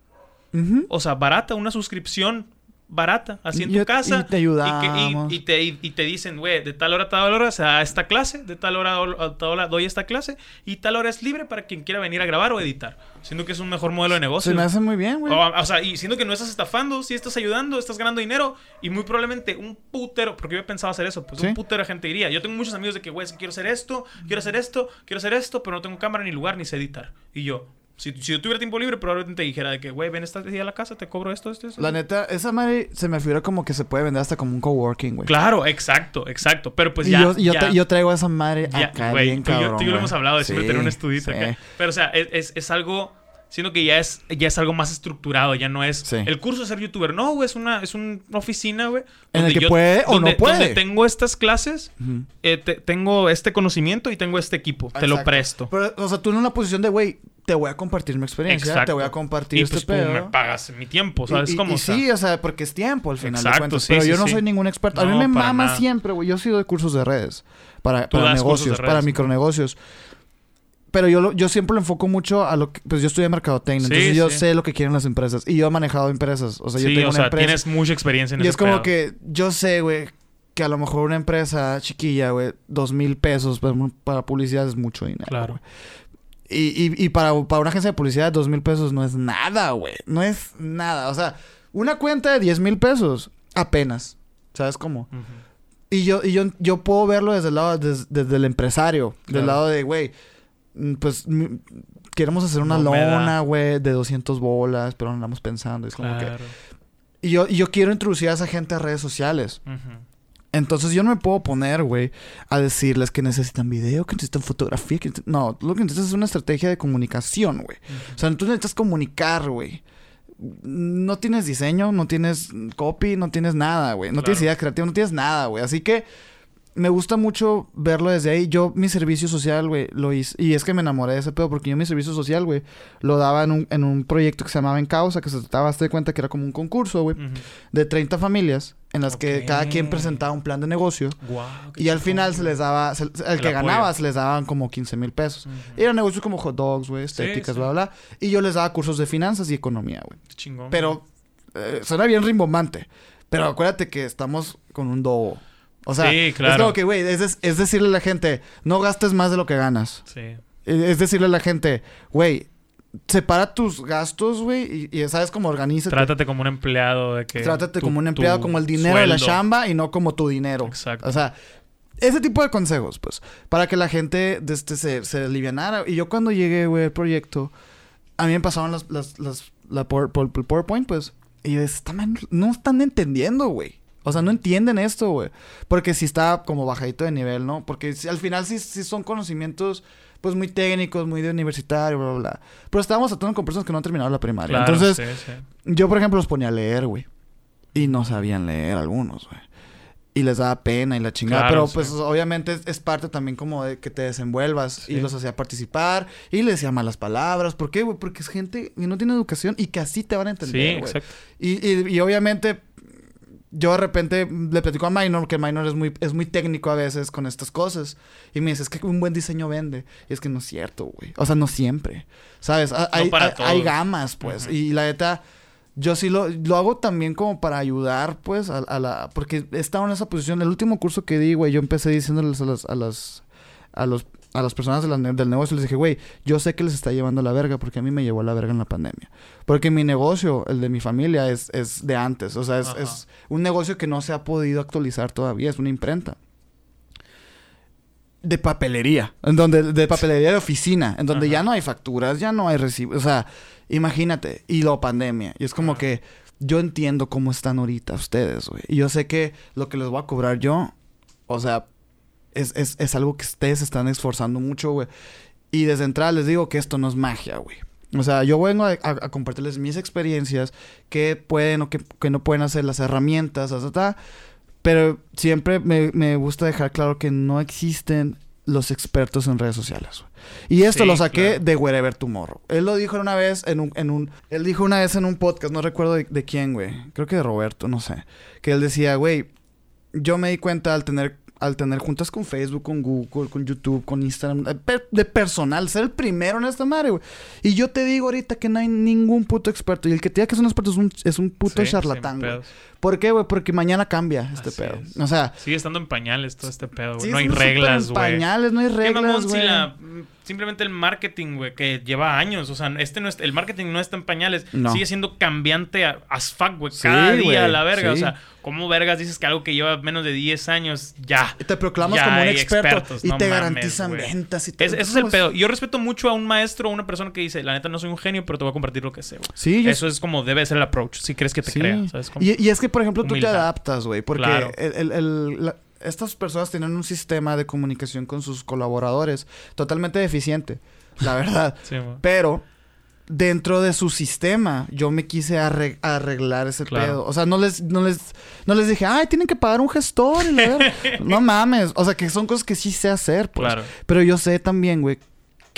O sea, barata, una suscripción barata, así en Y- tu y casa. te ayudamos. Y, y- y te, y te dicen, güey, de tal hora a tal hora se da esta clase, de tal hora a tal hora doy esta clase, y tal hora es libre para quien quiera venir a grabar o editar. Siendo que es un mejor modelo de negocio. Se me hace muy bien, güey. O, o sea, y siendo que no estás estafando, sí estás ayudando, estás ganando dinero y muy probablemente un putero, porque yo pensaba hacer eso, pues Sí. un putero de gente diría. Yo tengo muchos amigos de que, güey, quiero hacer esto, quiero hacer esto, quiero hacer esto, pero no tengo cámara ni lugar ni sé editar. Y yo, Si, si yo tuviera tiempo libre, probablemente te dijera de que, güey, ven esta día a la casa, te cobro esto, esto, esto. La neta, esa madre se me figura como que se puede vender hasta como un coworking, güey. Claro, exacto, exacto. Pero pues y ya. yo, y yo, ya- tra- yo traigo esa madre ya, acá güey, bien tú y yo- cabrón, tú y yo lo hemos hablado de siempre Sí, tener un estudito sí. acá. Pero, o sea, es, es, es algo. Siento que ya es, ya es algo más estructurado, ya no es Sí. el curso de ser youtuber. No, güey, es una, es una oficina, güey. En el donde que puede o no puede. Donde tengo estas clases, eh, te- tengo este conocimiento y tengo este equipo. Te lo presto. Pero, o sea, tú en una posición de, güey, te voy a compartir mi experiencia, Exacto. te voy a compartir y este pues pedo. me pagas mi tiempo, ¿sabes y, cómo? y O sea, sí, o sea, porque es tiempo al final de Exacto, cuentas. sí, pero sí, yo no sí. soy ningún experto. a mí me mama nada. siempre, güey. Yo he sido de cursos de redes. Para, de negocios, redes, para ¿no? micronegocios. Pero yo, lo- yo siempre lo enfoco mucho a lo que... Pues yo estudié mercadotecnia. Sí, entonces yo sí. sé lo que quieren las empresas. Y yo he manejado empresas. O sea, yo sí, tengo o una sea, empresa. tienes mucha experiencia en Y ese es como pedo. que yo sé, güey, que a lo mejor una empresa chiquilla, güey, dos mil pesos para, para publicidad es mucho dinero. Claro. Y, y, y para, para una agencia de publicidad, dos mil pesos no es nada, güey. No es nada. O sea, una cuenta de diez mil pesos, apenas. ¿Sabes cómo? Y yo, y yo, yo puedo verlo desde el lado, des- desde el empresario. Del lado de, güey, pues mm, queremos hacer una No lona, güey, de 200 bolas, pero no andamos pensando. Es como que... Y yo, y yo quiero introducir a esa gente a redes sociales. Entonces yo no me puedo poner, güey, a decirles que necesitan video, que necesitan fotografía. Que necesitan- No, lo que necesitas es una estrategia de comunicación, güey. O sea, tú necesitas comunicar, güey. No tienes diseño, no tienes copy, no tienes nada, güey. No Claro. tienes idea creativa, no tienes nada, güey. Así que me gusta mucho verlo desde ahí. Yo mi servicio social, güey, lo hice. Y es que me enamoré de ese pedo porque yo mi servicio social, güey, lo daba en un, en un proyecto que se llamaba En Causa, que se trataba, hazte de cuenta que era como un concurso, güey, de 30 familias en las que cada quien presentaba un plan de negocio. Y al final se les daba, se- el que ganaba se les daban como 15 mil pesos. Y eran negocios como hot dogs, güey, estéticas, sí. bla, bla. Y yo les daba cursos de finanzas y economía, güey. Qué chingón. Pero eh, suena bien rimbombante. Pero acuérdate que estamos con un dobo. O sea, Sí, claro. es como que, güey, es, des- es decirle a la gente, no gastes más de lo que ganas. Sí. Eh, Es decirle a la gente, güey, separa tus gastos, güey, y, y sabes cómo organiza. Trátate como un empleado de que... Trátate tu- como un empleado, como el dinero de la chamba y no como tu dinero. Exacto. O sea, ese tipo de consejos, pues, para que la gente de este, se, se alivianara. Y yo cuando llegué, güey, al proyecto, a mí me pasaban las, las, las, la PowerPoint, pues, y yo, "Esta man- no están entendiendo, güey. O sea, no entienden esto, güey. Porque si está como bajadito de nivel, ¿no? Porque si- al final sí, sí son conocimientos, pues, muy técnicos, muy de universitario, bla, bla, bla. Pero estábamos tratando con personas que no han terminado la primaria. Claro, Entonces, sí, sí. yo, por ejemplo, los ponía a leer, güey. Y no sabían leer algunos, güey. Y les daba pena y la chingada. Claro, pero sí. pues obviamente es, es parte también como de que te desenvuelvas. Sí. Y los hacía participar. Y les decía malas palabras. ¿Por qué, güey? Porque es gente que no tiene educación y que así te van a Sí, entender, güey. exacto. y, y, y obviamente yo de repente le platico a Minor que Minor es muy, es muy técnico a veces con estas cosas. Y me dice, es que un buen diseño vende. Y es que no es cierto, güey. O sea, no siempre. ¿Sabes? Ha- Hay, hay- gamas, pues. Y la neta, yo sí lo, lo hago también como para ayudar, pues, a, a la... Porque he estado en esa posición. El último curso que di, güey, yo empecé diciéndoles a las... A las a los a las personas de la ne- del negocio les dije, güey, yo sé que les está llevando a la verga porque a mí me llevó a la verga en la pandemia. Porque mi negocio, el de mi familia, es, es de antes. O sea, es, es un negocio que no se ha podido actualizar todavía. Es una imprenta. De papelería. En donde, de papelería de oficina. En donde Ajá. ya no hay facturas, ya no hay recibos. O sea, imagínate. Y la pandemia. Y es como Ajá. que yo entiendo cómo están ahorita ustedes, güey. Y yo sé que lo que les voy a cobrar yo, o sea, es, es, es algo que ustedes están esforzando mucho, güey. Y desde entrada les digo que esto no es magia, güey. O sea, yo vengo a, a- a compartirles mis experiencias, qué pueden o qué, qué no pueden hacer, las herramientas, ta, ta, ta. pero siempre me, me gusta dejar claro que no existen los expertos en redes sociales. Y esto Sí, lo saqué claro. de Wherever Tomorrow. Él lo dijo una vez en un, en un... Él dijo una vez en un podcast, no recuerdo de, de quién, güey. Creo que de Roberto, no sé. Que él decía, güey, yo me di cuenta al tener al tener juntas con Facebook, con Google, con YouTube, con Instagram, de per- de personal, ser el primero en esta madre, güey. Y yo te digo ahorita que no hay ningún puto experto. Y el que te diga que es un experto es un, es un puto Sí, charlatán, güey. ¿Por qué, güey? Porque mañana cambia este Así pedo. es. O sea, Sigue estando en pañales todo este pedo, güey. sí, no hay reglas, güey. pañales, no hay reglas, si güey. la... simplemente el marketing, güey, que lleva años. O sea, este no es, el marketing no está en pañales. No. Sigue siendo cambiante a- as fuck, güey. Sí, Cada día a la verga. O sea, ¿cómo vergas dices que algo que lleva menos de 10 años ya? Te proclamas Ya como un experto expertos, y no te mames, garantizan ventas y todo. Es- ese es el pedo. Yo respeto mucho a un maestro o una persona que dice, la neta no soy un genio, pero te voy a compartir lo que sé, güey. Sí, yo Eso es como debe ser el approach, si crees que te crea. ¿sabes? Como- Y, y es que, por ejemplo, tú te adaptas, güey. Porque Claro. el- el- el- la- estas personas tienen un sistema de comunicación con sus colaboradores totalmente deficiente, la verdad. [laughs] Sí. Pero dentro de su sistema, yo me quise arre- arreglar ese Claro. pedo. O sea, no les, no les, no les dije, ay, tienen que pagar un gestor. y la verga". [laughs] no mames. O sea, que son cosas que sí sé hacer, pues. Claro. Pero yo sé también, güey,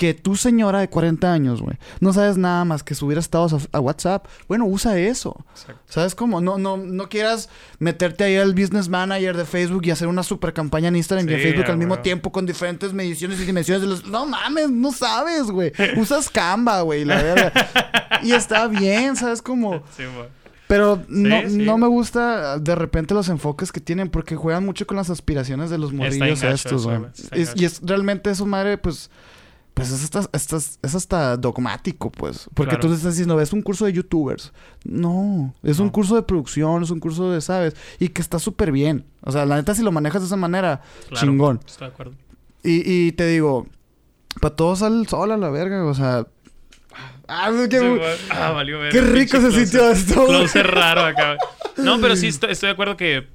que tu señora de 40 años, güey, no sabes nada más que subir estados a, a WhatsApp. Bueno, usa eso. Exacto. ¿Sabes cómo? No, no, no quieras meterte ahí al business manager de Facebook y hacer una super campaña en Instagram y en Facebook al mismo tiempo con diferentes mediciones y dimensiones de los... No mames, no sabes, güey. Usas Canva, güey, la verdad. [laughs] y está bien, ¿sabes cómo? Sí, güey. Pero no, sí. no me gusta de repente los enfoques que tienen porque juegan mucho con las aspiraciones de los morrillos estos, güey. Y es realmente eso, madre, pues... Pues es hasta, hasta- es hasta dogmático, pues. Porque Claro. tú le estás diciendo, es un curso de youtubers. No, es un curso de producción, es un curso de, ¿sabes? Y que está súper bien. O sea, la neta, si lo manejas de esa manera, Claro, chingón. Estoy de acuerdo. Y, y te digo, para todos el sol a la verga, o sea... Ah, qué, Sí, ah, valió ver. qué rico se sintió esto. Closer raro acá. No, pero sí [laughs] estoy, estoy de acuerdo que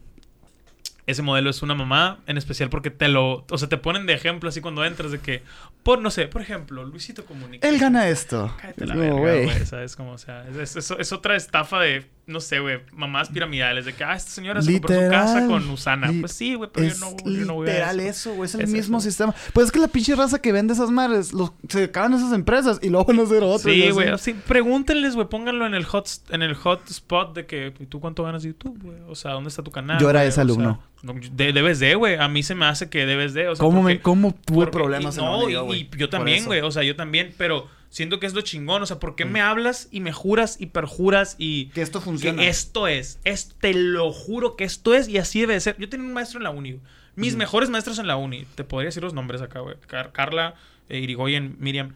ese modelo es una mamá, en especial porque te lo, o sea, te ponen de ejemplo así cuando entras de que, por, no sé, por ejemplo, Luisito Comunica. Él gana esto. Cállate la No, verga, güey. ¿sabes? Como, o sea, es, es- es otra estafa de, no sé, güey, mamás piramidales, de que, ah, esta señora se compró su casa con Usana. Pues sí, güey, pero yo no, yo no voy a literal eso. güey. Es el Es mismo eso. sistema. Pues es que la pinche raza que vende esas madres, los, se acaban esas empresas y luego van a hacer otras. Sí, güey. Sí, pregúntenles, güey. Pónganlo en el hot en el hotspot de que ¿y tú cuánto ganas de YouTube, güey. O sea, ¿dónde está tu canal? Yo era ese O sea, alumno. no, de- debes de, güey. A mí se me hace que debes de. O sea, ¿Cómo, porque- me, ¿Cómo tuve porque- problemas y, en No, y, y yo también, güey. O sea, yo también. Pero siento que es lo chingón. O sea, ¿por qué Mm. me hablas y me juras y perjuras y Que esto funciona. que esto es? Te lo juro que esto es y así debe de ser. Yo tenía un maestro en la uni. Mis mejores maestros en la uni. Te podría decir los nombres acá, güey. Car- Carla, eh, Irigoyen, Miriam.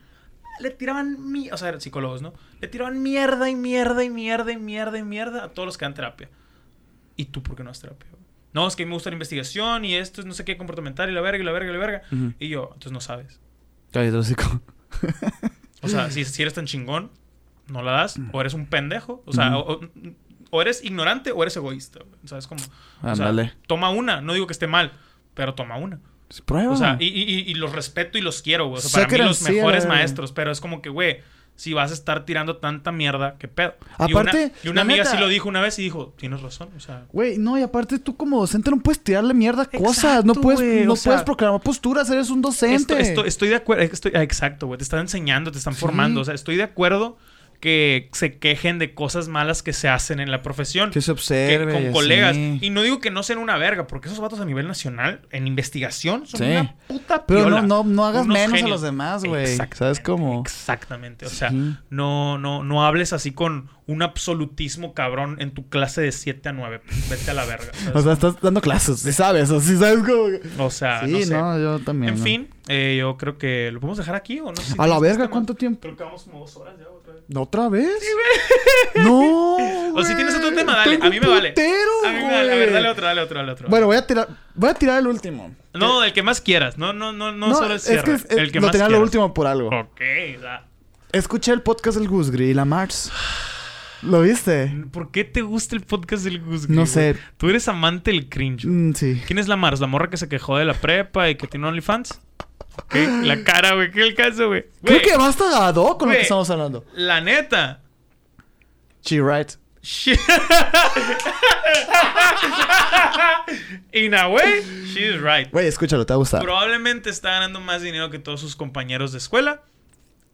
Le tiraban mi... O sea, eran psicólogos, ¿no? Le tiraban mierda y mierda y mierda y mierda y mierda a todos los que dan terapia. ¿Y tú por qué no das terapia? güey? No, es que a mí me gusta la investigación y esto es no sé qué comportamental y la verga y la verga y la verga. Y yo, entonces no sabes. Cállate. [laughs] O sea, si, si eres tan chingón, no la das. O eres un pendejo. O sea, o, eres ignorante o eres egoísta. güey. ¿Sabes cómo? O sea, Ándale. toma una. No digo que esté mal, pero toma una. Prueba. O sea, y, y- y los respeto y los quiero, güey. O sea, para mí los mejores maestros. Pero es como que, güey, si vas a estar tirando tanta mierda, ¿qué pedo? Aparte, y una, y una la amiga neta- sí lo dijo una vez y dijo, tienes razón. O sea, Güey, no, y aparte tú como docente no puedes tirarle mierda a cosas. No puedes, no sea- puedes proclamar posturas, eres un docente. Esto- esto- estoy de acuerdo. Estoy, ah, exacto, güey. Te están enseñando, te están formando. O sea, estoy de acuerdo que se quejen de cosas malas que se hacen en la profesión. Que se que- observe. con y colegas. así. Y no digo que no sean una verga, porque esos vatos a nivel nacional, en investigación, son Sí. una puta Pero piola. no, no, no hagas Unos menos a los demás, güey. ¿Sabes cómo? Exactamente. O sea, Sí. no, no, no hables así con un absolutismo cabrón en tu clase de 7 a 9. Vete a la verga. O sea, estás dando clases, sí sabes, o sí sabes cómo. O sea, sí, no sé. no, yo también. en no. fin, eh, yo creo que lo podemos dejar aquí o no si A la verga. ¿cuánto tiempo? Creo que vamos como dos horas ya otra vez. ¿Otra [laughs] vez? No. O si tienes otro tema, dale. A mí me vale. A mí me vale. A ver, dale otro, dale otro, dale otro. Bueno, voy a tirar, voy a tirar el último. No, del que más quieras. No, no, no, no, solo el es cierre. que el que lo más tenía lo último por algo. Ok, da. Escuché el podcast del Gus Gris y la Mars. ¿Lo viste? ¿Por qué te gusta el podcast del Gus No sé. güey? Tú eres amante del cringe. Mm, sí. ¿Quién es la Mars? ¿La morra que se quejó de la prepa y que tiene OnlyFans? ¿Qué? La cara, güey. ¿Qué el caso, güey? Creo que basta a do con lo que estamos hablando. La neta. She right. She- [laughs] In a way, she's right. Güey, escúchalo, te va a gustar. Probablemente está ganando más dinero que todos sus compañeros de escuela.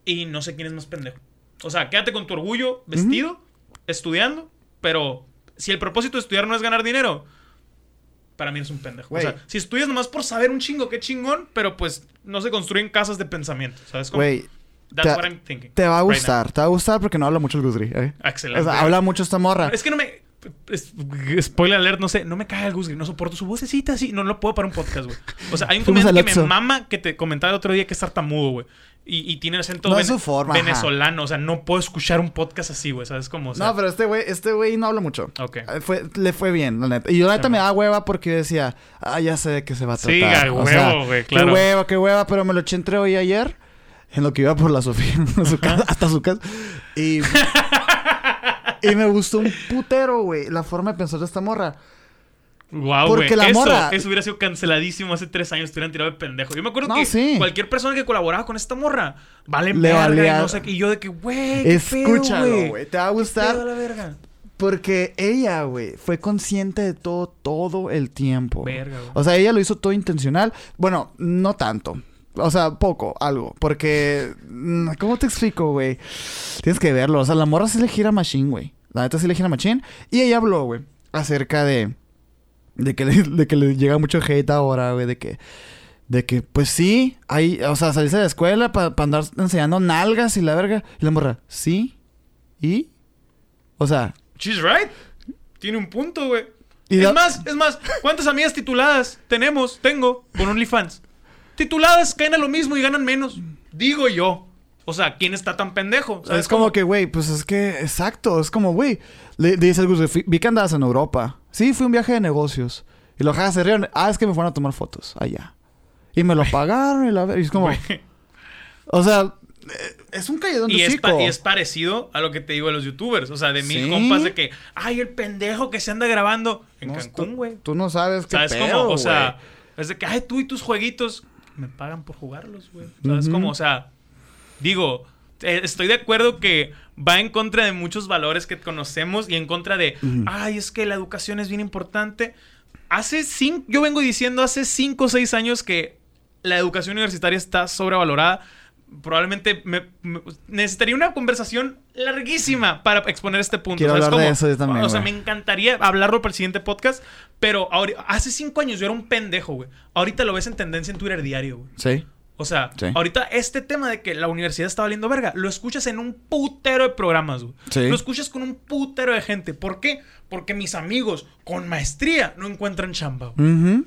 Y no sé quién es más pendejo. O sea, quédate con tu orgullo vestido, estudiando. Pero si el propósito de estudiar no es ganar dinero, para mí eres un pendejo. O sea, si estudias nomás por saber un chingo, qué chingón, pero pues no se construyen casas de pensamiento. ¿Sabes? Güey, That's te- what I'm thinking. te va a right gustar. te va a gustar porque no habla mucho el Gus Gris, ¿eh? Excelente. O sea, habla mucho esta morra. Es que no me. Spoiler alert, no sé, no me caga el Gus Gris, no soporto su vocecita así, no lo puedo para un podcast, güey. O sea, hay un comediante que me mama que te comentaba el otro día que es tartamudo, güey. Y, y tiene acento No es vene- su forma, ajá. venezolano, o sea, no puedo escuchar un podcast así, güey, ¿sabes cómo? O sea, no, pero este güey, este güey no habla mucho. Ok. Eh, Fue, le fue bien, la neta. Y yo la neta Sí, me man. da hueva porque yo decía, ah, ya sé de qué se va a tratar. Sí, a O sea, huevo, güey, claro. Qué hueva, qué hueva, pero me lo eché entre hoy y ayer. En lo que iba por la Sofía, [laughs] a su casa- hasta su casa. Y, y me gustó un putero, güey, la forma de pensar de esta morra. Wow, güey. Porque la Eso, morra- eso hubiera sido canceladísimo hace tres años. Te hubieran tirado de pendejo. Yo me acuerdo No, que sí. cualquier persona que colaboraba con esta morra vale Le verga valía- y no sé. Y yo de que, güey, Escúchalo, güey. Te va a ¿Qué gustar. la verga? Porque ella, güey, fue consciente de todo, todo el tiempo. Verga, güey. O sea, ella lo hizo todo intencional. Bueno, no tanto. O sea, poco, algo. Porque, mm, ¿cómo te explico, güey? Tienes que verlo. O sea, la morra sí le gira machine, güey. La neta sí le gira machine. Y ella habló, güey, acerca de... De que, le, de que le llega mucho hate ahora, güey. De que... De que, pues sí, hay... O sea, salirse de la escuela para andar enseñando nalgas y la verga. Y la morra, ¿sí? ¿Y? O sea... She's right. Tiene un punto, güey. Es más, es más, ¿cuántas amigas tituladas tenemos, tengo, con OnlyFans? Tituladas caen a lo mismo y ganan menos. Digo yo. O sea, ¿quién está tan pendejo? ¿Sabes Es como cómo? que, güey, pues es que, exacto, es como, güey, le, dice el Gus, "Fui- vi que andabas en Europa. Sí, fui un viaje de negocios. Y los jajas se rieron. Ah, es que me fueron a tomar fotos allá. Y me lo pagaron y la y es como, o sea, eh, es un callejón de Y es, y es parecido a lo que te digo de los youtubers. O sea, de mil Sí. compas de que, ay, el pendejo que se anda grabando en No, Cancún, güey. Tú no sabes qué ¿Sabes pedo, cómo? O sea, es de que, ay, tú y tus jueguitos me pagan por jugarlos, güey. ¿Sabes Ujú. cómo? O sea, digo, eh, estoy de acuerdo que va en contra de muchos valores que conocemos y en contra de, ay, es que la educación es bien importante. Hace cinco, yo vengo diciendo hace cinco o seis años que la educación universitaria está sobrevalorada. Probablemente me- me- necesitaría una conversación larguísima para exponer este punto. Quiero ¿sabes hablar de eso yo también, O sea, güey. me encantaría hablarlo para el siguiente podcast, pero hace cinco años yo era un pendejo, güey. Ahorita lo ves en tendencia en Twitter diario, güey. Sí. O sea, Sí. ahorita este tema de que la universidad está valiendo verga, lo escuchas en un putero de programas, güey. Sí. Lo escuchas con un putero de gente. ¿Por qué? Porque mis amigos con maestría no encuentran chamba,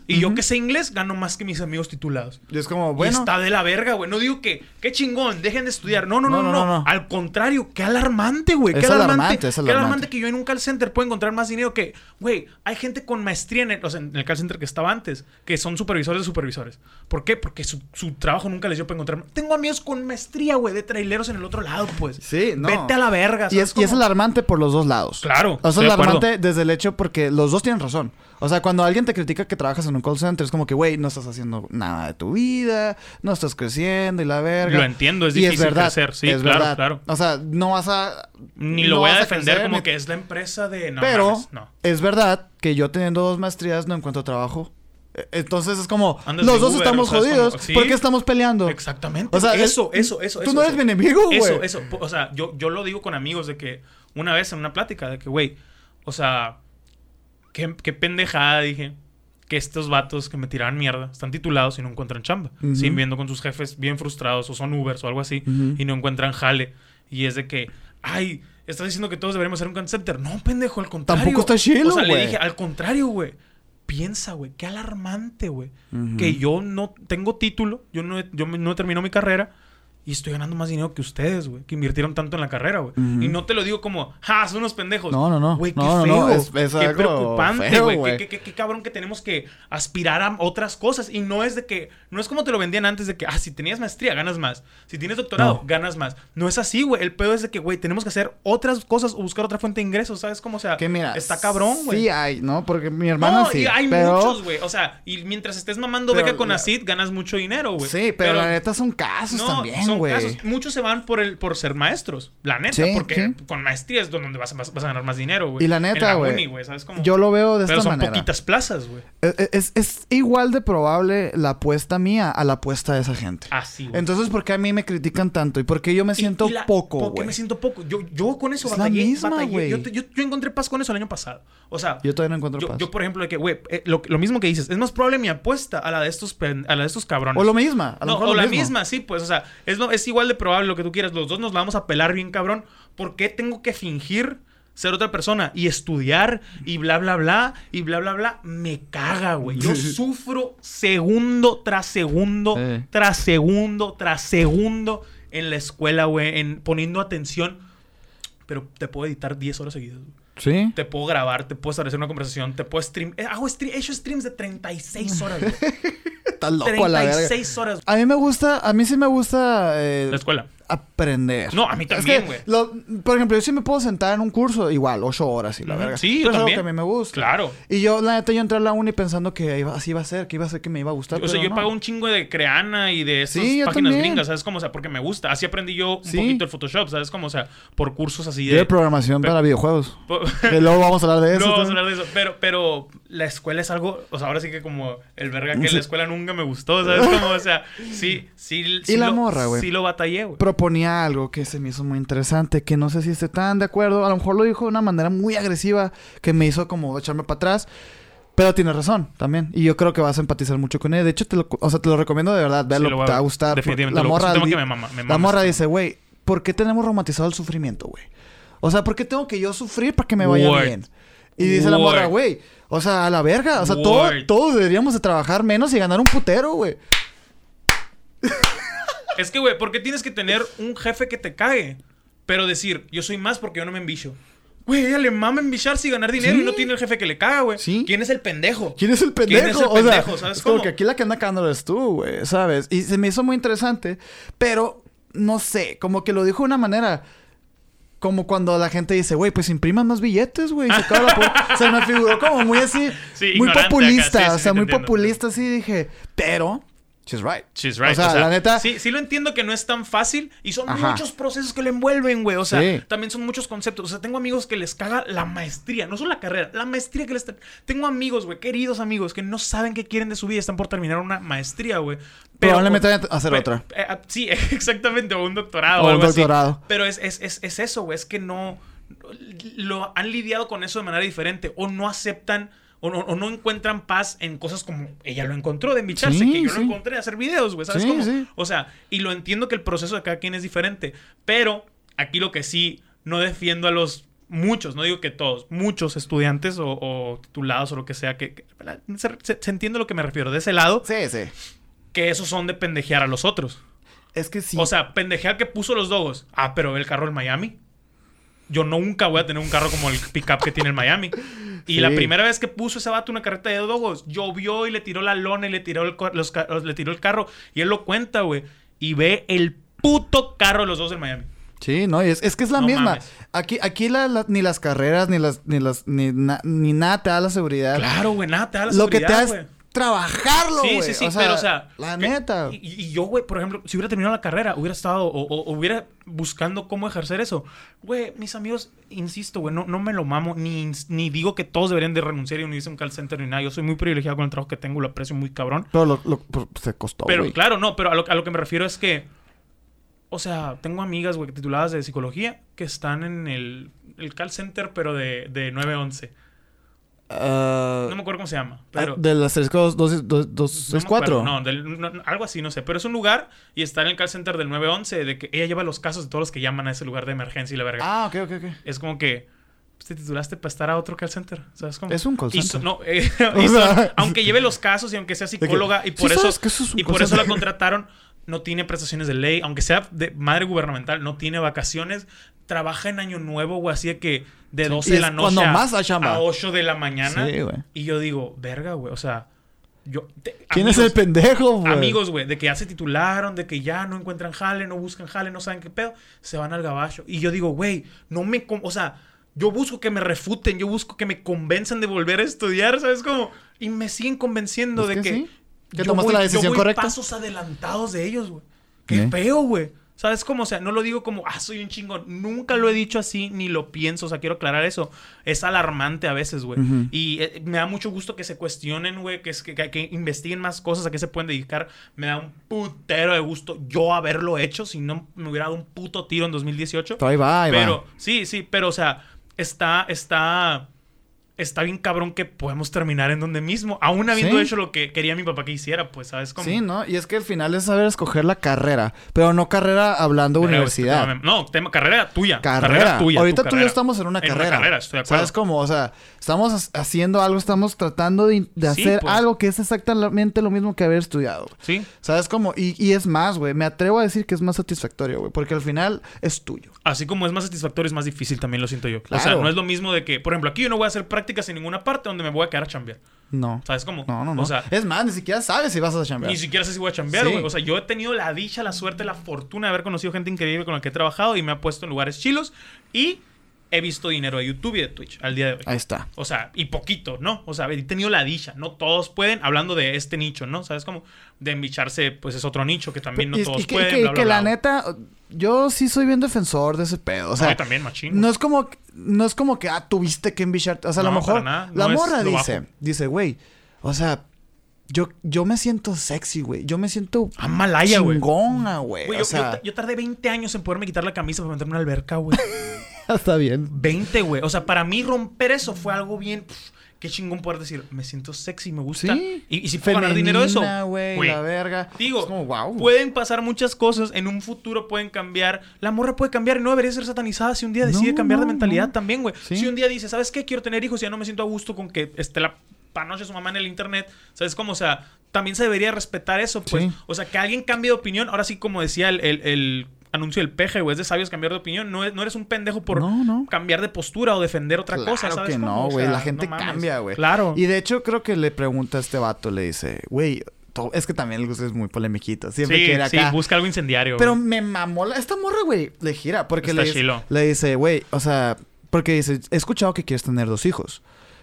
Y yo que sé inglés gano más que mis amigos titulados. Y es como, Y bueno. está de la verga, güey. No digo que, qué chingón, dejen de estudiar. No, no, no, no. No, no, no, no. Al contrario, qué alarmante, güey. Qué Es alarmante. alarmante, es Qué alarmante. alarmante que yo en un call center puedo encontrar más dinero que, güey, hay gente con maestría en el, o sea, en el call center que estaba antes, que son supervisores de supervisores. ¿Por qué? Porque su, su trabajo nunca les dio para encontrar. Tengo amigos con maestría, güey, de traileros en el otro lado, pues. Sí, no. Vete a la verga. Y ¿sabes es, y es alarmante por los dos lados. Claro, O sea, estoy de alarmante desde el hecho porque los dos tienen razón. O sea, cuando alguien te critica que trabajas en un call center, es como que, güey, no estás haciendo nada de tu vida, no estás creciendo y la verga. Lo entiendo, es Y difícil verdad, crecer. Sí, es claro, verdad. claro. O sea, no vas a... Ni no lo voy a defender crecer, como ni- que es la empresa de. No, Pero mames, no. es verdad que yo teniendo dos maestrías no encuentro trabajo. E- Entonces es como, los dos Uber, estamos o sea, es jodidos. como- sí. ¿Por qué estamos peleando? Exactamente. O sea, eso, es- eso, eso, Tú eso, no eres eso. mi enemigo, güey. Eso, eso. O sea, yo, yo lo digo con amigos de que una vez en una plática de que, güey, o sea, qué, qué pendejada dije que estos vatos que me tiraban mierda están titulados y no encuentran chamba. Siguen viendo con sus jefes bien frustrados o son Ubers o algo así y no encuentran jale. Y es de que, ay, estás diciendo que todos deberíamos ser un call center. No, pendejo, al contrario. Tampoco está chilo, O sea, le dije, al contrario, güey. Piensa, güey, qué alarmante, güey. Que yo no tengo título, yo no, he- yo no termino mi carrera y estoy ganando más dinero que ustedes, güey, que invirtieron tanto en la carrera, güey. Y no te lo digo como, ¡ja! Son unos pendejos. No, no, no. Güey, qué No, feo. no, es- es qué algo preocupante, güey. Qué, qué- qué- qué cabrón que tenemos que aspirar a otras cosas. Y no es de que, no es como te lo vendían antes de que, ah, si tenías maestría, ganas más. Si tienes doctorado, ganas más. No es así, güey. El pedo es de que, güey, tenemos que hacer otras cosas o buscar otra fuente de ingresos, ¿sabes? cómo? O sea, Que mira, está cabrón, güey. Sí hay, ¿no? Porque mi hermana No, sí. y hay pero... muchos, güey. O sea, y mientras estés mamando Pero beca con la- ACID, ganas mucho dinero, güey. Sí, pero, la neta son casos también, son güey. casos. Muchos se van por el por ser maestros. La neta, Sí, porque sí. con maestría es donde vas, vas- vas a ganar más dinero, güey. Y la neta, güey. Yo lo veo de Pero esta son manera. poquitas plazas, güey. Es, es- es igual de probable la apuesta mía a la apuesta de esa gente. Así, güey. Entonces, ¿por qué a mí me critican tanto? ¿Y por qué yo me siento y la- poco, ¿Por qué güey? me siento poco? Yo, yo con eso Es la batallé, misma, batallé. güey. Yo, te- yo, yo encontré paz con eso el año pasado. O sea, Yo todavía no encuentro yo, paz. yo, por ejemplo, de que, güey, eh, lo, lo mismo que dices, es más probable mi apuesta a la de estos, a la de estos cabrones. O lo misma. A lo No, mejor o lo la mismo. misma, sí, pues, o sea, es, lo- es igual de probable lo que tú quieras. Los dos nos vamos a pelar bien, cabrón. ¿Por qué tengo que fingir ser otra persona y estudiar y bla, bla, bla, y bla, bla, bla, me caga, güey. Yo [laughs] sufro segundo tras segundo, Sí. tras segundo, tras segundo en la escuela, güey, en poniendo atención. Pero te puedo editar 10 horas seguidas, güey. ¿Sí? Te puedo grabar, te puedo establecer una conversación, te puedo stream. eh, hago stream, he hecho streams de 36 horas. [laughs] Estás loco a la verga. 36 horas. A mí me gusta, a mí sí me gusta eh, La escuela. Aprender. No, a mí también, güey. Por ejemplo, yo sí me puedo sentar en un curso, igual, ocho horas y la verga. Sí, yo Pero es algo también. que a mí me gusta. Claro. Y yo, la neta, yo entré a la uni pensando que iba- así iba a ser, que iba a ser que me iba a gustar. O sea, yo no. pago un chingo de Creana y de esas Sí, páginas gringas, ¿sabes? Como, o sea, porque me gusta. Así aprendí yo un Sí. poquito el Photoshop, ¿sabes? Como, o sea, por cursos así Yo de de... programación Pero- para videojuegos. Que luego vamos a hablar de [laughs] eso. No vamos a hablar de eso. Pero, pero la escuela es algo... O sea, ahora sí que como el verga que Sí. la escuela nunca me gustó, ¿sabes? Como, o sea, sí, sí... sí la lo- morra, güey. Sí lo batallé, güey. proponía algo que se me hizo muy interesante, que no sé si esté tan de acuerdo, a lo mejor lo dijo de una manera muy agresiva que me hizo como echarme para atrás, pero tiene razón también, y yo creo que vas a empatizar mucho con él, de hecho te lo, o sea, te lo recomiendo de verdad, Sí, véalo, a te va a gustar. Definitivamente. La morra, tema di- que me mama. Me la morra dice, güey, ¿por qué tenemos romantizado el sufrimiento, güey? O sea, ¿por qué tengo que yo sufrir para que me vaya Word. bien? Y dice la morra, güey, o sea, a la verga, o sea, todo- todos deberíamos de trabajar menos y ganar un putero, güey. Es que, güey, ¿por qué tienes que tener un jefe que te cague? Pero decir, yo soy más porque yo no me envicio. Güey, ella le mama envicharse y ganar dinero Sí. y no tiene el jefe que le caga, güey. Sí. ¿Quién es el pendejo? ¿Quién es el pendejo? ¿Quién es el O sea, pendejo? ¿Sabes es como cómo? que aquí la que anda cagando eres tú, güey, ¿sabes? Y se me hizo muy interesante, pero no sé, como que lo dijo de una manera como cuando la gente dice, güey, pues impriman más billetes, güey. Se, acaba la po-". se me figuró como muy así, Sí, muy populista, acá. Sí, o sea, muy entiendo. populista, así dije, pero she's right. She's right. O sea, la neta, Sí, sí lo entiendo que no es tan fácil y son Ajá. muchos procesos que lo envuelven, güey. O sea, Sí. también son muchos conceptos. O sea, tengo amigos que les caga la maestría, no solo la carrera, la maestría que les... Tengo amigos, güey, queridos amigos, que no saben qué quieren de su vida, están por terminar una maestría, güey. Pero- Probablemente vayan a hacer otra. eh, ah, sí, [laughs] exactamente, o un doctorado O o, un así. doctorado. Pero es, es, es, es eso, güey, es que no... Lo han lidiado con eso de manera diferente o no aceptan... O no, o no encuentran paz en cosas como ella lo encontró de embicharse, Sí, que yo sí. lo encontré de hacer videos, güey, ¿sabes Sí, cómo? O sea, y lo entiendo que el proceso de cada quien es diferente, pero aquí lo que sí, no defiendo a los muchos, no digo que todos, muchos estudiantes o, o titulados o lo que sea, que, que- se, se- se entiende a lo que me refiero, de ese lado, Sí, sí. que esos son de pendejear a los otros. Es que sí. O sea, pendejear que puso los dogos. Ah, pero ve el carro en Miami. Yo nunca voy a tener un carro como el pickup que tiene el Miami. Y Sí. la primera vez que puso ese vato una carreta de dogos, llovió y le tiró la lona y le tiró el, los le tiró el carro. Y él lo cuenta, güey. Y ve el puto carro de los dos del Miami. Sí, no, y es, es que es la No misma. mames. Aquí, aquí la- la- ni las carreras, ni las, ni las, ni, na- ni nada te da la seguridad. Claro, güey, nada, te da la Lo que te seguridad, da güey. trabajarlo, Sí, güey. sí, sí, O sea, pero o sea. La que- neta. Y, y yo, güey, por ejemplo, si hubiera terminado la carrera, hubiera estado o, hubiera buscando cómo ejercer eso. Güey, mis amigos, insisto, güey, no, no me lo mamo, ni, ni digo que todos deberían de renunciar y unirse a un call center ni nada. Yo soy muy privilegiado con el trabajo que tengo, lo aprecio muy cabrón. Pero lo, lo- pues, se costó, Pero claro, no, pero a lo, a lo que me refiero es que, o sea, tengo amigas, güey, tituladas de psicología que están en el, el call center, pero de, de 911. Ah, No me acuerdo cómo se llama, pero... de las tres cosas, dos, dos, dos, No. No, del- no, algo así, no sé. Pero es un lugar y está en el call center del 911 de que ella lleva los casos de todos los que llaman a ese lugar de emergencia y la verga. Ah, ok, ok, ok. Es como que pues, te titulaste para estar a otro call center. ¿Sabes cómo? Es un call Y center. so- no, eh, [laughs] [laughs] y son- aunque lleve los casos y aunque sea psicóloga y ¿Sí por eso, sabes que eso es un y por eso la contrataron, no tiene prestaciones de ley, aunque sea de madre gubernamental, no tiene vacaciones. Trabaja en Año Nuevo, güey, así de que de Sí, 12 y de la noche a, más hay chamba. a 8 de la mañana. Sí. Y yo digo, verga, güey, o sea, yo... te- ¿Quién amigos- es el pendejo, güey? Amigos, güey, de que ya se titularon, de que ya no encuentran jale, no buscan jale, no saben qué pedo, se van al gabacho. Y yo digo, güey, no me... O sea, yo busco que me refuten, yo busco que me convenzan de volver a estudiar, ¿sabes cómo? Y me siguen convenciendo Es de que que... sí. Que yo tomaste voy- la yo decisión voy correcta. pasos adelantados de ellos, güey. Qué ¿Eh? feo, güey. ¿Sabes cómo? O sea, no lo digo como, ah, soy un chingón. Nunca lo he dicho así, ni lo pienso. O sea, quiero aclarar eso. Es alarmante a veces, güey. Y eh, me da mucho gusto que se cuestionen, güey, que, es- que, que- investiguen más cosas, a qué se pueden dedicar. Me da un putero de gusto yo haberlo hecho, si no me hubiera dado un puto tiro en 2018. Pero ahí va, ahí pero, va. sí, sí, pero, o sea, está, está... está bien cabrón que podemos terminar en donde mismo, aún habiendo Sí. hecho lo que quería mi papá que hiciera, pues, ¿sabes? Como, Sí, ¿no? Y es que al final es saber escoger la carrera. Pero no carrera hablando Pero, universidad. este, No, tema, carrera tuya. Carrera. tuya. Ahorita tú y yo estamos en una En carrera. carrera, estoy de acuerdo. ¿Sabes cómo? O sea, estamos ha- haciendo algo, estamos tratando de, de Sí, hacer pues. algo que es exactamente lo mismo que haber estudiado. Sí. ¿Sabes cómo? Y, y es más, güey. Me atrevo a decir que es más satisfactorio, güey. Porque al final es tuyo. Así como es más satisfactorio, es más difícil también, lo siento yo. O sea, Claro. no es lo mismo de que, por ejemplo, aquí yo no voy a hacer prácticas en ninguna parte donde me voy a quedar a chambear. No. ¿Sabes cómo? No, no, no. O sea, es más, ni siquiera sabes si vas a chambear. Ni siquiera sé si voy a chambear, Sí. O sea, yo he tenido la dicha, la suerte, la fortuna de haber conocido gente increíble con la que he trabajado y me ha puesto en lugares chilos. Y he visto dinero de YouTube y de Twitch al día de hoy. Ahí está. O sea, y poquito, ¿no? O sea, he tenido la dicha. No todos pueden, hablando de este nicho, ¿no? ¿Sabes cómo? De embicharse, pues es otro nicho que también no y, todos y que, pueden. que- bla, bla, que la neta, yo sí soy bien defensor de ese pedo. O sea, No, y también, machín. no es como no es como que ah, tuviste que embicharte. O sea, a lo No, mejor nada. la No morra dice, dice, güey, o sea, yo, yo me siento sexy, güey. Yo me siento Ah, malaya, güey. chingona, güey. Güey, O yo, sea, yo- yo tardé 20 años en poderme quitar la camisa para meterme en una alberca, güey. [laughs] [laughs] está bien. 20, güey. O sea, para mí romper eso fue algo bien. qué chingón poder decir, me siento sexy, me gusta. Sí. Y, y si puedo ganar dinero eso. Güey, güey. la verga. Digo, como, wow. pueden pasar muchas cosas. En un futuro pueden cambiar. La morra puede cambiar y no debería ser satanizada si un día decide No, cambiar de mentalidad no. también, güey. Sí. Si un día dice, ¿sabes qué? Quiero tener hijos y ya no me siento a gusto con que esté la panoche su mamá en el internet. ¿Sabes cómo? O sea, también se debería respetar eso, pues. Sí. O sea, que alguien cambie de opinión. Ahora sí, como decía el, el- el anuncio del peje, güey, es de sabios cambiar de opinión. No, es- no eres un pendejo por No, no. cambiar de postura o defender otra Claro cosa, ¿sabes? que cómo? no, O güey. sea, la gente cambia, güey. Claro. Y de hecho, creo que le pregunta a este vato, le dice, güey, es que también el gusto es muy polemiquito. Siempre sí, quiere sí, acá. busca algo incendiario. Pero me mamó la... Esta morra, güey, le gira. Porque Está le dice, chilo. le dice, güey, o sea... Porque dice, he escuchado que quieres tener dos hijos.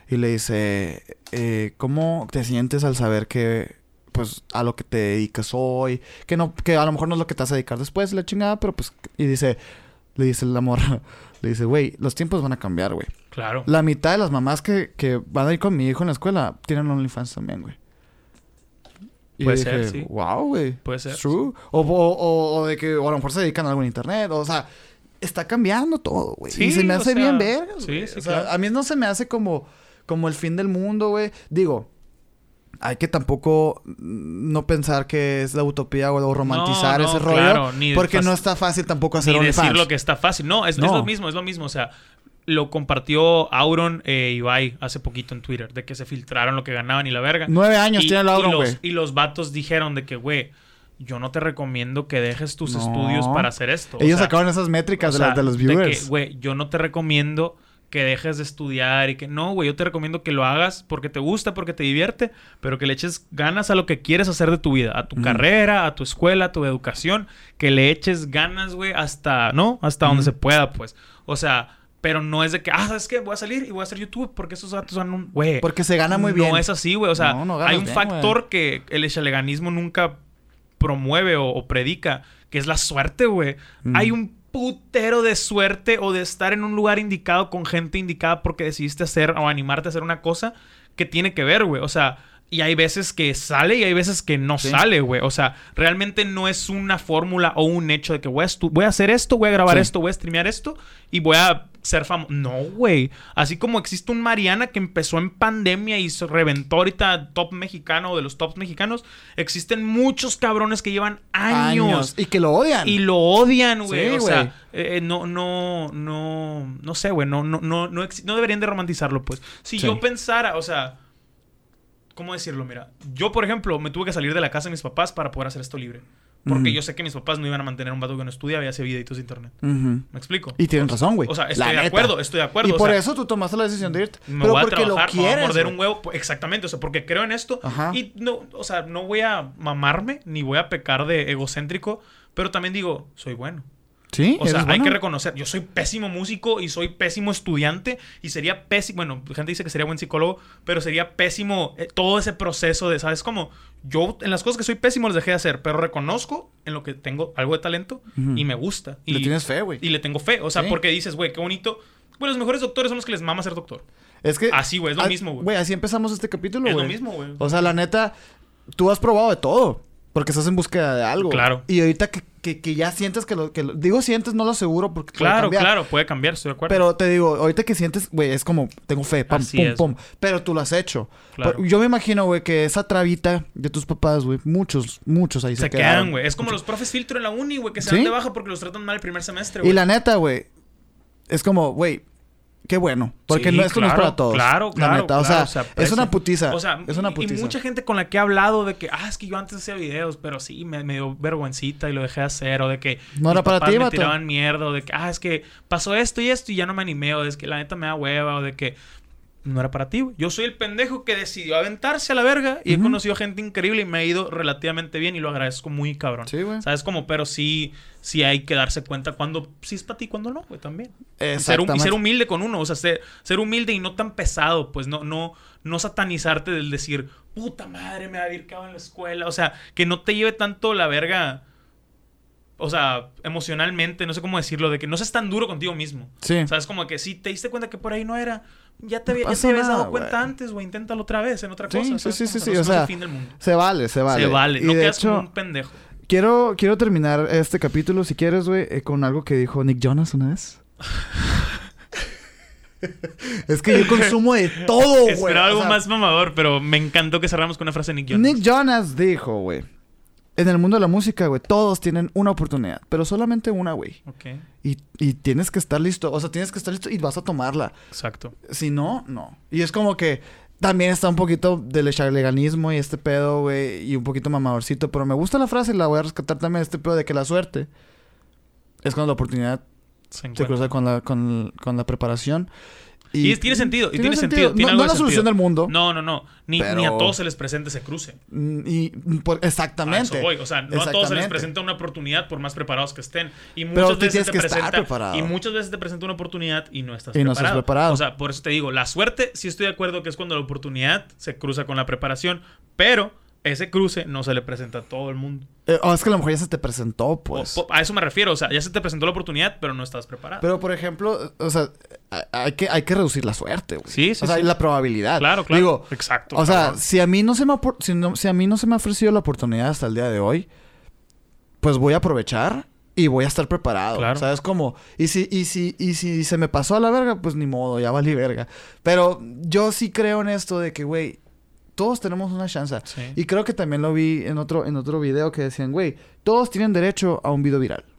Y le dice, eh, ¿cómo te sientes al saber que... Pues a lo que te dedicas hoy. Que no... Que a lo mejor no es lo que te vas a dedicar después, la chingada. Pero pues... Y dice... Le dice la morra... [laughs] Le dice, güey, los tiempos van a cambiar, güey. Claro. La mitad de las mamás que, que van a ir con mi hijo en la escuela tienen OnlyFans también, güey. Y Puede ser, sí. Wow, güey. Puede ser. True. O, o, o- o de que o a lo mejor se dedican a algo en internet. O, sea, está cambiando todo, güey. Sí, y se me hace sea, bien vergas, sí, sí, o sea, claro. a mí no se me hace como, como el fin del mundo, güey. Digo, hay que tampoco mm, no pensar que es la utopía o, o romantizar No, no, ese rollo. claro, ni porque no está fácil tampoco hacer Ni decir lo que está fácil. No, es, es No. lo mismo, es lo mismo. O sea, lo compartió Auron e Ibai hace poquito en Twitter, de que se filtraron lo que ganaban y la verga. Nueve años y, tiene el Auron, los- güey. Y los vatos dijeron de que, güey, yo no te recomiendo que dejes tus estudios para hacer esto. O Ellos sea, sacaron esas métricas o de, las- sea, de los que, viewers. güey, yo no te recomiendo que dejes de estudiar y que no, güey, yo te recomiendo que lo hagas porque te gusta, porque te divierte, pero que le eches ganas a lo que quieres hacer de tu vida, a tu carrera, a tu escuela, a tu educación, que le eches ganas, güey, hasta, ¿no? Hasta donde se pueda, pues. O sea, pero no es de que, ah, ¿sabes qué? Voy a salir y voy a hacer YouTube porque esos datos son un, güey. Porque se gana muy bien. No es así, güey. O sea, No, no ganas hay un bien, factor que el echaleganismo nunca promueve o, o predica, que es la suerte, güey. Mm. Hay un putero de suerte o de estar en un lugar indicado con gente indicada porque decidiste hacer o animarte a hacer una cosa que tiene que ver, güey. O sea, y hay veces que sale y hay veces que no Sí. sale, güey. O sea, realmente no es una fórmula o un hecho de que voy a, voy a hacer esto, voy a grabar Sí. esto, voy a streamear esto y voy a ser famoso. No, güey. Así como existe un Mariana que empezó en pandemia y se reventó ahorita top mexicano o de los tops mexicanos, existen muchos cabrones que llevan años Y que lo odian. y lo odian, güey. Sí, o sea, eh, no, no, no, no sé, güey. No, no, no, no, no deberían de romantizarlo, pues. Si yo pensara, o sea, ¿cómo decirlo? Mira, yo, por ejemplo, me tuve que salir de la casa de mis papás para poder hacer esto libre. Porque Ujú. yo sé que mis papás no iban a mantener un vato que no estudia y hace videitos de internet. Ujú. ¿Me explico? Y tienen razón, güey. O sea, La estoy de neta. acuerdo, estoy de acuerdo. Y o por sea, eso tú tomaste la decisión de irte. me Pero voy a porque trabajar, lo me voy a quieres. morder un huevo. Exactamente, o sea, porque creo en esto. Ajá. Y no, o sea, no voy a mamarme ni voy a pecar de egocéntrico, pero también digo, soy bueno. Sí, O sea, hay que reconocer, yo soy pésimo músico y soy pésimo estudiante y sería pésimo, bueno, gente dice que sería buen psicólogo, pero sería pésimo eh, todo ese proceso de, ¿sabes cómo? Yo en las cosas que soy pésimo las dejé de hacer, pero reconozco en lo que tengo algo de talento y me gusta. Y, Le tienes fe, güey. Y le tengo fe, o sea, Sí. porque dices, güey, qué bonito. Bueno, los mejores doctores son los que les mama ser doctor. Es que... Así, güey, es lo mismo, güey. Güey, así empezamos este capítulo, Es güey. lo mismo, güey. O sea, la neta, tú has probado de todo. Porque estás en búsqueda de algo. Claro. Y ahorita que, que, que ya sientes que lo, que lo- Digo sientes, no lo aseguro porque Claro, claro, puede cambiar, estoy de acuerdo. Pero te digo, ahorita que sientes, güey, es como, tengo fe, pam, Así pum, es, pum. Pero tú lo has hecho. Claro. Por- Yo me imagino, güey, que esa trabita de tus papás, güey, muchos, muchos ahí se, se quedan, güey. Es como los profes filtro en la uni, güey, que se ¿Sí? dan de baja porque los tratan mal el primer semestre, Y güey. la neta, güey, es como, güey, qué bueno. Porque Sí, no, esto no es para todos. Claro, claro. La neta, o claro, sea, se es una putiza. O sea, es una putiza. Y mucha gente con la que he hablado de que, ah, es que yo antes hacía videos, pero sí, me, me dio vergüencita y lo dejé de hacer. O de que No era para ti, me tiraban mierda. O de que, ah, es que pasó esto y esto y ya no me animé. O de que la neta me da hueva. O de que no era para ti, güey. Yo soy el pendejo que decidió aventarse a la verga y he Ujú. conocido gente increíble y me ha ido relativamente bien y lo agradezco muy cabrón. Sí, güey. ¿Sabes? Como, pero sí, sí hay que darse cuenta cuando sí es para ti y cuando no, güey, también. Y ser, y ser humilde con uno, o sea, ser, ser humilde y no tan pesado, pues no, no, no satanizarte del decir, puta madre, me había quedado en la escuela. O sea, que no te lleve tanto la verga. O sea, emocionalmente, no sé cómo decirlo, de que no seas tan duro contigo mismo. Sí. O sea, es como que si te diste cuenta que por ahí no era, ya te, ya habías nada, dado cuenta antes, güey, inténtalo otra vez en otra Sí, cosa. sí, ¿sabes? sí, Como sí, sí, no o sea, el fin del mundo. Se vale, se vale. Se vale, Y no de quedas como hecho, un pendejo. quiero, quiero terminar este capítulo, si quieres, güey, eh, con algo que dijo Nick Jonas una vez. [laughs] es que yo consumo de todo, güey. Esperaba O algo sea, más mamador, pero me encantó que cerramos con una frase de Nick Jonas. Nick Jonas dijo, güey. En el mundo de la música, güey, todos tienen una oportunidad, pero solamente una, güey. Ok, Y, y tienes que estar listo, o sea, tienes que estar listo y vas a tomarla. exacto. Si no, no. Y es como que también está un poquito del charleganismo y este pedo, güey, y un poquito mamadorcito, pero me gusta la frase y la voy a rescatar también, este pedo de que la suerte es cuando la oportunidad Se se cruza con la, con, con la preparación. Y, tiene sentido, y tiene, sentido. No, tiene no es la solución del mundo. No, no, no. Ni, Pero- ni a todos se les presente ese cruce. Mm, Y, mm, por- A exactamente. eso voy. O sea, no a todos se les presenta una oportunidad por más preparados que estén. Y Pero muchas tú veces te presenta. preparado. Y muchas veces te presenta una oportunidad y no estás Y no preparado. estás preparado. O sea, por eso te digo, la suerte, sí estoy de acuerdo que es cuando la oportunidad se cruza con la preparación. Pero ese cruce no se le presenta a todo el mundo. Eh, o es que a lo mejor ya se te presentó, pues. o- a eso me refiero. O sea, ya se te presentó la oportunidad, pero no estás preparado. Pero, por ejemplo, o sea, hay- que, hay que reducir la suerte, güey. Sí, sí, O sea, sí. la probabilidad. Claro, claro. Digo, Exacto. o sea, si a mí no se me no- si a mí no se me ha ofrecido la oportunidad hasta el día de hoy, pues voy a aprovechar y voy a estar preparado. Claro. ¿Sabes cómo? Y si, y si, y si se me pasó a la verga, pues ni modo, ya valí verga. Pero yo sí creo en esto de que, güey, todos tenemos una chance. Sí. Y creo que también lo vi en otro, en otro video que decían, güey, todos tienen derecho a un video viral. [laughs]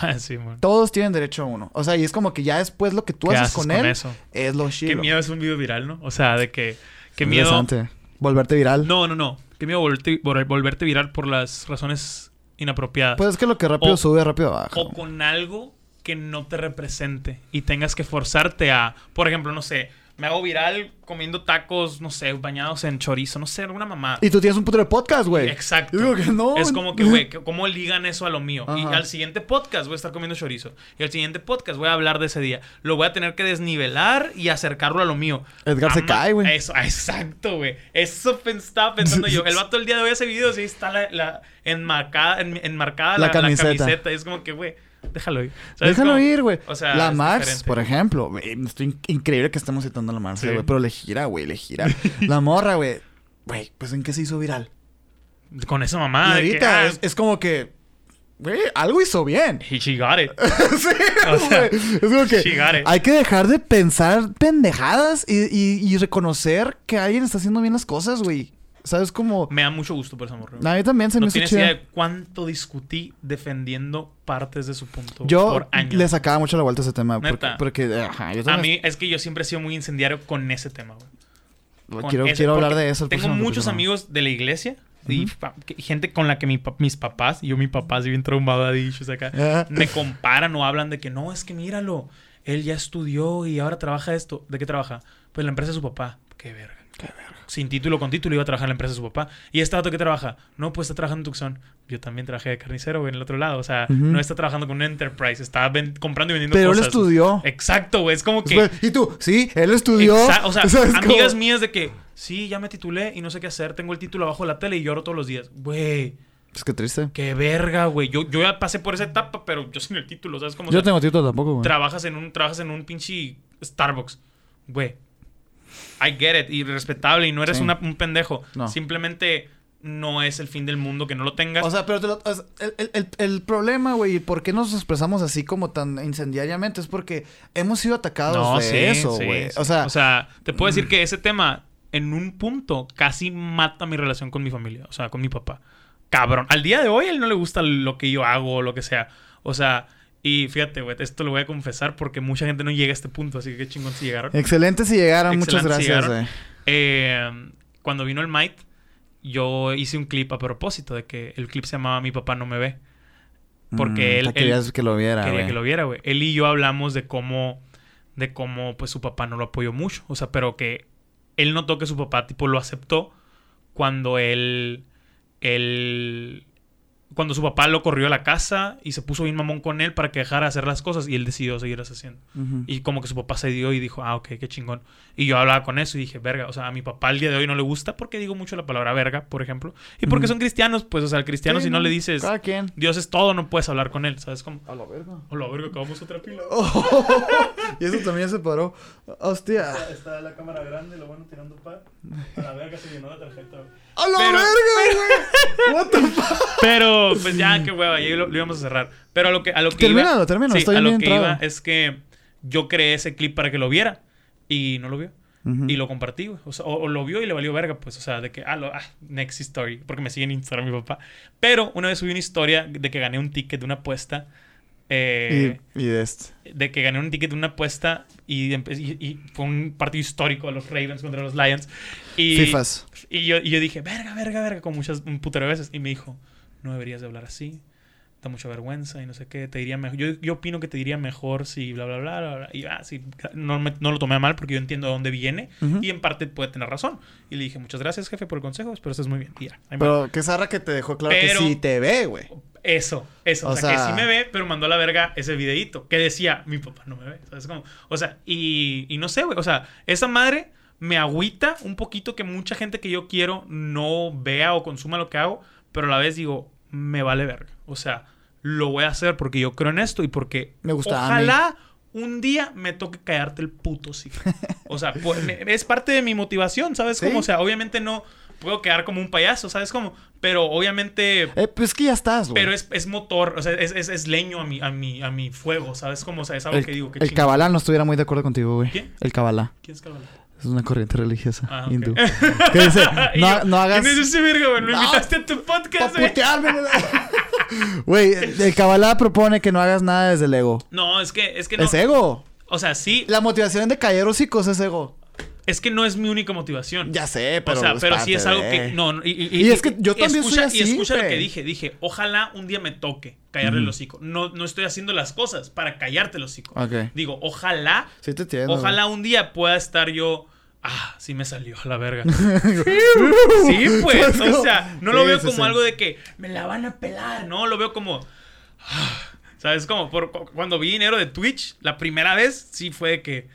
Ah, sí. Todos tienen derecho a uno. O sea, y es como que ya después lo que tú ¿Qué haces, haces con, con él eso? es lo Qué chido. miedo es un video viral, ¿no? O sea, de que... Qué miedo... Interesante. Volverte viral. No, no, no. Qué miedo volverte, vol- volverte viral por las razones inapropiadas. Pues es que lo que rápido O- sube, rápido baja. o con algo que no te represente y tengas que forzarte a, por ejemplo, no sé, me hago viral comiendo tacos, no sé, bañados en chorizo, no sé, alguna mamá. Y tú tienes un puto de podcast, güey. Exacto. Digo que no. Es como que, güey, ¿cómo ligan eso a lo mío? Y al siguiente podcast voy a estar comiendo chorizo. Y al siguiente podcast voy a hablar de ese día. Lo voy a tener que desnivelar y acercarlo a lo mío. Edgar se cae, güey. Eso, [laughs] exacto, güey. Eso estaba pensando yo. El vato el día de hoy hace videos y ahí está la, la enmarcada, en- enmarcada La la, la camiseta. camiseta. Y es como que, güey, déjalo ir. ¿Sabes Déjalo cómo? ir, güey. O sea, la diferente. por ejemplo. Estoy in- increíble que estemos citando a la Max, Sí. güey. Pero le gira, güey, le gira. la [laughs] morra, güey. Güey, pues ¿en qué se hizo viral? Con esa y mamá. que, ahorita ah, es, es como que... Güey, algo hizo bien. He she got it. [laughs] sí, O sea. Es como que she got it. hay que dejar de pensar pendejadas y, y- y reconocer que alguien está haciendo bien las cosas, güey. ¿Sabes cómo? Me da mucho gusto por esa morra. A mí también se me No hizo tienes chida. idea de cuánto discutí defendiendo partes de su punto Yo por años. le sacaba mucho la vuelta a ese tema. Porque, Neta. porque, ajá, yo A mí es que yo siempre he sido muy incendiario con ese tema, güey. Quiero, ese- quiero hablar de eso. Tengo muchos amigos de la iglesia y gente con la que mi mis papás, y yo mi papá así bien traumado ha dicho acá, me comparan o hablan de que no, es que míralo, él ya estudió y ahora trabaja esto. ¿De qué trabaja? Pues la empresa de su papá. Qué verga. Qué verga. Sin título, con título, iba a trabajar en la empresa de su papá. ¿Y este dato qué trabaja? No, pues está trabajando en Tucson. Yo también trabajé de carnicero, güey, en el otro lado. O sea, no está trabajando con un enterprise, está comprando y vendiendo Pero él cosas. estudió. Exacto, güey. Es como que. Y tú, sí, él estudió. Exa- o sea, [laughs] ¿Sabes amigas mías de que, sí, ya me titulé y no sé qué hacer. Tengo el título abajo de la tele y lloro todos los días. Güey, Es que triste. qué verga, güey. Yo, yo ya pasé por esa etapa, pero yo sin el título, ¿sabes cómo? Yo tengo título tampoco, güey. trabajas en un trabajas en un pinche Starbucks. Güey. I get it. Y respetable. Y no eres Sí. una- un pendejo. No. Simplemente no es el fin del mundo que no lo tengas. O sea, pero te lo- o sea, el, el- el- problema, güey, por qué nos expresamos así como tan incendiariamente es porque hemos sido atacados de eso, sí, güey. O sea, te puedo decir que ese tema, en un punto, casi mata mi relación con mi familia. O sea, con mi papá. Cabrón. Al día de hoy, a él no le gusta lo que yo hago o lo que sea. O sea, y fíjate, güey, esto lo voy a confesar porque mucha gente no llega a este punto. Así que qué chingón si llegaron. excelente si llegaron. Muchas si gracias, llegaron. güey. Eh, cuando vino el Might, yo hice un clip a propósito de que el clip se llamaba Mi papá no me ve. Porque Mm, él- él que lo viera, quería que lo viera, güey. Él y yo hablamos de cómo, de cómo, pues, su papá no lo apoyó mucho. O sea, pero que él notó que su papá, tipo, lo aceptó cuando él, él, cuando su papá lo corrió a la casa y se puso bien mamón con él para que dejara de hacer las cosas y él decidió seguir haciendo. Y como que su papá se dio y dijo, ah, ok, qué chingón. Y yo hablaba con eso y dije, verga, o sea, a mi papá al día de hoy no le gusta porque digo mucho la palabra verga, por ejemplo. Y porque son cristianos, pues, o sea, el cristiano Sí, si no le dices, Cada quien. Dios es todo, no puedes hablar con él, ¿sabes cómo? A la verga. Hola, verga, acabamos otra pila. [laughs] y eso también se paró. Hostia. Está la cámara grande, lo bueno tirando pa. A la verga se llenó la tarjeta, güey. ¡A la Pero- verga, güey! What the fuck? Pero, pues ya, qué hueva, ya lo, lo íbamos a cerrar. Pero a lo que, a lo que Termínalo, iba... termínalo, sí, estoy a lo bien que entrado. iba es que yo creé ese clip para que lo viera y no lo vio. Ujú. Y lo compartí, güey. O, sea, o, o lo vio y le valió verga, pues. O sea, de que, ah, lo, ah, next story. Porque me sigue en Instagram mi papá. Pero una vez subí una historia de que gané un ticket de una apuesta. Eh, Y, y de este. de que gané un ticket de una apuesta y, y- y fue un partido histórico de los Ravens contra los Lions. Y, Fifas. y yo, y yo dije, verga, verga, verga, con muchas, un putero de veces. Y me dijo, no deberías de hablar así. Da mucha vergüenza y no sé qué. Te diría mejor. Yo, yo opino que te diría mejor si bla, bla, bla, bla. bla. Y ah, sí, no, me- no lo tomé a mal porque yo entiendo de dónde viene. Y en parte puede tener razón. Y le dije, muchas gracias, jefe, por el consejo. Espero estés muy bien. Y ya. Pero qué zarra que te dejó claro Pero- que sí te ve, güey. Eso, eso. O, O sea, que sí me ve, pero mandó a la verga ese videíto que decía, mi papá no me ve. O sea, y, y no sé, güey. O sea, esa madre me agüita un poquito que mucha gente que yo quiero no vea o consuma lo que hago, pero a la vez digo, me vale verga. O sea, lo voy a hacer porque yo creo en esto y porque Me gusta ojalá un día me toque callarte el puto sí. O sea, me- es parte de mi motivación, ¿sabes [laughs] Sí. cómo? O sea, obviamente no puedo quedar como un payaso, ¿sabes cómo? Pero obviamente Eh, pues es que ya estás, güey. pero es, es motor, o sea, es, es, es leño a mi, a, mi, a mi fuego, ¿sabes? Como, o sea, es algo el, que digo que el Kabbalah no estuviera muy de acuerdo contigo, güey. ¿Quién? El Kabbalah. ¿Quién es Kabbalah? Es una corriente religiosa Ah, hindú. [laughs] Que dice, Y no, yo, no hagas... ¿Quién es ese verga, güey? ¿Lo No, invitaste a tu podcast, güey? güey. El Kabbalah propone que no hagas nada desde el ego. No, es que, es que no. Es ego. O sea, sí, La motivación de callar hocicos es ego. Es que no es mi única motivación. Ya sé, pero o sea, pero sí es algo de- que. No, no, y, y- Y es que yo también soy escucha, así, Y escucha lo que dije. Dije, ojalá un día me toque callarle el hocico. No, no estoy haciendo las cosas para callarte el hocico. Digo, ojalá Sí te entiendo. Ojalá un día pueda estar yo. Ah, sí me salió a la verga. [laughs] sí, pues. ¿Sabes O sea, no lo Sí, veo como sí. algo de que me la van a pelar. No, lo veo como. ah, ¿Sabes? Como por, cu- cuando vi dinero de Twitch, la primera vez sí fue de que.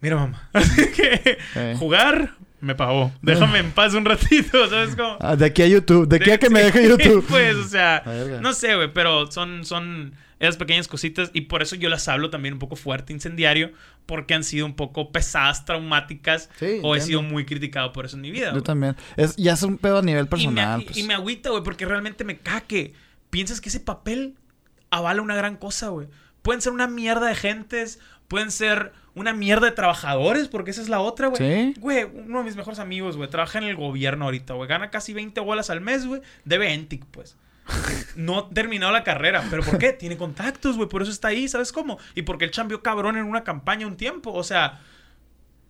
Mira, mamá. [laughs] Así que Eh. jugar me pagó. Déjame en paz un ratito, [laughs] ¿sabes? Como. Ah, de aquí a YouTube. De aquí a que me deje YouTube. [laughs] Pues, o sea, no sé, güey, pero son, son esas pequeñas cositas y por eso yo las hablo también un poco fuerte, incendiario, porque han sido un poco pesadas, traumáticas Sí, o he sido muy criticado por eso en mi vida. Yo también. Es, ya es un pedo a nivel Y me, personal. y- pues. y me agüita, güey, porque realmente me caque. Piensas que ese papel avala una gran cosa, güey. Pueden ser una mierda de gentes, pueden ser una mierda de trabajadores, porque esa es la otra, güey. Sí. Güey, uno de mis mejores amigos, güey, trabaja en el gobierno ahorita, güey. Gana casi 20 bolas al mes, güey. Debe Entic, pues. [laughs] No ha terminado la carrera. ¿Pero por qué? Tiene contactos, güey. Por eso está ahí, ¿sabes cómo? Y porque él chambeó cabrón en una campaña un tiempo. O sea,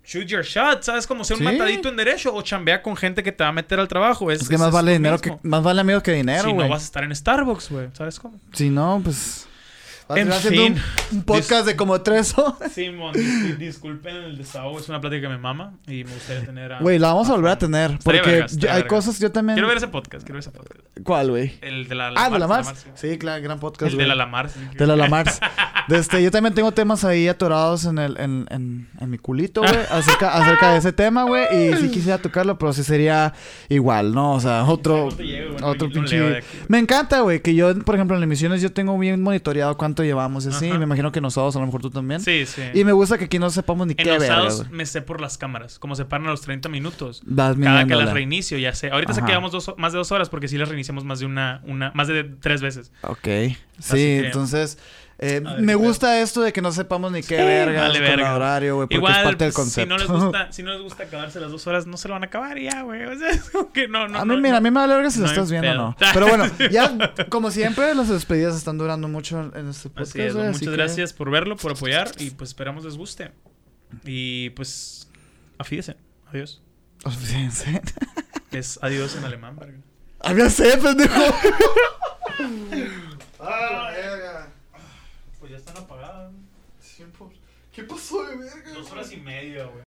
shoot your shot, ¿sabes? Como ser un Sí. matadito en derecho o chambea con gente que te va a meter al trabajo. Es, Es que más es vale dinero que... Más vale amigo que dinero, Si güey. no vas a estar en Starbucks, güey. ¿Sabes cómo? Si no, pues... En haciendo un, un podcast de como tres horas. Simón, dis- disculpen el desahogo. Es una plática que me mama y me gustaría tener a... Güey, la vamos a volver a tener. Porque yo- hay cosas yo también... Quiero ver ese podcast, quiero ver ese podcast. ¿Cuál, güey? El de la Ah, de la Lamar, Mars. sí. Claro, gran podcast, El de la Lamar. De la Lamars. [laughs] De este, yo también tengo temas ahí atorados en el en, en, en mi culito, güey, acerca, acerca de ese tema, güey, y sí [laughs] quisiera tocarlo, pero sí sería igual, ¿no? O sea, otro llego, bueno, Otro pinche... Me encanta, güey, que yo, por ejemplo, en las emisiones yo tengo bien monitoreado cuánto llevamos así. Ajá. Me imagino que nosotros, a lo mejor tú también. Sí, sí. Y me gusta que aquí no sepamos ni En qué sábados güey. me sé por las cámaras. Como se paran a los 30 minutos. Vas Cada que las reinicio, ya sé. Ahorita se Ajá. quedamos dos, más de dos horas porque sí las reiniciamos más de una, una, más de tres veces. Ok. Así Sí, que- entonces... eh, ver, me gusta esto de que no sepamos ni qué Sí, verga vale con el horario, güey, porque Igual, es parte del pues, si concepto. no les gusta, [laughs] si no les gusta acabarse las dos horas, no se lo van a acabar ya, güey. O sea, es como que no, no. a mí, no, mira, a mí me vale verga si lo estás viendo o no. Pero bueno, [laughs] ya, como siempre, las despedidas están durando mucho en este podcast. Así es, muchas así que- gracias por verlo, por apoyar y pues esperamos les guste. Y pues, afídense. Adiós. Olvídense. [laughs] Es adiós en alemán, verga. Había sé, pendejo. ah, verga. Pues ya están apagadas. ¿Qué pasó de verga? Dos horas y media, güey.